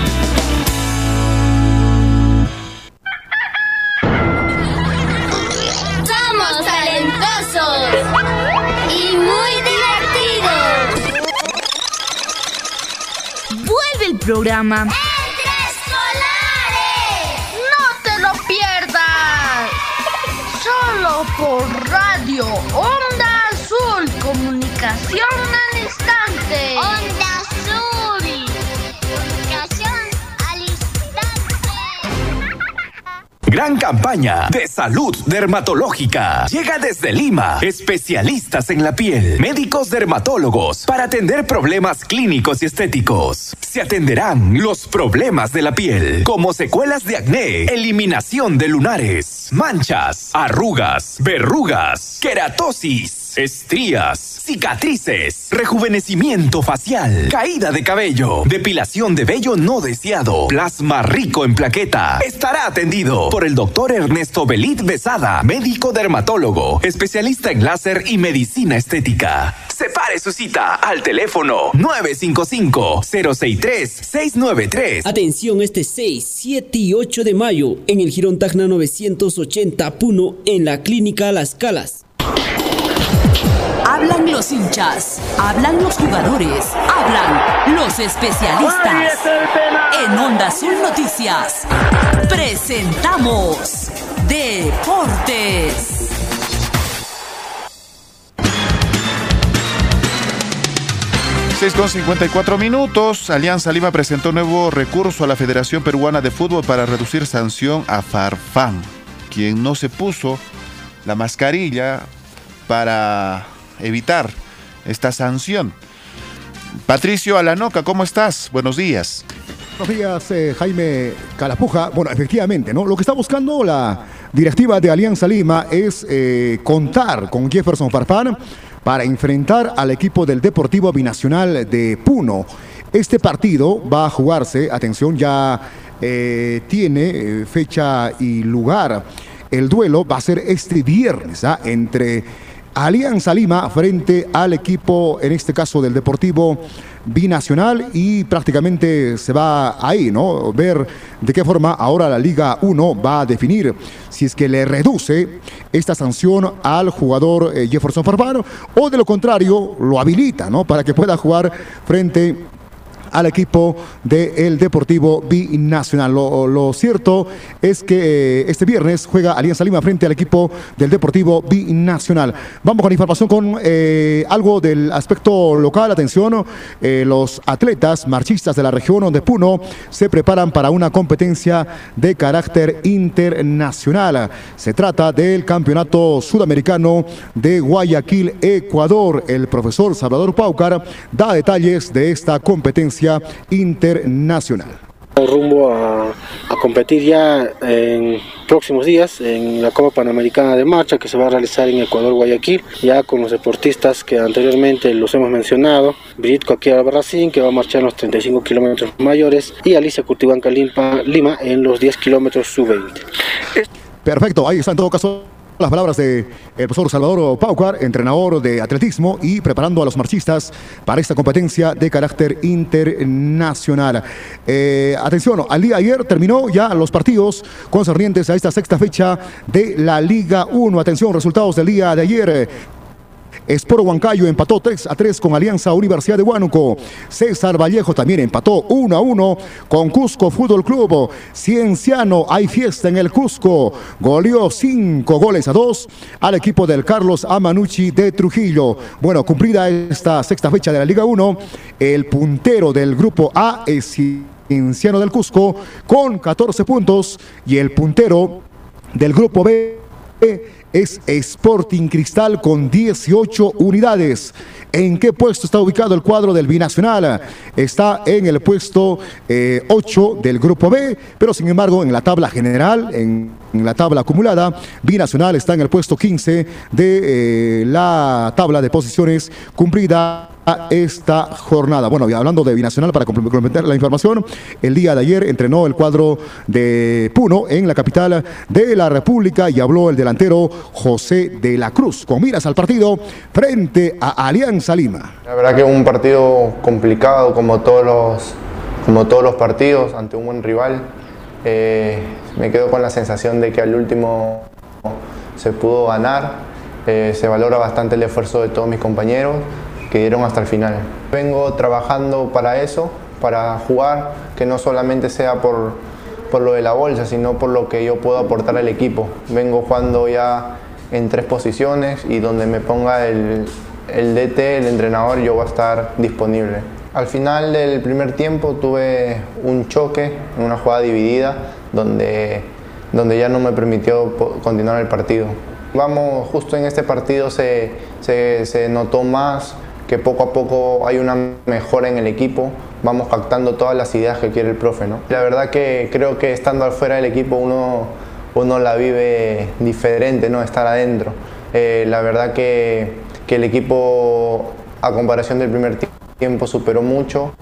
Somos talentosos y muy divertidos. Vuelve el programa. ¡No te lo pierdas! Solo por radio Onda Azul, comunicación al instante. Onda Azul, comunicación al instante. Gran campaña de salud dermatológica. Llega desde Lima. Especialistas en la piel. Médicos dermatólogos para atender problemas clínicos y estéticos. Se atenderán los problemas de la piel, como secuelas de acné, eliminación de lunares, manchas, arrugas, verrugas, queratosis, estrías, cicatrices, rejuvenecimiento facial, caída de cabello, depilación de vello no deseado, plasma rico en plaqueta. Estará atendido por el doctor Ernesto Belit Besada, médico dermatólogo, especialista en láser y medicina estética. Separe su cita al teléfono 955-063-693. Atención este 6, 7 y 8 de mayo en el Girón Tacna 980 Puno en la Clínica Las Calas. Hablan los hinchas, hablan los jugadores, hablan los especialistas. En Onda Azul Noticias, presentamos Deportes. Seis con 54 minutos. Alianza Lima presentó nuevo recurso a la Federación Peruana de Fútbol para reducir sanción a Farfán, quien no se puso la mascarilla para evitar esta sanción. Patricio Alanoca, ¿cómo estás? Buenos días. Buenos días, eh, Jaime Calapuja. Bueno, efectivamente, ¿no? Lo que está buscando la directiva de Alianza Lima es eh, contar con Jefferson Farfán para enfrentar al equipo del Deportivo Binacional de Puno. Este partido va a jugarse, atención, ya eh, tiene fecha y lugar. El duelo va a ser este viernes ¿ah? entre Alianza Lima frente al equipo, en este caso del Deportivo Binacional, y prácticamente se va ahí, ¿no? Ver de qué forma ahora la Liga 1 va a definir si es que le reduce esta sanción al jugador eh, Jefferson Farfán o de lo contrario lo habilita, ¿no? Para que pueda jugar frente al equipo del Deportivo Binacional. Lo, cierto es que eh, este viernes juega Alianza Lima frente al equipo del Deportivo Binacional. Vamos con información con eh, algo del aspecto local. Atención, eh, los atletas marchistas de la región de Puno se preparan para una competencia de carácter internacional. Se trata del Campeonato Sudamericano de Guayaquil, Ecuador. El profesor Salvador Paucar da detalles de esta competencia internacional. Rumbo a, a, competir ya en próximos días en la Copa Panamericana de Marcha que se va a realizar en Ecuador, Guayaquil, ya con los deportistas que anteriormente los hemos mencionado, Britco aquí Albarracín que va a marchar en los 35 kilómetros mayores y Alicia Curtibanca Lima en los 10 kilómetros sub-20. Perfecto, ahí está en todo caso las palabras del profesor Salvador Paucar, entrenador de atletismo y preparando a los marchistas para esta competencia de carácter internacional. Eh, atención, al día de ayer terminó ya los partidos concernientes a esta sexta fecha de la Liga 1. Atención, resultados del día de ayer. Esporo Huancayo empató 3 a 3 con Alianza Universidad de Huánuco. César Vallejo también empató 1 a 1 con Cusco Fútbol Club. Cienciano, hay fiesta en el Cusco. Goleó 5 goles a 2 al equipo del Carlos Amanucci de Trujillo. Bueno, cumplida esta sexta fecha de la Liga 1, el puntero del grupo A es Cienciano del Cusco con 14 puntos y el puntero del grupo B es Sporting Cristal con 18 unidades. ¿En qué puesto está ubicado el cuadro del Binacional? Está en el puesto eh, 8 del Grupo B, pero sin embargo en la tabla general, en, la tabla acumulada, Binacional está en el puesto 15 de eh, la tabla de posiciones cumplida esta jornada. Bueno, y hablando de Binacional, para complementar la información, el día de ayer entrenó el cuadro de Puno en la capital de la República y habló el delantero José de la Cruz, con miras al partido frente a Alianza Lima. La verdad que un partido complicado como todos los, como todos los partidos ante un buen rival. Eh, me quedo con la sensación de que al último se pudo ganar. Eh, se valora bastante el esfuerzo de todos mis compañeros que dieron hasta el final. Vengo trabajando para eso, para jugar, que no solamente sea por, por lo de la bolsa, sino por lo que yo puedo aportar al equipo. Vengo jugando ya en tres posiciones y donde me ponga el, el DT, el entrenador, yo voy a estar disponible. Al final del primer tiempo tuve un choque, una jugada dividida, donde, donde ya no me permitió continuar el partido. Vamos, justo en este partido se, se, se notó más que poco a poco hay una mejora en el equipo, vamos captando todas las ideas que quiere el profe. ¿no? La verdad que creo que estando afuera del equipo uno, uno la vive diferente, ¿no? estar adentro. Eh, la verdad que, que el equipo, a comparación del primer tiempo, superó mucho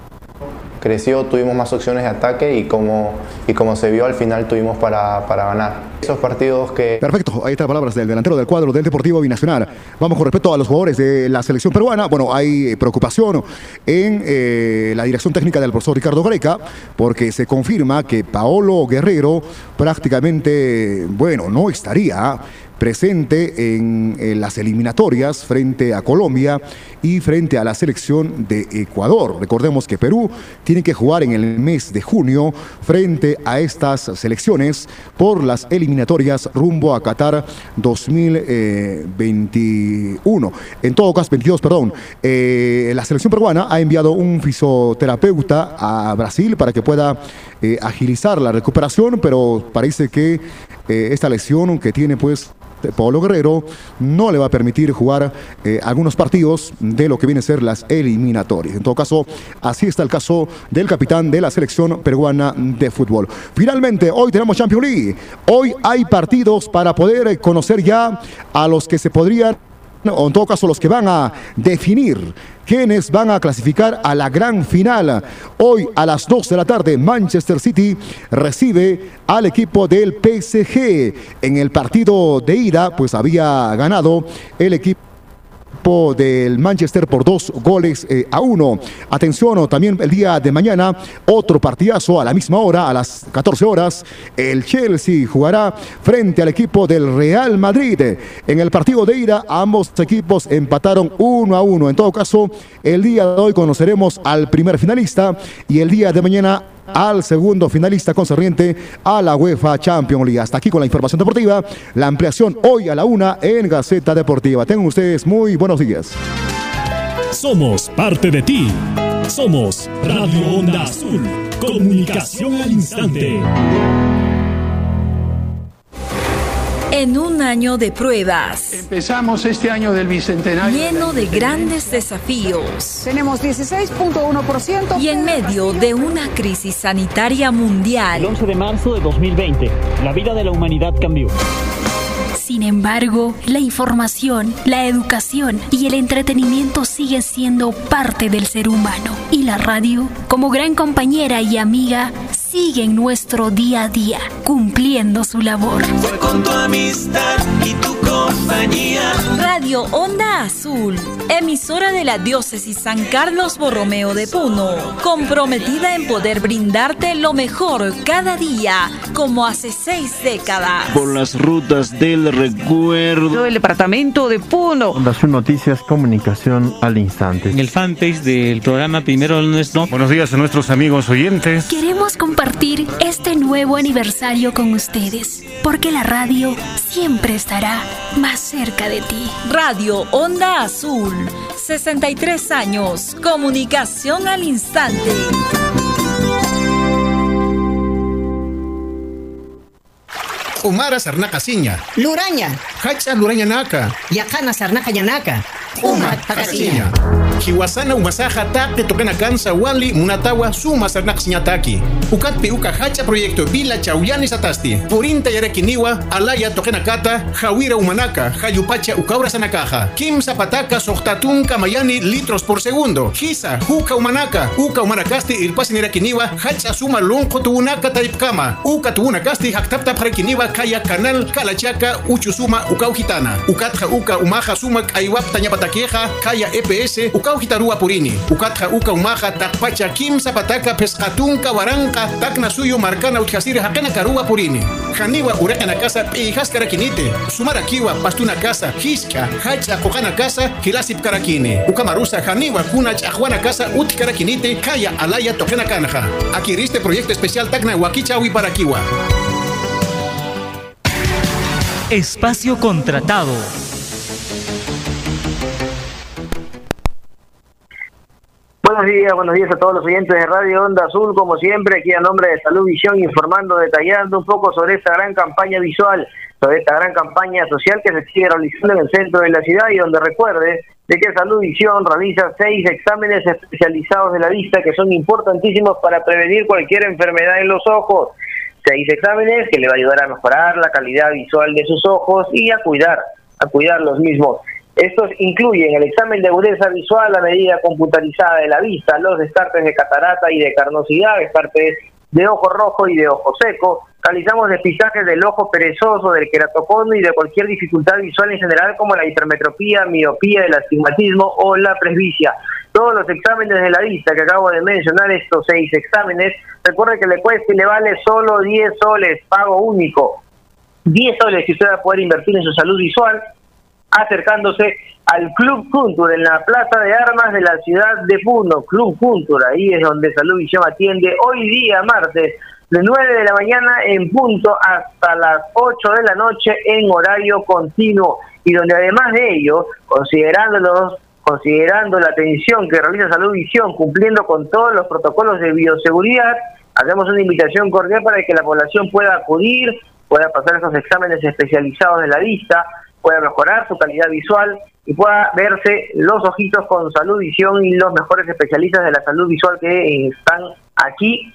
creció, tuvimos más opciones de ataque y como, y como se vio al final tuvimos para, para ganar. Esos partidos que... Perfecto, ahí están palabras del delantero del cuadro del Deportivo Binacional. Vamos con respecto a los jugadores de la selección peruana. Bueno, hay preocupación en eh, la dirección técnica del profesor Ricardo Greca porque se confirma que Paolo Guerrero prácticamente, bueno, no estaría presente en, en las eliminatorias frente a Colombia y frente a la selección de Ecuador. Recordemos que Perú tiene que jugar en el mes de junio frente a estas selecciones por las eliminatorias rumbo a Qatar 2021. En todo caso, 22, perdón. Eh, la selección peruana ha enviado un fisioterapeuta a Brasil para que pueda eh, agilizar la recuperación, pero parece que eh, esta lesión que tiene pues Pablo Guerrero no le va a permitir jugar eh, algunos partidos de lo que viene a ser las eliminatorias. En todo caso, así está el caso del capitán de la selección peruana de fútbol. Finalmente, hoy tenemos Champions League. Hoy hay partidos para poder conocer ya a los que se podrían o en todo caso los que van a definir quienes van a clasificar a la gran final. Hoy a las 2 de la tarde Manchester City recibe al equipo del PSG. En el partido de ida pues había ganado el equipo del Manchester por dos goles eh, a uno. Atención, también el día de mañana, otro partidazo a la misma hora, a las 14 horas. El Chelsea jugará frente al equipo del Real Madrid. En el partido de ida, ambos equipos empataron uno a uno. En todo caso, el día de hoy conoceremos al primer finalista y el día de mañana al segundo finalista concerniente a la UEFA Champions League. Hasta aquí con la información deportiva. La ampliación hoy a la una en Gaceta Deportiva. Tengan ustedes muy buenos días. Somos parte de ti. Somos Radio Onda Azul. Comunicación al instante. En un año de pruebas. Empezamos este año del bicentenario. Lleno de grandes desafíos. Tenemos 16.1%. Y en medio de una crisis sanitaria mundial. El 11 de marzo de 2020, la vida de la humanidad cambió. Sin embargo, la información, la educación y el entretenimiento siguen siendo parte del ser humano. Y la radio, como gran compañera y amiga, sigue en nuestro día a día, cumpliendo su labor. Fue con tu amistad y tu compañía. Radio Onda Azul, emisora de la diócesis San Carlos Borromeo de Puno, comprometida en poder brindarte lo mejor cada día, como hace seis décadas. Por las rutas del recuerdo. El departamento de Puno. Onda Azul Noticias, comunicación al instante. En el fanpage del programa Primero no es no. Buenos días a nuestros amigos oyentes. Queremos compartir este nuevo aniversario con ustedes, porque la radio siempre estará más cerca de ti. Radio Onda Azul, 63 años, comunicación al instante. Umara sarnaka siña. Luraña. Hacha luraña naka. Yakana sarnaka yanaka. Uma takasiña. Hiwasana umasaja takte tokena kansa wali munatawa suma sarnaka siña taki. Ukatpi uka hacha proyecto vila chauyani satasti. Purinta yarekiniwa alaya tokena kata hawira umanaka hayupacha ukaura sanakaja. Kim zapataka sohtatun kamayani litros por segundo. Hisa huka umanaka uka umanakasti irpasi nirakiniwa hacha suma lonko tuunaka taipkama. Uka tuunakasti haktapta parekiniwa kaya kanal kalachaka uchusuma ukaujitana. Ukatja uka umaja suma aiwapta ñapatakeja kaya EPS ukaujitarua purini. Ukatja uka umaja takpacha kim zapataka pescatun kawaranka takna suyo marcana utjasiri hakana karua purini. Janiwa urekana casa pijas karakinite. Sumara kiwa pastuna casa hiska hacha kokana casa hilasip karakine. Ukamarusa janiwa kuna chajuana casa ut karakinite kaya alaya tokena kanja. Adquiriste proyecto especial takna wakichawi para kiwa. Espacio contratado. Buenos días, buenos días a todos los oyentes de Radio Onda Azul, como siempre, aquí a nombre de Salud Visión, informando, detallando un poco sobre esta gran campaña visual, sobre esta gran campaña social que se sigue realizando en el centro de la ciudad y donde recuerde de que Salud Visión realiza seis exámenes especializados de la vista que son importantísimos para prevenir cualquier enfermedad en los ojos. Seis exámenes que le va a ayudar a mejorar la calidad visual de sus ojos y a cuidar, a cuidar los mismos. Estos incluyen el examen de agudeza visual, la medida computarizada de la vista, los descartes de catarata y de carnosidad, descartes de ojo rojo y de ojo seco. Realizamos despistajes del ojo perezoso, del queratocono y de cualquier dificultad visual en general como la hipermetropía, miopía, el astigmatismo o la presbicia. Todos los exámenes de la vista que acabo de mencionar, estos seis exámenes, recuerde que le cuesta y le vale solo 10 soles, pago único. 10 soles que usted va a poder invertir en su salud visual acercándose al Club Culture en la Plaza de Armas de la ciudad de Puno. Club Culture, ahí es donde Salud Visión atiende hoy día, martes, de 9 de la mañana en punto hasta las 8 de la noche en horario continuo. Y donde además de ello, considerándolos considerando la atención que realiza Salud Visión, cumpliendo con todos los protocolos de bioseguridad, hacemos una invitación cordial para que la población pueda acudir, pueda pasar esos exámenes especializados de la vista, pueda mejorar su calidad visual y pueda verse los ojitos con salud visión y los mejores especialistas de la salud visual que están aquí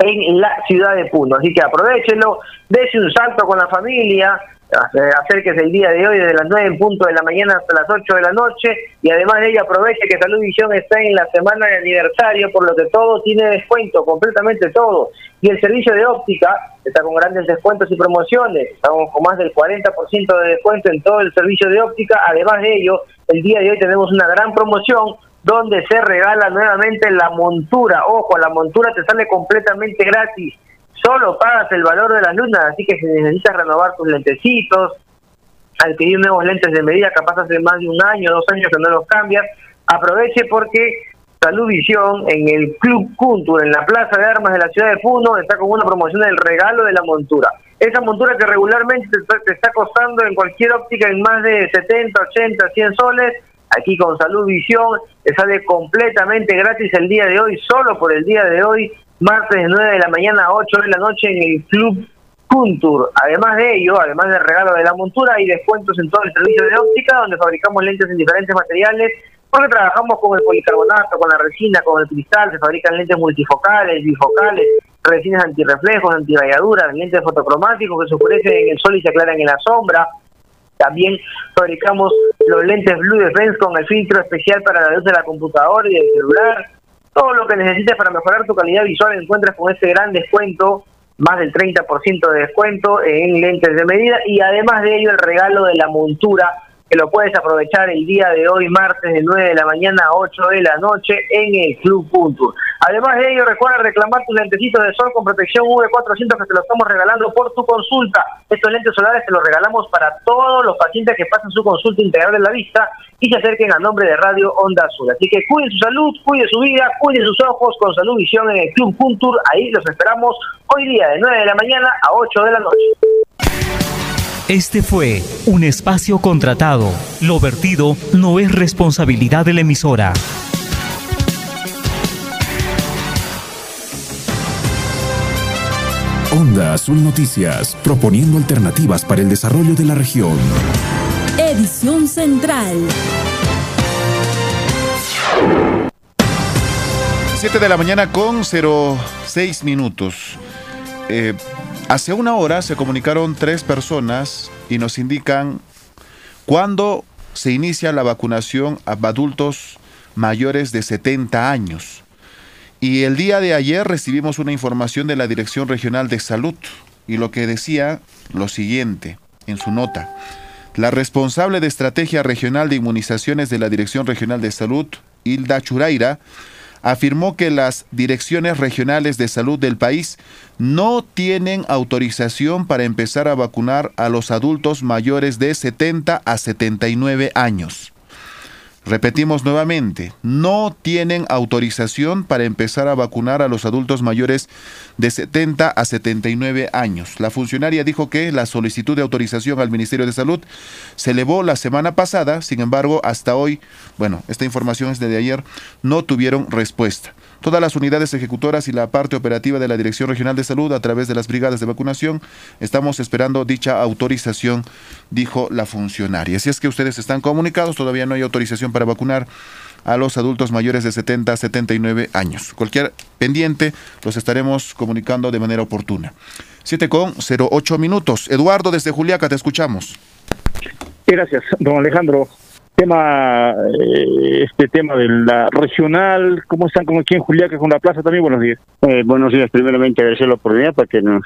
en la ciudad de Puno. Así que aprovechenlo, dése un salto con la familia, acérquese el día de hoy desde las 9 en punto de la mañana hasta las 8 de la noche y además de ello aproveche que Salud Visión está en la semana de aniversario por lo que todo tiene descuento, completamente todo. Y el servicio de óptica está con grandes descuentos y promociones, estamos con más del 40% de descuento en todo el servicio de óptica, además de ello el día de hoy tenemos una gran promoción donde se regala nuevamente la montura, ojo, la montura te sale completamente gratis solo pagas el valor de las lunas, así que si necesitas renovar tus lentecitos, adquirir nuevos lentes de medida, capaz hace más de un año, dos años que no los cambias, aproveche porque Salud Visión en el Club Culture, en la Plaza de Armas de la ciudad de Puno, está con una promoción del regalo de la montura. Esa montura que regularmente te, está costando en cualquier óptica en más de 70, 80, 100 soles, aquí con Salud Visión te sale completamente gratis el día de hoy, solo por el día de hoy, martes de 9 de la mañana a 8 de la noche en el Club Kuntur. Además de ello, además del regalo de la montura, hay descuentos en todo el servicio de óptica, donde fabricamos lentes en diferentes materiales, porque trabajamos con el policarbonato, con la resina, con el cristal, se fabrican lentes multifocales, bifocales, resinas antirreflejos, antirayaduras, lentes fotocromáticos que se oscurecen en el sol y se aclaran en la sombra. También fabricamos los lentes Blue Defense con el filtro especial para la luz de la computadora y del celular todo lo que necesites para mejorar tu calidad visual encuentras con este gran descuento, más del 30% de descuento en lentes de medida y además de ello el regalo de la montura que lo puedes aprovechar el día de hoy, martes de 9 de la mañana a 8 de la noche en el Club Punto. Además de ello, recuerda reclamar tus lentecitos de sol con protección V400 que te lo estamos regalando por tu consulta. Estos lentes solares te los regalamos para todos los pacientes que pasen su consulta integral de la vista y se acerquen a nombre de Radio Onda Azul. Así que cuide su salud, cuide su vida, cuide sus ojos con Salud Visión en el Club Puntur. Ahí los esperamos hoy día de 9 de la mañana a 8 de la noche. Este fue un espacio contratado. Lo vertido no es responsabilidad de la emisora. Onda Azul Noticias, proponiendo alternativas para el desarrollo de la región. Edición Central. 7 de la mañana con 06 minutos. Eh, Hace una hora se comunicaron tres personas y nos indican cuándo se inicia la vacunación a adultos mayores de 70 años. Y el día de ayer recibimos una información de la Dirección Regional de Salud y lo que decía lo siguiente en su nota. La responsable de Estrategia Regional de Inmunizaciones de la Dirección Regional de Salud, Hilda Churaira, afirmó que las direcciones regionales de salud del país no tienen autorización para empezar a vacunar a los adultos mayores de 70 a 79 años. Repetimos nuevamente, no tienen autorización para empezar a vacunar a los adultos mayores de 70 a 79 años. La funcionaria dijo que la solicitud de autorización al Ministerio de Salud se elevó la semana pasada, sin embargo, hasta hoy, bueno, esta información es de ayer, no tuvieron respuesta. Todas las unidades ejecutoras y la parte operativa de la Dirección Regional de Salud a través de las brigadas de vacunación estamos esperando dicha autorización, dijo la funcionaria. Si es que ustedes están comunicados, todavía no hay autorización para vacunar a los adultos mayores de 70 a 79 años. Cualquier pendiente los estaremos comunicando de manera oportuna. 7 con 08 minutos. Eduardo, desde Juliaca, te escuchamos. Gracias, don Alejandro tema eh, este tema de la regional, ¿cómo están como aquí en Juliaca con la plaza también? Buenos días. Eh, buenos días, primeramente agradecer la oportunidad para que nos,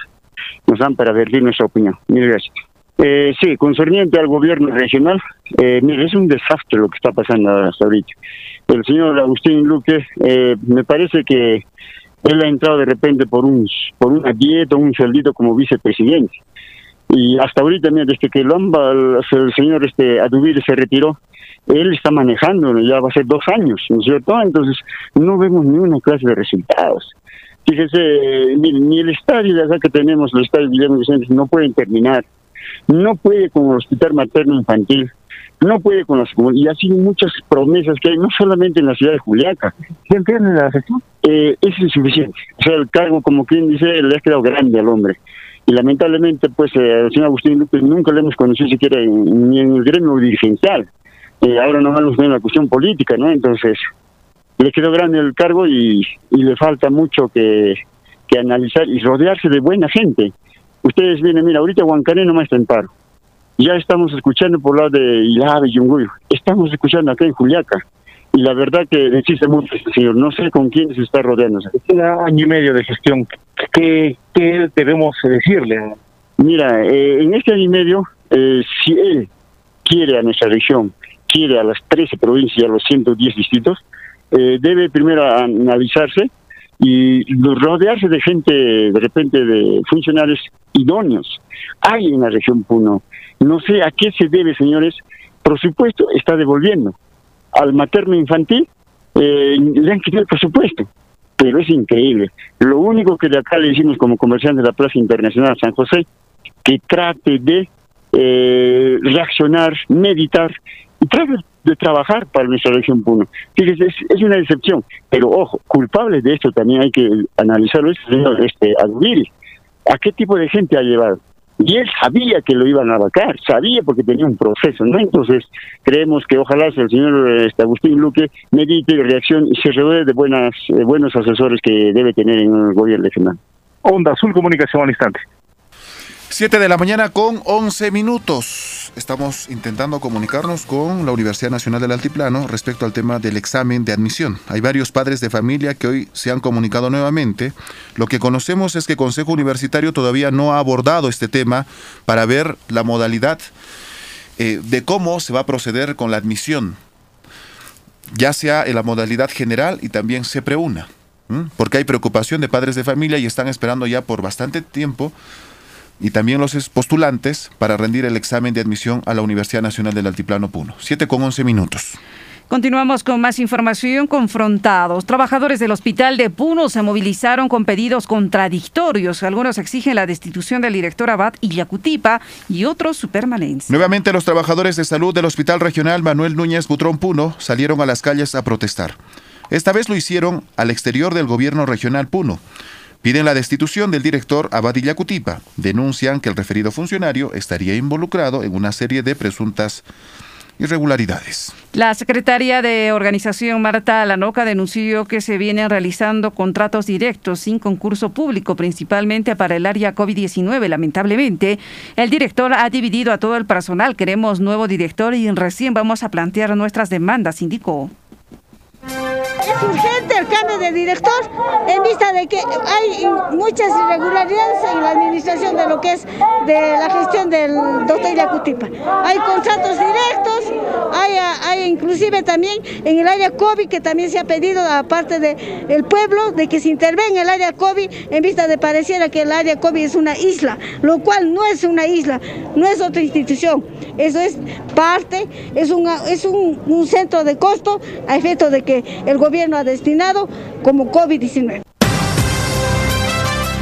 nos dan para advertir nuestra opinión. Mil gracias. Eh, sí, concerniente al gobierno regional, eh, mire, es un desastre lo que está pasando hasta ahorita. El señor Agustín Luque, eh, me parece que él ha entrado de repente por un por una dieta, un sueldito como vicepresidente Y hasta ahorita, mira, desde que Lomba, el, el señor este Adubir se retiró, él está manejando, ya va a ser dos años, ¿no es cierto? Entonces, no vemos ni una clase de resultados. Fíjese, ni, ni el estadio de acá que tenemos, el estadio Guillermo Vicente, no pueden terminar. No puede con el hospital materno infantil, no puede con las y así muchas promesas que hay, no solamente en la ciudad de Juliaca. Eh, es insuficiente. O sea, el cargo, como quien dice, le ha quedado grande al hombre. Y lamentablemente, pues, eh, al señor Agustín López nunca le hemos conocido siquiera en- ni en el gremio dirigencial. Eh, ahora no vamos en la cuestión política, ¿no? Entonces, le quedó grande el cargo y, y le falta mucho que, que analizar y rodearse de buena gente. Ustedes vienen, mira, ahorita Huancané nomás está en paro. Ya estamos escuchando por lado de Ilave, Yunguyo. Estamos escuchando acá en Juliaca. Y la verdad que existe mucho este señor. No sé con quién se está rodeando. Queda año y medio de gestión. ¿Qué, qué debemos decirle? Mira, eh, en este año y medio, eh, si él quiere a nuestra región, quiere a las 13 provincias, a los 110 distritos, eh, debe primero analizarse y rodearse de gente, de repente, de funcionarios idóneos. Hay en la región Puno. No sé a qué se debe, señores. Por supuesto, está devolviendo. Al materno infantil eh, le han quitado el presupuesto. Pero es increíble. Lo único que de acá le decimos como comerciante de la Plaza Internacional San José, que trate de eh, reaccionar, meditar y trate de trabajar para nuestra región Puno. Fíjese, es, una decepción. Pero ojo, culpable de esto también hay que analizarlo, es este, Adubiri. ¿A qué tipo de gente ha llevado? Y él sabía que lo iban a vacar, sabía porque tenía un proceso, ¿no? Entonces, creemos que ojalá el señor este, Agustín Luque medite, reacción y se rodee de buenas, eh, buenos asesores que debe tener en el gobierno regional. Onda Azul Comunicación al instante. 7 de la mañana con 11 minutos. Estamos intentando comunicarnos con la Universidad Nacional del Altiplano respecto al tema del examen de admisión. Hay varios padres de familia que hoy se han comunicado nuevamente. Lo que conocemos es que Consejo Universitario todavía no ha abordado este tema para ver la modalidad eh, de cómo se va a proceder con la admisión, ya sea en la modalidad general y también se preuna. ¿m? Porque hay preocupación de padres de familia y están esperando ya por bastante tiempo y también los es- postulantes para rendir el examen de admisión a la Universidad Nacional del Altiplano Puno. 7 con 11 minutos. Continuamos con más información. Confrontados. Trabajadores del hospital de Puno se movilizaron con pedidos contradictorios. Algunos exigen la destitución del director Abad Yacutipa y otros su permanencia. Nuevamente los trabajadores de salud del Hospital Regional Manuel Núñez Butrón Puno salieron a las calles a protestar. Esta vez lo hicieron al exterior del gobierno regional Puno. Piden la destitución del director Abad y Yacutipa. Denuncian que el referido funcionario estaría involucrado en una serie de presuntas irregularidades. La secretaria de organización Marta Alanoca denunció que se vienen realizando contratos directos sin concurso público, principalmente para el área COVID-19. Lamentablemente, el director ha dividido a todo el personal. Queremos nuevo director y recién vamos a plantear nuestras demandas, indicó. Es urgente el cambio de director en vista de que hay muchas irregularidades en la administración de lo que es de la gestión del doctor Yacutipa. Hay contratos directos, hay, hay inclusive también en el área COVID que también se ha pedido aparte del pueblo de que se intervenga en el área COVID en vista de pareciera que el área COVID es una isla, lo cual no es una isla, no es otra institución. Eso es parte, es, una, es un, un centro de costo a efecto de el gobierno ha destinado como COVID-19.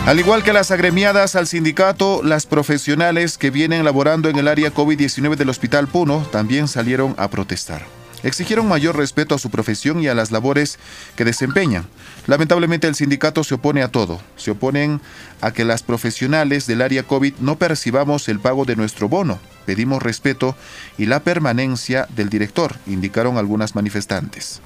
Al igual que las agremiadas al sindicato, las profesionales que vienen laborando en el área COVID-19 del Hospital Puno también salieron a protestar. Exigieron mayor respeto a su profesión y a las labores que desempeñan. Lamentablemente el sindicato se opone a todo. Se oponen a que las profesionales del área COVID no percibamos el pago de nuestro bono. Pedimos respeto y la permanencia del director, indicaron algunas manifestantes.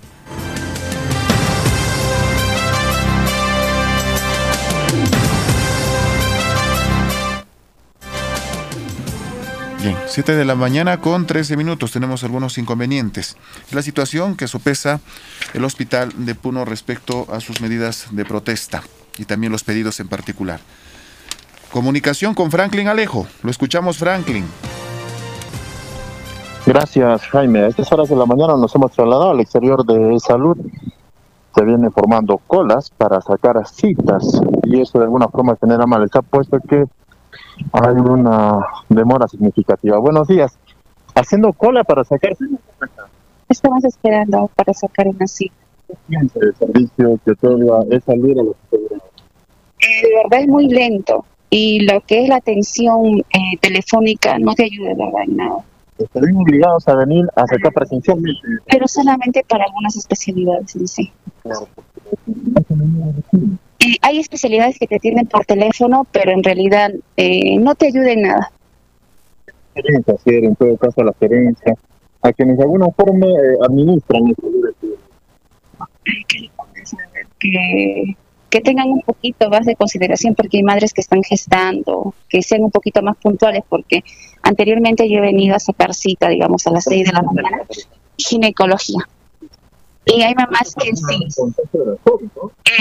Bien, 7 de la mañana con 13 minutos. Tenemos algunos inconvenientes. La situación que sopesa el hospital de Puno respecto a sus medidas de protesta y también los pedidos en particular. Comunicación con Franklin Alejo. Lo escuchamos, Franklin. Gracias, Jaime. A estas horas de la mañana nos hemos trasladado al exterior de salud. Se vienen formando colas para sacar citas y eso de alguna forma genera malestar, puesto que hay una demora significativa. Buenos días. Haciendo cola para sacar Estamos esperando para sacar una cita. el servicio que otorga esa lira a los. Eh, de verdad es muy lento y lo que es la atención eh, telefónica no te ayuda de verdad en nada. Estarían obligados a venir a sacar presencialmente. Pero solamente para algunas especialidades en sí. Eh, hay especialidades que te atienden por teléfono, pero en realidad eh, no te ayuda en nada. Hacer en todo caso a la gerencia, a quienes de alguna forma eh, administran que, que tengan un poquito más de consideración porque hay madres que están gestando, que sean un poquito más puntuales porque anteriormente yo he venido a sacar cita, digamos, a las 6 de la mañana, ginecología. Y hay mamás que sí,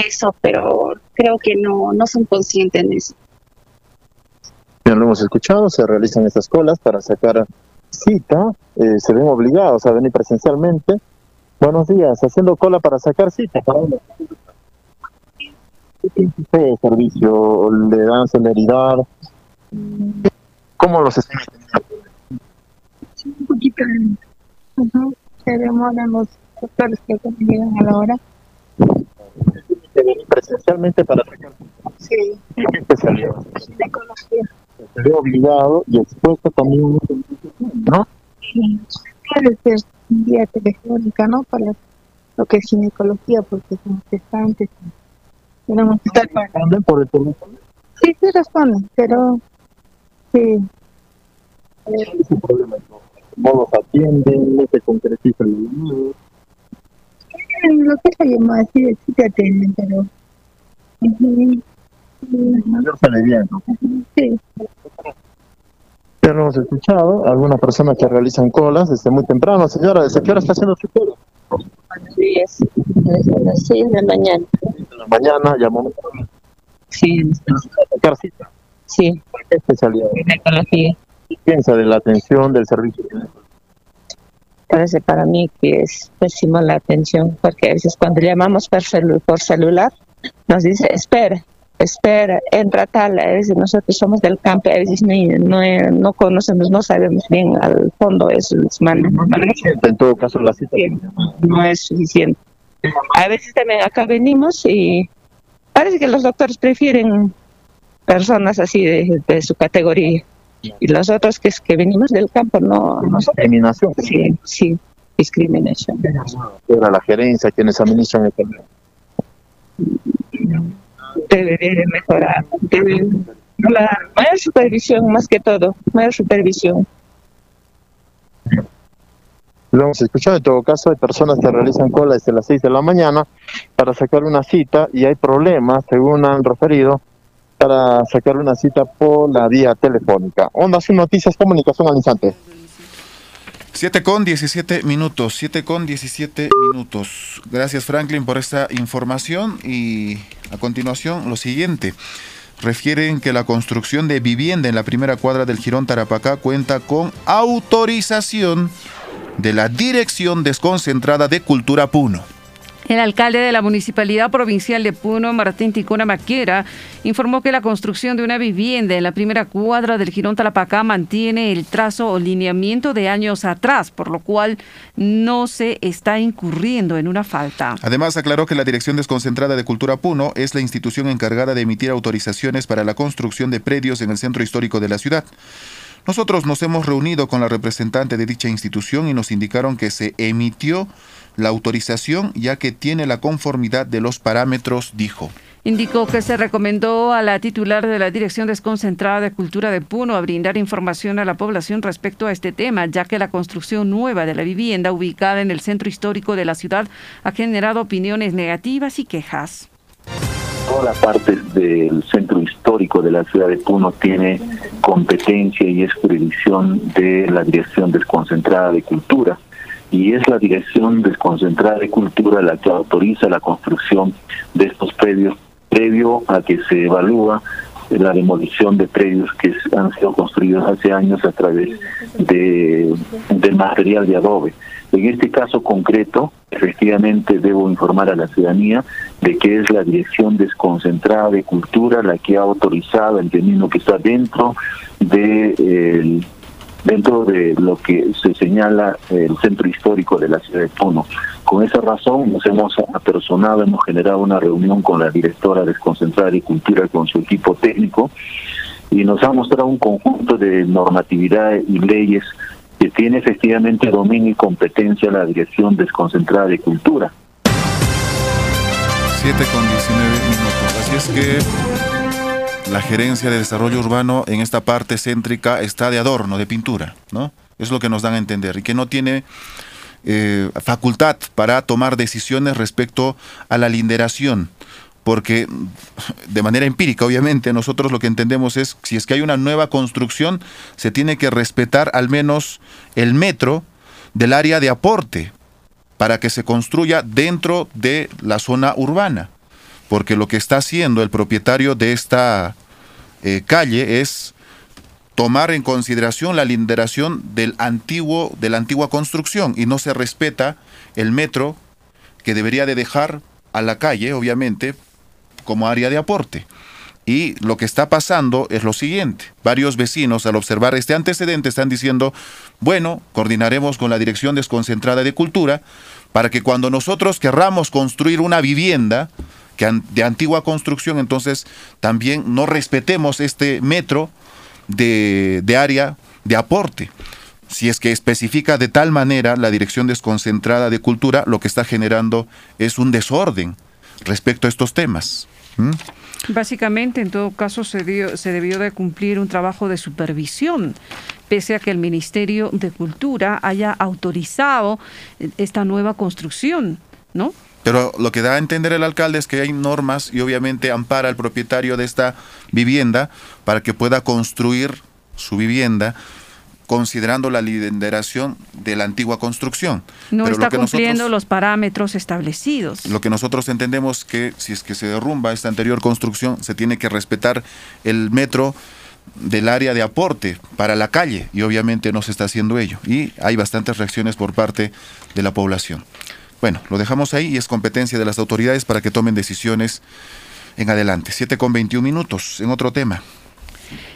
eso, pero creo que no, no son conscientes de eso. Bien, lo hemos escuchado, se realizan estas colas para sacar cita, eh, se ven obligados a venir presencialmente. Buenos días, haciendo cola para sacar cita. ¿Qué tiempo usted de servicio? ¿Le dan celeridad? ¿Cómo los está Un poquito lento. Se demoran los doctores que llegan a la hora. presencialmente para sacar? Sí, ¿En qué especialidad? ginecología. Se ve obligado y expuesto también, ¿no? Sí, puede ser vía telefónica, ¿no? Para lo que es ginecología, porque son gestantes. Tenemos que estar para... ¿Responden por el teléfono? Sí, sí responden, pero sí. Es un problema. No los atienden, no se concretiza el llamado. Lo que es la llamada, sí, sí te atienden, pero... Mayor seguimiento. Sí. Ya lo hemos escuchado, algunas personas que realizan colas desde muy temprano. Señora, ¿desde qué hora está haciendo su cola? Buenos días. Desde las 6 de la mañana. En la mañana, llamó Sí. a sacar cita. Sí. ¿Para qué especialidad? Ginecología. ¿Qué piensa de la atención del servicio? Parece para mí que es pésima la atención, porque a veces cuando llamamos por, celu- por celular, nos dice, espera, espera, entra tal, a veces nosotros somos del campo, a veces ni- no, no conocemos, no sabemos bien al fondo eso, les manda. En todo caso, la cita. no es suficiente. A veces también acá venimos y parece que los doctores prefieren personas así de, de su categoría. Y los otros que, es que venimos del campo no... no Discriminación. Sí, sí, discriminación. Era la gerencia quienes administran el servicio. Debería de mejorar. Debe- la mayor supervisión más que todo, mayor supervisión. Lo hemos escuchado, en todo caso, hay personas que realizan cola desde las 6 de la mañana para sacar una cita y hay problemas, según han referido, para sacar una cita por la vía telefónica. Onda Azul Noticias, comunicación al instante. 7 con 17 minutos, 7 con 17 minutos. Gracias Franklin por esta información y a continuación lo siguiente. Refieren que la construcción de vivienda en la primera cuadra del Girón Tarapacá cuenta con autorización de la Dirección Desconcentrada de Cultura Puno. El alcalde de la Municipalidad Provincial de Puno, Martín Ticona Maquera, informó que la construcción de una vivienda en la primera cuadra del Girón Talapacá mantiene el trazo o lineamiento de años atrás, por lo cual no se está incurriendo en una falta. Además, aclaró que la Dirección Desconcentrada de Cultura Puno es la institución encargada de emitir autorizaciones para la construcción de predios en el centro histórico de la ciudad. Nosotros nos hemos reunido con la representante de dicha institución y nos indicaron que se emitió la autorización ya que tiene la conformidad de los parámetros, dijo. Indicó que se recomendó a la titular de la Dirección Desconcentrada de Cultura de Puno a brindar información a la población respecto a este tema, ya que la construcción nueva de la vivienda ubicada en el centro histórico de la ciudad ha generado opiniones negativas y quejas. Toda la parte del centro histórico de la ciudad de Puno tiene competencia y es jurisdicción de la Dirección Desconcentrada de Cultura y es la Dirección Desconcentrada de Cultura la que autoriza la construcción de estos predios previo a que se evalúa la demolición de predios que han sido construidos hace años a través de, del material de adobe. En este caso concreto, efectivamente debo informar a la ciudadanía de que es la Dirección Desconcentrada de Cultura la que ha autorizado, entendiendo que está dentro de dentro de lo que se señala el centro histórico de la ciudad de Puno. Con esa razón nos hemos apersonado, hemos generado una reunión con la directora desconcentrada de Cultura, con su equipo técnico, y nos ha mostrado un conjunto de normatividad y leyes que tiene efectivamente dominio y competencia la Dirección Desconcentrada de Cultura. 7 con 19 minutos. Así es que la gerencia de desarrollo urbano en esta parte céntrica está de adorno, de pintura, ¿no? Es lo que nos dan a entender y que no tiene eh, facultad para tomar decisiones respecto a la linderación porque de manera empírica, obviamente, nosotros lo que entendemos es, si es que hay una nueva construcción, se tiene que respetar al menos el metro del área de aporte para que se construya dentro de la zona urbana, porque lo que está haciendo el propietario de esta eh, calle es tomar en consideración la linderación del antiguo, de la antigua construcción y no se respeta el metro que debería de dejar a la calle, obviamente, como área de aporte. Y lo que está pasando es lo siguiente. Varios vecinos al observar este antecedente están diciendo, bueno, coordinaremos con la Dirección Desconcentrada de Cultura para que cuando nosotros querramos construir una vivienda que de antigua construcción, entonces también no respetemos este metro de, de área de aporte. Si es que especifica de tal manera la Dirección Desconcentrada de Cultura, lo que está generando es un desorden respecto a estos temas. ¿Mm? Básicamente, en todo caso, se, se debió de cumplir un trabajo de supervisión, pese a que el Ministerio de Cultura haya autorizado esta nueva construcción, ¿no? Pero lo que da a entender el alcalde es que hay normas y obviamente ampara al propietario de esta vivienda para que pueda construir su vivienda considerando la lideración de la antigua construcción. No está cumpliendo los parámetros establecidos. Lo que nosotros entendemos que si es que se derrumba esta anterior construcción, se tiene que respetar el metro del área de aporte para la calle y obviamente no se está haciendo ello. Y hay bastantes reacciones por parte de la población. Bueno, lo dejamos ahí y es competencia de las autoridades para que tomen decisiones en adelante. 7 con 21 minutos en otro tema.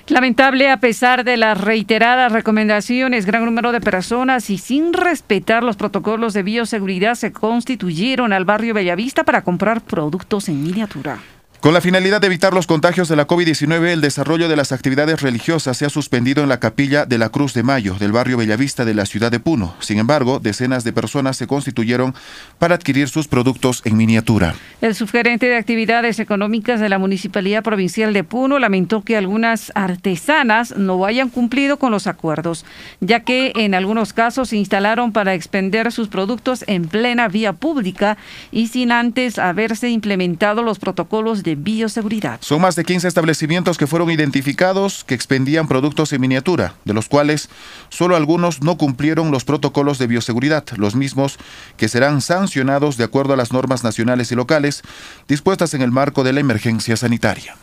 Lamentable a pesar de las reiteradas recomendaciones, gran número de personas y sin respetar los protocolos de bioseguridad se constituyeron al barrio Bellavista para comprar productos en miniatura. Con la finalidad de evitar los contagios de la COVID-19, el desarrollo de las actividades religiosas se ha suspendido en la capilla de la Cruz de Mayo del barrio Bellavista de la ciudad de Puno. Sin embargo, decenas de personas se constituyeron para adquirir sus productos en miniatura. El subgerente de actividades económicas de la Municipalidad Provincial de Puno lamentó que algunas artesanas no hayan cumplido con los acuerdos, ya que en algunos casos se instalaron para expender sus productos en plena vía pública y sin antes haberse implementado los protocolos de bioseguridad. Son más de 15 establecimientos que fueron identificados que expendían productos en miniatura, de los cuales solo algunos no cumplieron los protocolos de bioseguridad, los mismos que serán sancionados de acuerdo a las normas nacionales y locales dispuestas en el marco de la emergencia sanitaria.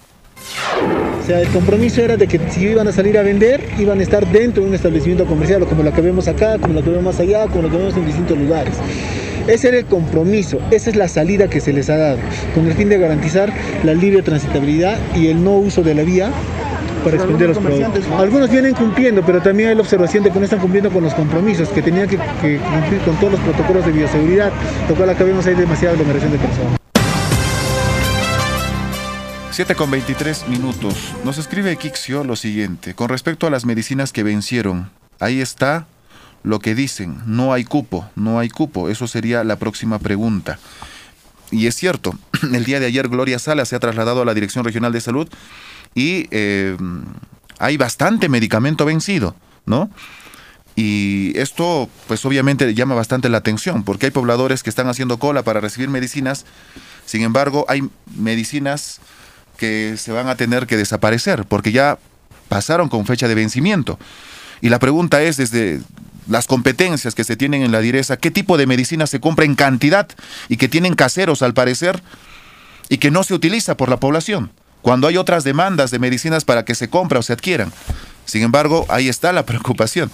O sea, el compromiso era de que si iban a salir a vender, iban a estar dentro de un establecimiento comercial, como lo que vemos acá, como lo que vemos allá, como lo que vemos en distintos lugares. Ese era el compromiso, esa es la salida que se les ha dado, con el fin de garantizar la libre transitabilidad y el no uso de la vía para expender los productos. Algunos vienen cumpliendo, pero también hay la observación de que no están cumpliendo con los compromisos, que tenían que, cumplir con todos los protocolos de bioseguridad, lo cual acá vemos hay demasiada aglomeración de personas. 7 con 23 minutos. Nos escribe Kixio lo siguiente. Con respecto a las medicinas que vencieron, ahí está lo que dicen, no hay cupo, no hay cupo. Eso sería la próxima pregunta. Y es cierto, el día de ayer Gloria Sala se ha trasladado a la Dirección Regional de Salud y eh, hay bastante medicamento vencido, ¿no? Y esto, pues obviamente llama bastante la atención, porque hay pobladores que están haciendo cola para recibir medicinas, sin embargo, hay medicinas que se van a tener que desaparecer, porque ya pasaron con fecha de vencimiento. Y la pregunta es, desde, las competencias que se tienen en la direza, qué tipo de medicina se compra en cantidad y que tienen caseros al parecer y que no se utiliza por la población, cuando hay otras demandas de medicinas para que se compra o se adquieran. Sin embargo, ahí está la preocupación.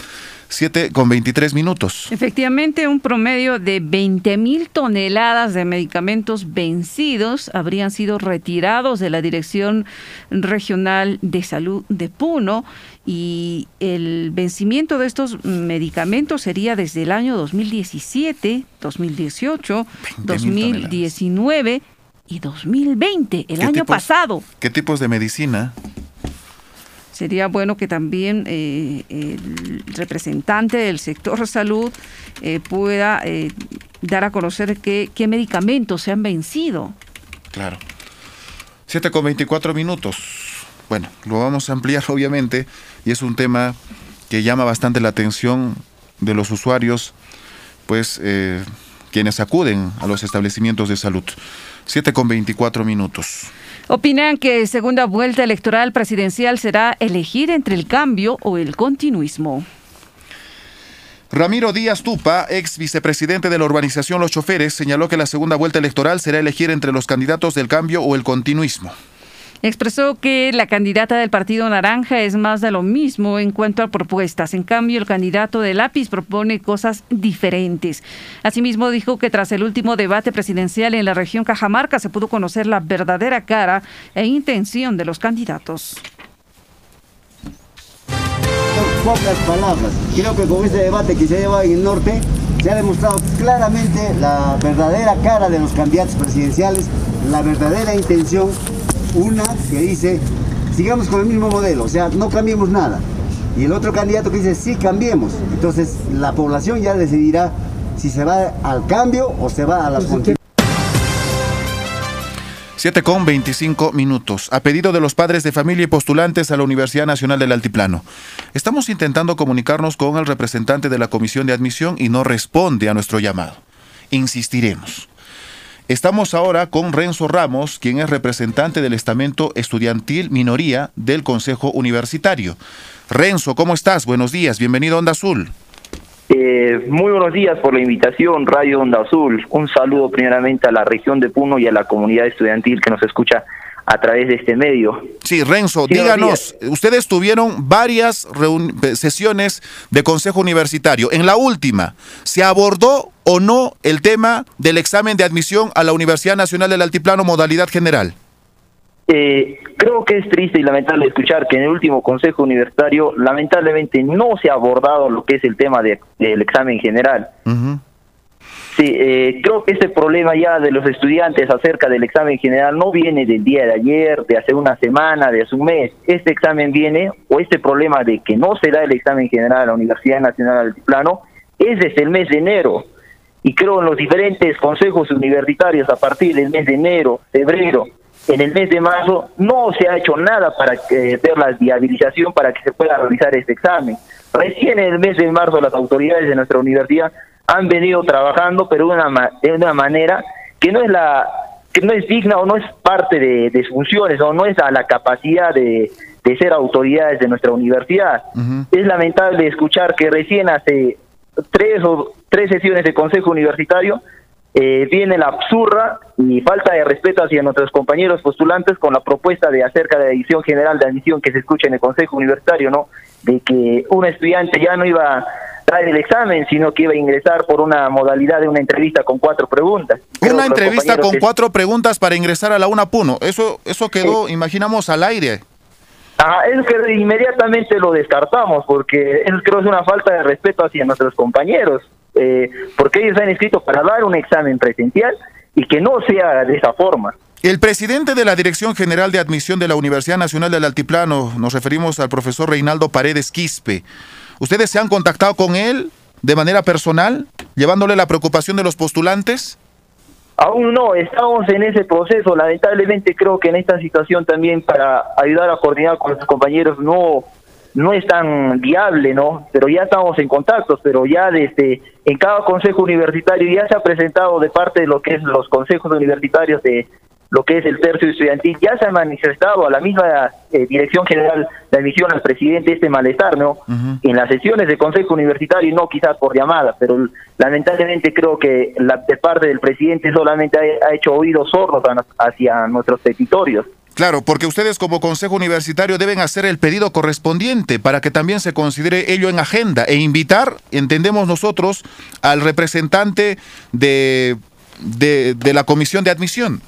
7 con 23 minutos. Efectivamente, un promedio de 20 mil toneladas de medicamentos vencidos habrían sido retirados de la Dirección Regional de Salud de Puno y el vencimiento de estos medicamentos sería desde el año 2017, 2018, 2019 y 2020, el año pasado. ¿Qué tipos de medicina? Sería bueno que también eh, el representante del sector salud eh, pueda eh, dar a conocer qué, qué medicamentos se han vencido. Claro. 7 con 24 minutos. Bueno, lo vamos a ampliar obviamente y es un tema que llama bastante la atención de los usuarios, pues quienes acuden a los establecimientos de salud. 7 con 24 minutos. Opinan que segunda vuelta electoral presidencial será elegir entre el cambio o el continuismo. Ramiro Díaz Tupa, ex vicepresidente de la urbanización Los Choferes, señaló que la segunda vuelta electoral será elegir entre los candidatos del cambio o el continuismo. Expresó que la candidata del Partido Naranja es más de lo mismo en cuanto a propuestas. En cambio, el candidato de Lápiz propone cosas diferentes. Asimismo, dijo que tras el último debate presidencial en la región Cajamarca se pudo conocer la verdadera cara e intención de los candidatos. pocas palabras. Creo que con este debate que se lleva en el norte se ha demostrado claramente la verdadera cara de los candidatos presidenciales, la verdadera intención una que dice, sigamos con el mismo modelo, o sea, no cambiemos nada. Y el otro candidato que dice, sí, cambiemos. Entonces, la población ya decidirá si se va al cambio o se va a las continuidades. 7 con 25 minutos. A pedido de los padres de familia y postulantes a la Universidad Nacional del Altiplano. Estamos intentando comunicarnos con el representante de la Comisión de Admisión y no responde a nuestro llamado. Insistiremos. Estamos ahora con Renzo Ramos, quien es representante del estamento estudiantil minoría del Consejo Universitario. Renzo, ¿cómo estás? Buenos días, bienvenido a Onda Azul. Eh, muy buenos días por la invitación, Radio Onda Azul. Un saludo primeramente a la región de Puno y a la comunidad estudiantil que nos escucha a través de este medio. Sí, Renzo, díganos, ustedes tuvieron varias sesiones de Consejo Universitario. En la última, ¿se abordó o no el tema del examen de admisión a la Universidad Nacional del Altiplano modalidad general? Eh, creo que es triste y lamentable escuchar que en el último Consejo Universitario lamentablemente no se ha abordado lo que es el tema del examen general. Sí, eh, creo que este problema ya de los estudiantes acerca del examen general no viene del día de ayer, de hace una semana, de hace un mes. Este examen viene, o este problema de que no se da el examen general a la Universidad Nacional del Plano, es desde el mes de enero. Y creo en los diferentes consejos universitarios a partir del mes de enero, febrero, en el mes de marzo, no se ha hecho nada para que, ver la viabilización para que se pueda realizar este examen. Recién en el mes de marzo las autoridades de nuestra universidad han venido trabajando, pero de una, de una manera que no es la que no es digna o no es parte de, de sus funciones o no es a la capacidad de, de ser autoridades de nuestra universidad. Es lamentable escuchar que recién hace tres o tres sesiones de consejo universitario eh, viene la absurda y falta de respeto hacia nuestros compañeros postulantes con la propuesta de acerca de la edición general de admisión que se escucha en el consejo universitario, ¿no? De que un estudiante ya no iba traer el examen, sino que iba a ingresar por una modalidad de una entrevista con cuatro preguntas. Una entrevista con cuatro preguntas para ingresar a la UNA Puno. Eso, eso quedó, imaginamos, al aire. Ah, es que inmediatamente lo descartamos, porque es, creo es una falta de respeto hacia nuestros compañeros, eh, porque ellos han inscrito para dar un examen presencial y que no sea de esa forma. El presidente de la Dirección General de Admisión de la Universidad Nacional del Altiplano, nos referimos al profesor Reinaldo Paredes Quispe, ¿Ustedes se han contactado con él de manera personal, llevándole la preocupación de los postulantes? Aún no, estamos en ese proceso. Lamentablemente creo que en esta situación también para ayudar a coordinar con los compañeros no no es tan viable, ¿no? Pero ya estamos en contacto, pero ya desde en cada consejo universitario ya se ha presentado de parte de lo que es los consejos universitarios de lo que es el tercio estudiantil, ya se ha manifestado a la misma eh, Dirección General de Admisión al presidente este malestar, ¿no? En las sesiones de Consejo Universitario, no quizás por llamada, pero lamentablemente creo que la de parte del presidente solamente ha, hecho oídos sordos hacia nuestros petitorios. Claro, porque ustedes como Consejo Universitario deben hacer el pedido correspondiente para que también se considere ello en agenda e invitar, entendemos nosotros, al representante de, de, de la Comisión de Admisión.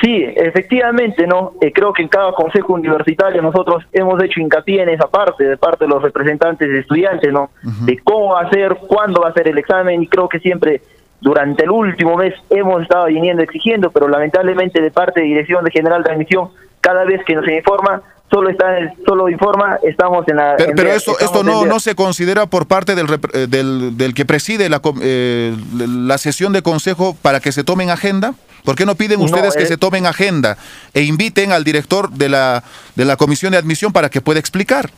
Sí, efectivamente, ¿no? Eh, creo que en cada consejo universitario nosotros hemos hecho hincapié en esa parte, de parte de los representantes de estudiantes, ¿no? De cómo va a ser, cuándo va a ser el examen, y creo que siempre durante el último mes hemos estado viniendo exigiendo, pero lamentablemente de parte de Dirección de General de Admisión, cada vez que nos informa, solo está solo informa estamos en la pero, en pero esto esto no en no se considera por parte del eh, del, del que preside la, eh, la sesión de consejo para que se tomen agenda ¿Por qué no piden No, ustedes que eh. se tomen agenda e inviten al director de la de la comisión de admisión para que pueda explicar?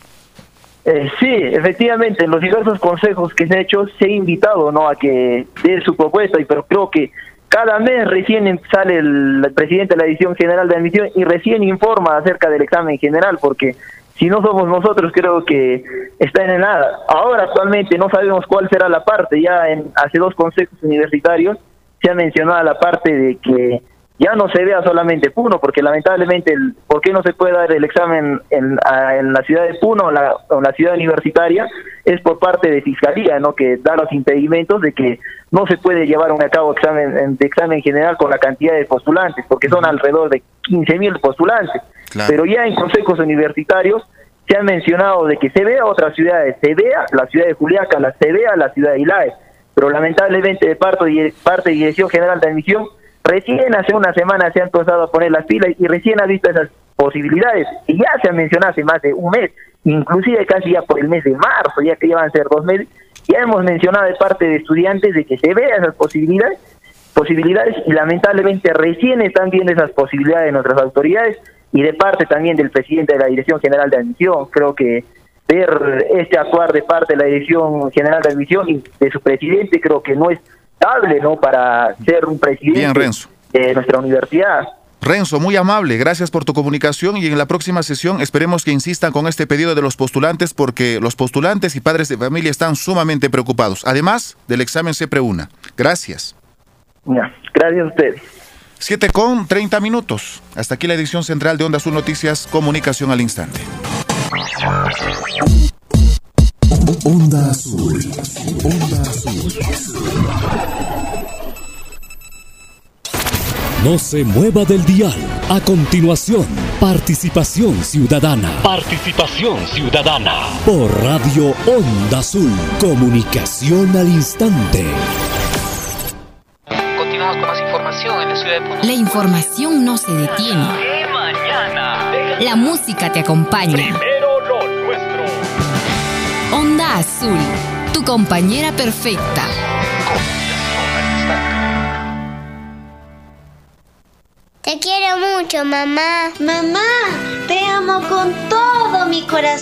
Eh, sí, efectivamente, en los diversos consejos que se ha hecho se ha invitado no a que dé su propuesta, y pero creo que cada mes recién sale el, el presidente de la edición general de admisión y recién informa acerca del examen general, porque si no somos nosotros creo que está en el nada. Ahora actualmente no sabemos cuál será la parte, ya en hace dos consejos universitarios se ha mencionado la parte de que ya no se vea solamente Puno, porque lamentablemente, el, ¿por qué no se puede dar el examen en, en la ciudad de Puno o la, o en la ciudad universitaria? Es por parte de Fiscalía, ¿no? Que da los impedimentos de que no se puede llevar a cabo examen, en- de examen general con la cantidad de postulantes, porque son alrededor de 15 mil postulantes. Pero ya en consejos universitarios se ha mencionado de que se vea otras ciudades, se vea la ciudad de Juliaca, la, se vea la ciudad de Ilae, pero lamentablemente de parte de, parte de Dirección General de Admisión, recién hace una semana se han empezado a poner las pilas y recién ha visto esas posibilidades, y ya se ha mencionado hace más de un mes, inclusive casi ya por el mes de marzo, ya que van a ser dos meses, ya hemos mencionado de parte de estudiantes de que se vea esas posibilidades, posibilidades y lamentablemente recién están viendo esas posibilidades de nuestras autoridades y de parte también del presidente de la Dirección General de Admisión. Creo que ver este actuar de parte de la Dirección General de Admisión y de su presidente creo que no es estable ¿no? para ser un presidente Bien, Renzo. de nuestra universidad. Renzo, muy amable, gracias por tu comunicación y en la próxima sesión esperemos que insistan con este pedido de los postulantes porque los postulantes y padres de familia están sumamente preocupados. Además del examen se preuna. Gracias. Ya, gracias a ustedes. 7 con 30 minutos. Hasta aquí la edición central de Onda Azul Noticias, comunicación al instante. Onda Azul. Onda Azul. No se mueva del dial. A continuación, participación ciudadana. Participación ciudadana. Por Radio Onda Azul. Comunicación al instante. Continuamos con más información en la ciudad de Puno. La información no se detiene. La música te acompaña. Onda Azul, tu compañera perfecta. Te quiero mucho, mamá. Mamá, te amo con todo mi corazón.